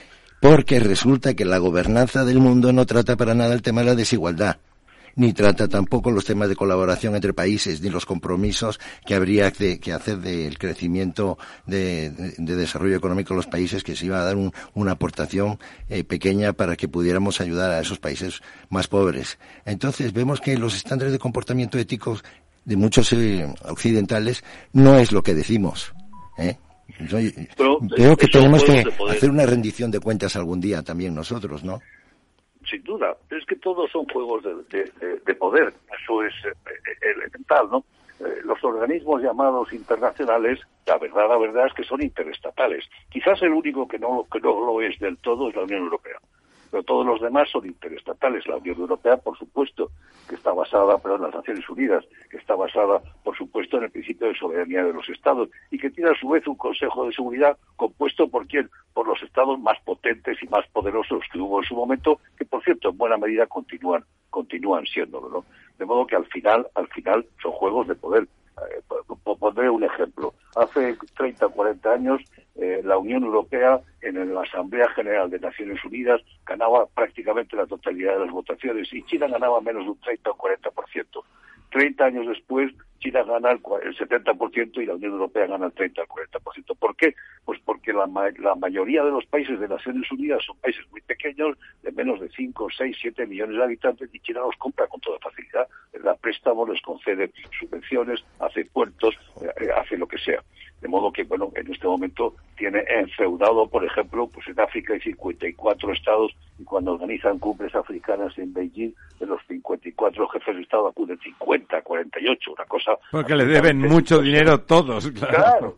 porque resulta que la gobernanza del mundo no trata para nada el tema de la desigualdad ni trata tampoco los temas de colaboración entre países, ni los compromisos que habría que, hacer del crecimiento de, desarrollo económico de los países, que se iba a dar una aportación eh, pequeña para que pudiéramos ayudar a esos países más pobres. Entonces vemos que los estándares de comportamiento éticos de muchos eh, occidentales no es lo que decimos. ¿eh? creo que tenemos que hacer una rendición de cuentas algún día también nosotros, ¿no? Sin duda. Pero es que todos son juegos de, poder, eso es eh, eh, elemental, ¿no? Eh, los organismos llamados internacionales, la verdad, la verdad es que son interestatales. Quizás el único que no, que no lo es del todo es la Unión Europea pero todos los demás son interestatales. La Unión Europea, por supuesto, que está basada, perdón, las Naciones Unidas, que está basada, por supuesto, en el principio de soberanía de los Estados y que tiene a su vez un Consejo de Seguridad compuesto por quién? Por los Estados más potentes y más poderosos que hubo en su momento, que por cierto, en buena medida continúan, continúan siéndolo, ¿no? De modo que al final, al final son juegos de poder. Eh, pondré un ejemplo. Hace 30 o 40 años eh, la Unión Europea en la Asamblea General de Naciones Unidas ganaba prácticamente la totalidad de las votaciones y China ganaba menos de un 30 o 40%. 30 años después, China gana el, 70% y la Unión Europea gana el 30 al 40%. ¿Por qué? Pues porque la, la, mayoría de los países de Naciones Unidas son países muy pequeños, de menos de 5, 6, 7 millones de habitantes, y China los compra con toda facilidad. Les da les concede subvenciones, hace puertos, eh, hace lo que sea. De modo que, bueno, en este momento tiene enfeudado, por ejemplo, pues en África hay 54 estados y cuando organizan cumbres africanas en Beijing, de los 54 jefes de Estado acuden 50, 48, una cosa... Porque le deben mucho dinero todos, claro.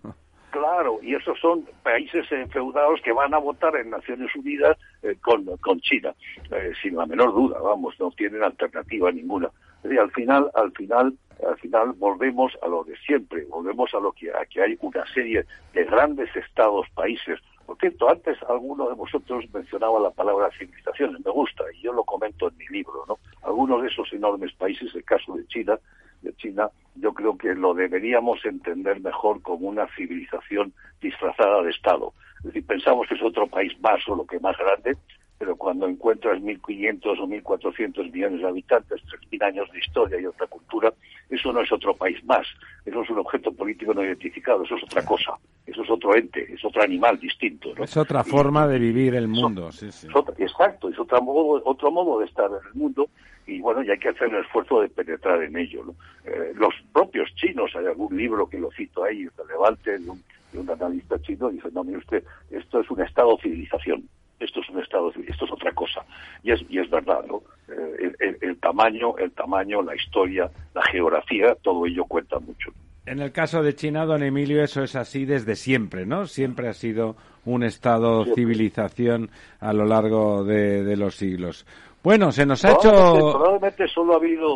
claro. y esos son países enfeudados que van a votar en Naciones Unidas eh, con, con China, eh, sin la menor duda, vamos, no tienen alternativa ninguna. Y al final, al final, al final volvemos a lo de siempre, volvemos a lo que, a que hay una serie de grandes estados, países. Por cierto, antes alguno de vosotros mencionaba la palabra civilizaciones, me gusta, y yo lo comento en mi libro, ¿no? Algunos de esos enormes países, el caso de China, de China, yo creo que lo deberíamos entender mejor como una civilización disfrazada de Estado. Es decir, pensamos que es otro país más o lo que más grande, pero cuando encuentras 1.500 o 1.400 millones de habitantes, 3.000 años de historia y otra cultura, eso no es otro país más, eso es un objeto político no identificado, eso es otra cosa, eso es otro ente, es otro animal distinto. Es otra forma de vivir el mundo, sí, sí. exacto, es otro modo, otro modo de estar en el mundo y bueno, y hay que hacer el esfuerzo de penetrar en ello. Eh, los propios chinos, hay algún libro que lo cito ahí, relevante, de un, de un analista chino, dice, no, mire usted, esto es un estado civilización esto es un Estado civil. otra cosa. Y es, y es verdad, ¿no? Eh, el, tamaño, el tamaño, la historia, la geografía, todo ello cuenta mucho. En el caso de China, don Emilio, eso es así desde siempre, ¿no? Siempre ha sido un estado civilización a lo largo de, los siglos. Bueno, se nos ha hecho... Probablemente solo ha habido,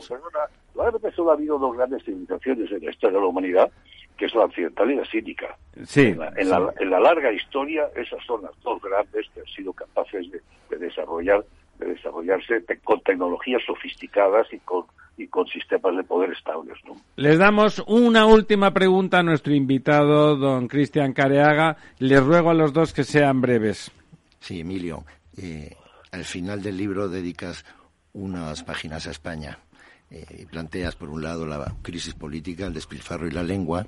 probablemente solo ha habido dos grandes civilizaciones en la historia de la humanidad, que es la occidental y la sírica. Sí, en, la, larga historia, esas son las dos grandes que han sido capaces de, desarrollar de desarrollarse con tecnologías sofisticadas y con y con sistemas de poder estables. ¿no? Les damos una última pregunta a nuestro invitado, don Cristian Careaga. Les ruego a los dos que sean breves. Sí, Emilio. Eh, al final del libro dedicas unas páginas a España eh, planteas, por un lado, la crisis política, el despilfarro y la lengua,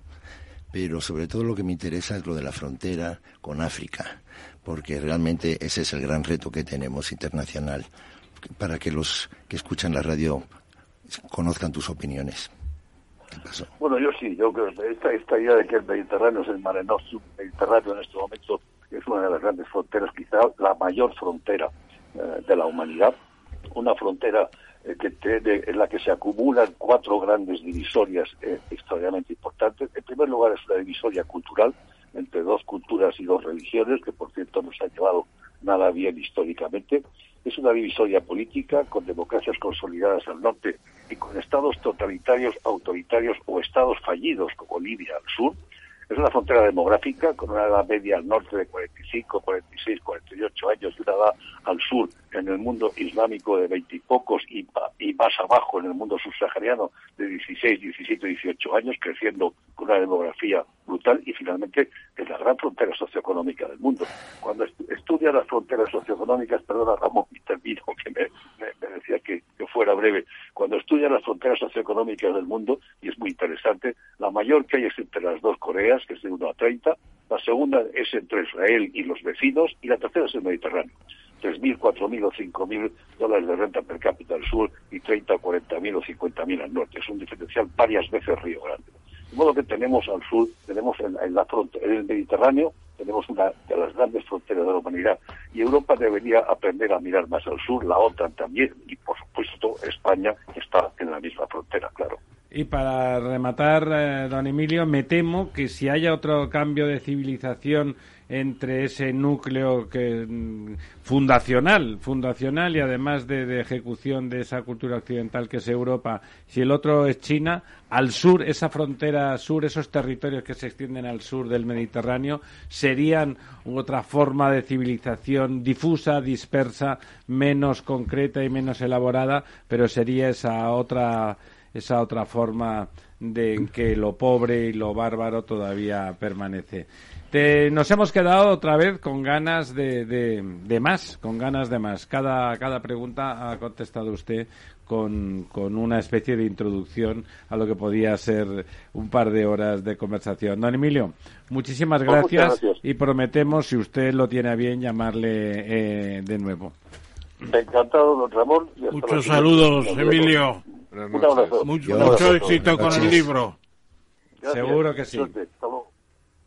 pero sobre todo lo que me interesa es lo de la frontera con África, porque realmente ese es el gran reto que tenemos internacional, para que los que escuchan la radio conozcan tus opiniones. Bueno, yo sí, yo creo que esta, esta idea de que el Mediterráneo es el Mare Nostrum, Mediterráneo en este momento es una de las grandes fronteras, quizá la mayor frontera eh, de la humanidad, una frontera eh, que en la que se acumulan cuatro grandes divisorias eh, extraordinariamente importantes. En primer lugar es una divisoria cultural entre dos culturas y dos religiones, que por cierto no se ha llevado nada bien históricamente. Es una divisoria política con democracias consolidadas al norte y con estados totalitarios, autoritarios o estados fallidos como Libia al sur. Es una frontera demográfica con una edad media al norte de 45, 46, 48 años y una edad al sur en el mundo islámico de veintipocos y, y, más abajo en el mundo subsahariano de 16, 17, 18 años, creciendo con una demografía brutal y finalmente es la gran frontera socioeconómica del mundo. Cuando estudia las fronteras socioeconómicas, perdona Ramón, y termino, que me, decía que, fuera breve, cuando estudia las fronteras socioeconómicas del mundo, y es muy interesante, la mayor que hay es entre las dos Coreas, que es de 1 a 30, la segunda es entre Israel y los vecinos, y la tercera es el Mediterráneo. 3.000, 4.000 o 5.000 dólares de renta per cápita al sur y 30 o 40.000 o 50.000 al norte. Es un diferencial varias veces Río Grande. De modo que tenemos al sur, tenemos en, la frontera, en el Mediterráneo, tenemos una de las grandes fronteras de la humanidad y Europa debería aprender a mirar más al sur, la OTAN también y por España está en la misma frontera, claro. Y para rematar, eh, don Emilio, me temo que si haya otro cambio de civilización entre ese núcleo que mm, fundacional, fundacional y además de, ejecución de esa cultura occidental que es Europa, si el otro es China, al sur, esa frontera sur, esos territorios que se extienden al sur del Mediterráneo, serían otra forma de civilización difusa, dispersa, menos concreta y menos elaborada, pero sería esa otra esa otra forma de en que lo pobre y lo bárbaro todavía permanece nos hemos quedado otra vez con ganas de, de, más, con ganas de más. Cada, cada pregunta ha contestado usted con, con, una especie de introducción a lo que podía ser un par de horas de conversación. Don Emilio, muchísimas pues gracias, y prometemos, si usted lo tiene a bien, llamarle eh, de nuevo. Encantado, don Ramón. Muchos saludos, Emilio. Mucho, éxito con el libro. Seguro que sí.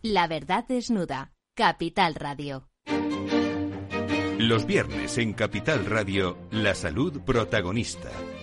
La verdad desnuda. Capital Radio. Los viernes en Capital Radio, la salud protagonista.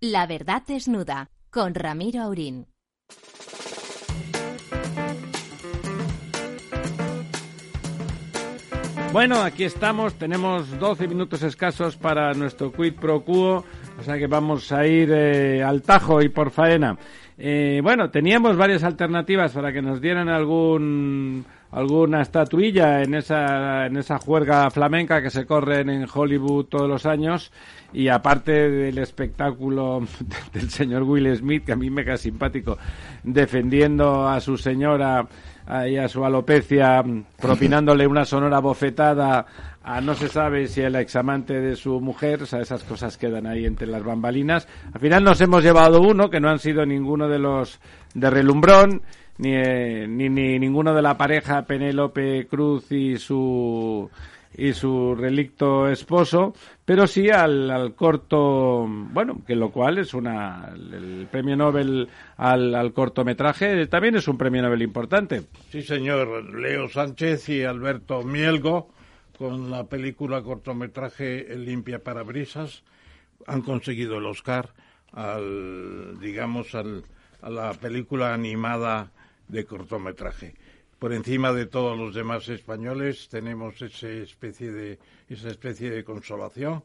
La verdad desnuda con Ramiro Aurín. Bueno, aquí estamos, tenemos 12 minutos escasos para nuestro quid pro quo, o sea que vamos a ir eh, al tajo y por faena. Eh, bueno, teníamos varias alternativas para que nos dieran algún alguna estatuilla en esa, en esa juerga flamenca que se corren en Hollywood todos los años y aparte del espectáculo del señor Will Smith, que a mí me queda simpático, defendiendo a su señora y a su alopecia, propinándole una sonora bofetada a no se sabe si el examante de su mujer, o sea, esas cosas quedan ahí entre las bambalinas. Al final nos hemos llevado uno, que no han sido ninguno de los de relumbrón, eh, ni, ni, ninguno de la pareja Penélope Cruz y su y su relicto esposo, pero sí al, al, corto, bueno, que lo cual es una, el premio Nobel al, al, cortometraje también es un premio Nobel importante. Sí, señor. Leo Sánchez y Alberto Mielgo, con la película cortometraje limpia parabrisas, han conseguido el Oscar al, digamos, al, a la película animada de cortometraje. Por encima de todos los demás españoles tenemos esa especie de, esa especie de consolación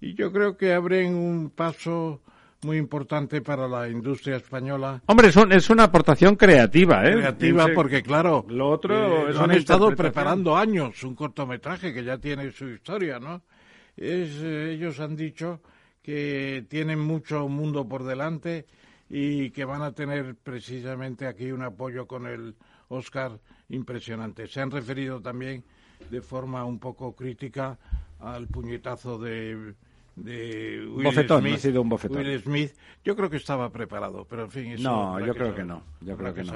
y yo creo que abren un paso muy importante para la industria española. Hombre, es, es una aportación creativa, ¿eh? Creativa porque, claro, lo otro eh, han estado preparando años un cortometraje que ya tiene su historia, ¿no? Es, eh, ellos han dicho que tienen mucho mundo por delante y que van a tener precisamente aquí un apoyo con el Oscar impresionante. Se han referido también de forma un poco crítica al puñetazo de de Will bofetón, Smith, ha sido un bofetón. Will Smith, yo creo que estaba preparado, pero en fin, eso no, yo que creo que no, yo creo que no.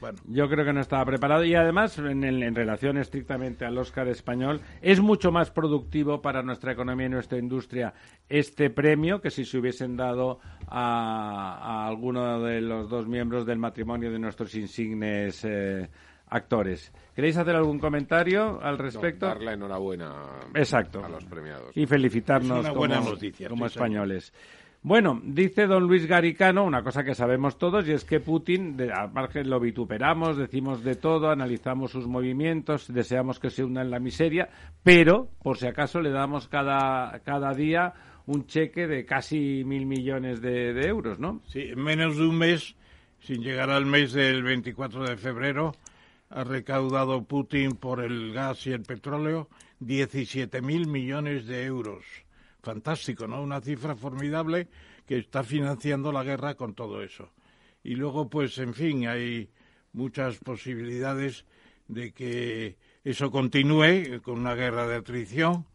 Bueno, Yo creo que no estaba preparado y además, en, el- en relación estrictamente al Oscar español, es mucho más productivo para nuestra economía y nuestra industria este premio que si se hubiesen dado a, a alguno de los dos miembros del matrimonio de nuestros insignes eh, actores. ¿Queréis hacer algún comentario al respecto? No, dar la enhorabuena Al a los premiados. y felicitarnos Es una como, buena noticia, como sí, señor. españoles. Bueno, dice don Luis Garicano una cosa que sabemos todos y es que Putin, de, al margen lo vituperamos, decimos de todo, analizamos sus movimientos, deseamos que se hunda en la miseria, pero por si acaso le damos cada, cada día un cheque de casi mil millones de, de euros, ¿no? sí, en menos de un mes, sin llegar al mes del 24 de febrero, ha recaudado Putin por el gas y el petróleo 17 mil millones de euros. Fantástico, ¿no? Una cifra formidable que está financiando la guerra con todo eso. Y luego, pues, en fin, hay muchas posibilidades de que eso continúe con una guerra de atrición.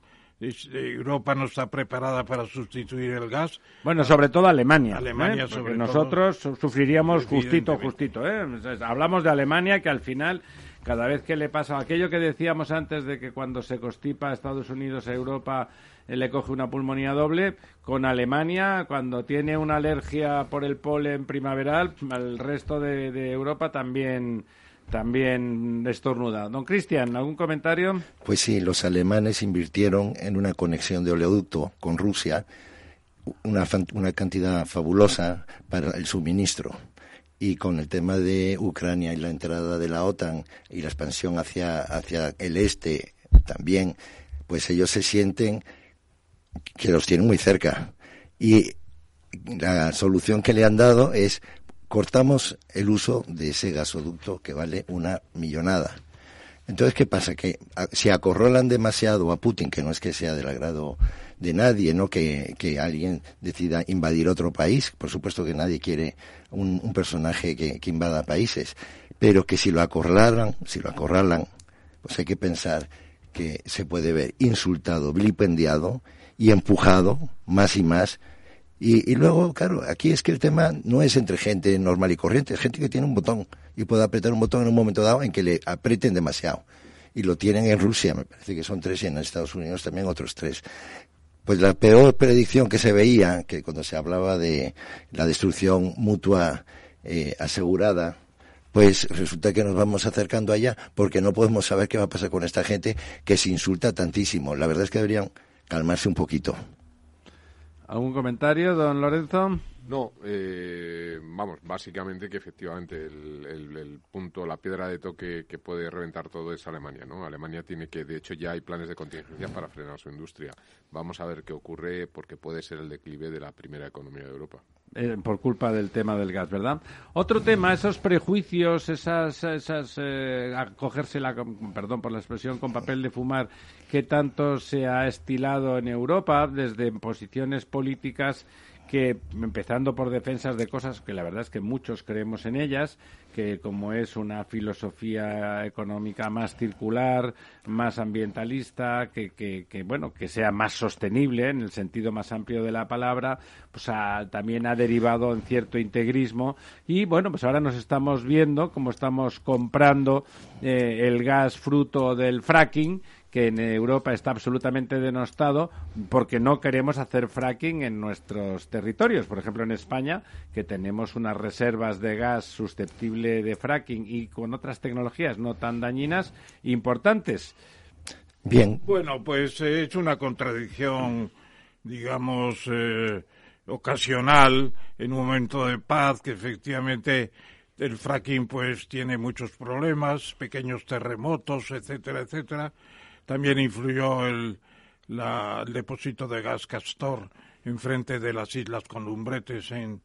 Eh, Europa no está preparada para sustituir el gas. Bueno, sobre todo Alemania. Alemania, ¿eh? sobre todo. nosotros su- sufriríamos justito, justito. ¿eh? Hablamos de Alemania que al final, cada vez que le pasa aquello que decíamos antes de que cuando se constipa a Estados Unidos a Europa eh, le coge una pulmonía doble, con Alemania, cuando tiene una alergia por el polen primaveral, al resto de, de Europa también también estornuda. Don Cristian, ¿algún comentario? Pues sí, los alemanes invirtieron en una conexión de oleoducto con Rusia una, una cantidad fabulosa para el suministro. Y con el tema de Ucrania y la entrada de la OTAN y la expansión hacia, hacia el este también, pues ellos se sienten que los tienen muy cerca. Y la solución que le han dado es cortamos el uso de ese gasoducto que vale una millonada. Entonces, ¿qué pasa? Que a- si acorralan demasiado a Putin, que no es que sea del agrado de nadie, ¿no? Que, alguien decida invadir otro país, por supuesto que nadie quiere un, un personaje que, que invada países, pero que si lo acorralan, si lo acorralan, pues hay que pensar que se puede ver insultado, vilipendiado y empujado más y más. Y, y luego, claro, aquí es que el tema no es entre gente normal y corriente, es gente que tiene un botón y puede apretar un botón en un momento dado en que le aprieten demasiado. Y lo tienen en Rusia, me parece que son tres, y en Estados Unidos también otros tres. Pues la peor predicción que se veía, que cuando se hablaba de la destrucción mutua eh, asegurada, pues resulta que nos vamos acercando allá porque no podemos saber qué va a pasar con esta gente que se insulta tantísimo. La verdad es que deberían calmarse un poquito. ¿Algún comentario, don Lorenzo? No, eh, vamos, básicamente que efectivamente el, punto, la piedra de toque que puede reventar todo es Alemania, ¿no? Alemania tiene que, de hecho, ya hay planes de contingencia para frenar su industria. Vamos a ver qué ocurre porque puede ser el declive de la primera economía de Europa. Eh, por culpa del tema del gas, ¿verdad? Otro tema, esos prejuicios, esas, esas eh, acogérsela, con- perdón por la expresión, con papel de fumar que tanto se ha estilado en Europa desde posiciones políticas que empezando por defensas de cosas que la verdad es que muchos creemos en ellas, que como es una filosofía económica más circular, más ambientalista, que, que, bueno, que sea más sostenible en el sentido más amplio de la palabra, pues también ha derivado en cierto integrismo. Y bueno, pues ahora nos estamos viendo cómo estamos comprando eh, el gas fruto del fracking que en Europa está absolutamente denostado porque no queremos hacer fracking en nuestros territorios. Por ejemplo, en España, que tenemos unas reservas de gas susceptible de fracking y con otras tecnologías no tan dañinas importantes. Bien, Bueno, pues eh, es una contradicción, digamos, eh, ocasional en un momento de paz que efectivamente el fracking pues tiene muchos problemas, pequeños terremotos, etcétera, etcétera. También influyó el, la- depósito de gas Castor enfrente de las islas Columbretes en,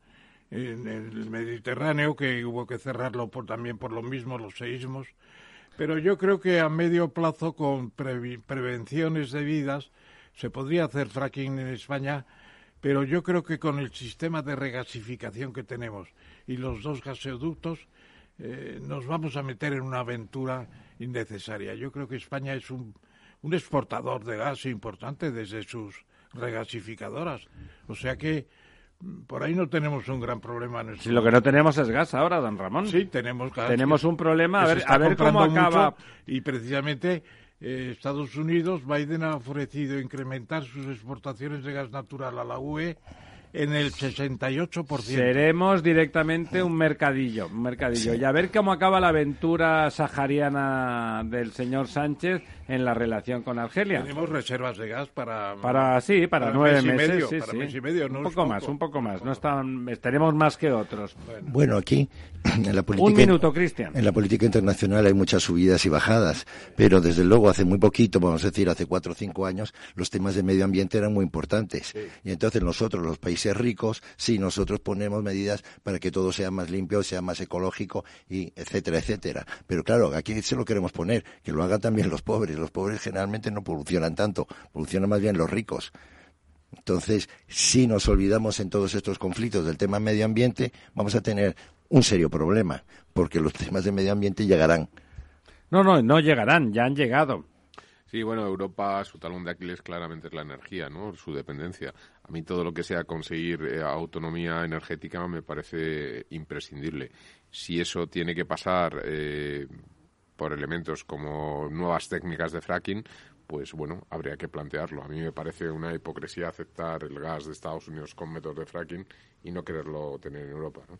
el Mediterráneo, que hubo que cerrarlo por, también por lo mismo, los seísmos. Pero yo creo que a medio plazo, con previ- prevenciones debidas, se podría hacer fracking en España, pero yo creo que con el sistema de regasificación que tenemos y los dos gasoductos, eh, nos vamos a meter en una aventura innecesaria. Yo creo que España es un, un exportador de gas importante desde sus regasificadoras. O sea que mm, por ahí no tenemos un gran problema. en Si lo que no tenemos es gas ahora, don Ramón. Sí, tenemos gas. Tenemos un problema, a ver, a ver cómo acaba. y precisamente eh, Estados Unidos, Biden ha ofrecido incrementar sus exportaciones de gas natural a la UE en el 68%. Seremos directamente un mercadillo, un mercadillo. Y a ver cómo acaba la aventura sahariana del señor Sánchez en la relación con Argelia. Tenemos reservas de gas para... Para sí, para, nueve mes y meses, medio, sí, para sí. mes y medio, no un poco más, poco. un poco más. No están, tenemos más que otros. Bueno, aquí en la política, Un minuto, Cristian. en la política internacional hay muchas subidas y bajadas, pero desde luego hace muy poquito, vamos a decir hace cuatro o cinco años, los temas de medio ambiente eran muy importantes. Y entonces nosotros, los países ricos, sí, nosotros ponemos medidas para que todo sea más limpio, sea más ecológico, y etcétera, etcétera. Pero claro, aquí se lo queremos poner, que lo hagan también los pobres. Los pobres generalmente no polucionan tanto, polucionan más bien los ricos. Entonces, si nos olvidamos en todos estos conflictos del tema medio ambiente, vamos a tener un serio problema, porque los temas de medio ambiente llegarán. No, no, no llegarán, ya han llegado. Sí, bueno, Europa, su talón de Aquiles claramente es la energía, ¿no? Su dependencia. A mí todo lo que sea conseguir eh, autonomía energética me parece imprescindible. Si eso tiene que pasar eh, por elementos como nuevas técnicas de fracking, pues bueno, habría que plantearlo. A mí me parece una hipocresía aceptar el gas de Estados Unidos con métodos de fracking y no quererlo tener en Europa, ¿no?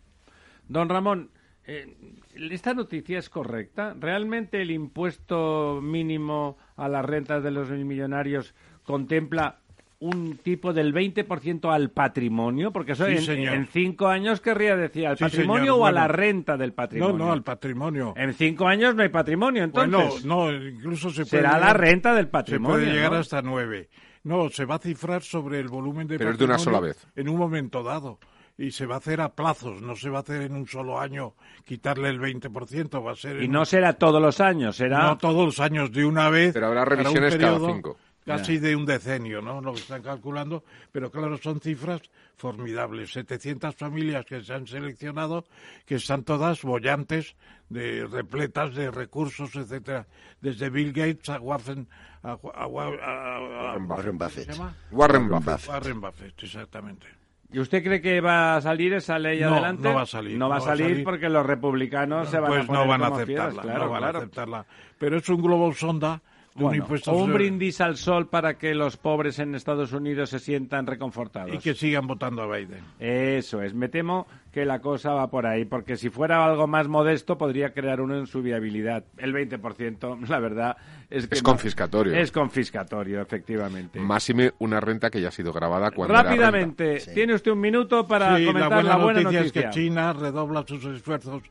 Don Ramón, eh, ¿esta noticia es correcta? ¿Realmente el impuesto mínimo a las rentas de los millonarios contempla un tipo del 20% al patrimonio? Porque eso Sí, en, señor. en cinco años querría decir al Sí, patrimonio señor, o a la renta del No, patrimonio. no, al patrimonio. En cinco años no hay patrimonio, entonces. Bueno, no, incluso se puede... Será la llegar- renta del Se patrimonio. puede llegar ¿no? hasta nueve. No, se va a cifrar sobre el volumen de Pero es de una sola vez. En un momento dado. Y se va a hacer a plazos, no se va a hacer en un solo año quitarle el 20%, va a ser... Y no un- será todos los años, será... no todos los años de una vez. Pero habrá revisiones cada cinco. Casi de un decenio, ¿no? Lo que están calculando. Pero claro, son cifras formidables. 700 familias que se han seleccionado, que están todas bollantes, de, repletas de recursos, etcétera. Desde Bill Gates a Warren, a, a- a- a- Warren Buffett. ¿se llama? Warren Warren Buffett. Warren Buffett, exactamente. ¿Y usted cree que va a salir esa ley No, adelante? no va a salir, No va a no va a salir salir. porque los republicanos se van pues a poner no van a aceptarla, claro, no van claro. a aceptarla. Pero es un globo sonda Bueno, un brindis al sol para que los pobres en Estados Unidos se sientan reconfortados. Y que sigan votando a Biden. Eso es. Me temo que la cosa va por ahí, porque si fuera algo más modesto podría crear uno en su viabilidad. El 20%, la verdad, es que... Es confiscatorio. Es confiscatorio, efectivamente. Máxime una renta que ya ha sido grabada cuando Rápidamente, tiene usted un minuto para comentar la buena, noticia, noticia. es que China redobla sus esfuerzos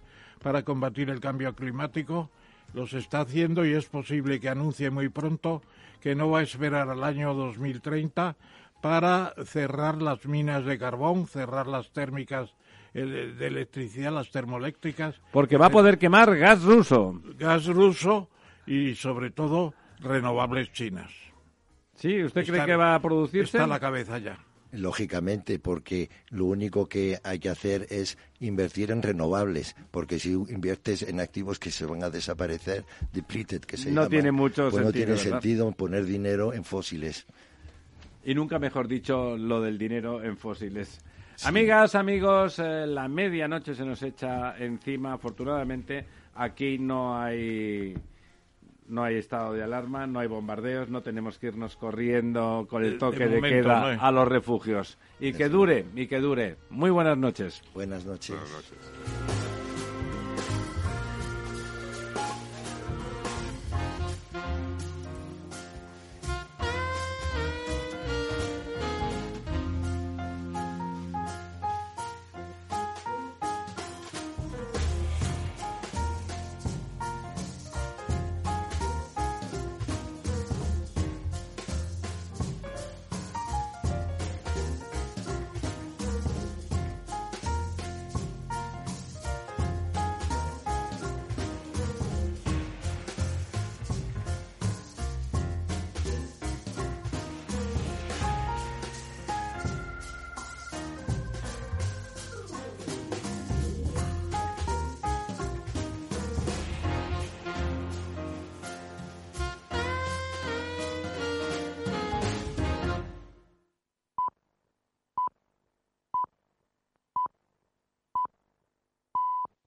para combatir el cambio climático los está haciendo y es posible que anuncie muy pronto que no va a esperar al año 2030 para cerrar las minas de carbón, cerrar las térmicas eh, de electricidad, las termoeléctricas. Porque va a poder quemar gas ruso. Gas ruso y sobre todo renovables chinas. ¿Sí? ¿Usted cree que va a producirse? Está a la cabeza ya. Lógicamente, porque lo único que hay que hacer es invertir en renovables, porque si inviertes en activos que se van a desaparecer, depleted, que se no tiene mucho pues sentido. No tiene ¿verdad? sentido poner dinero en fósiles. Y nunca mejor dicho lo del dinero en fósiles. Sí. Amigas, amigos, eh, la medianoche se nos echa encima. Afortunadamente, aquí no hay no hay estado de alarma, no hay bombardeos, no tenemos que irnos corriendo con el toque de, de momento, queda no a los refugios. Y que dure, y que dure. Muy buenas noches. Buenas noches. Buenas noches.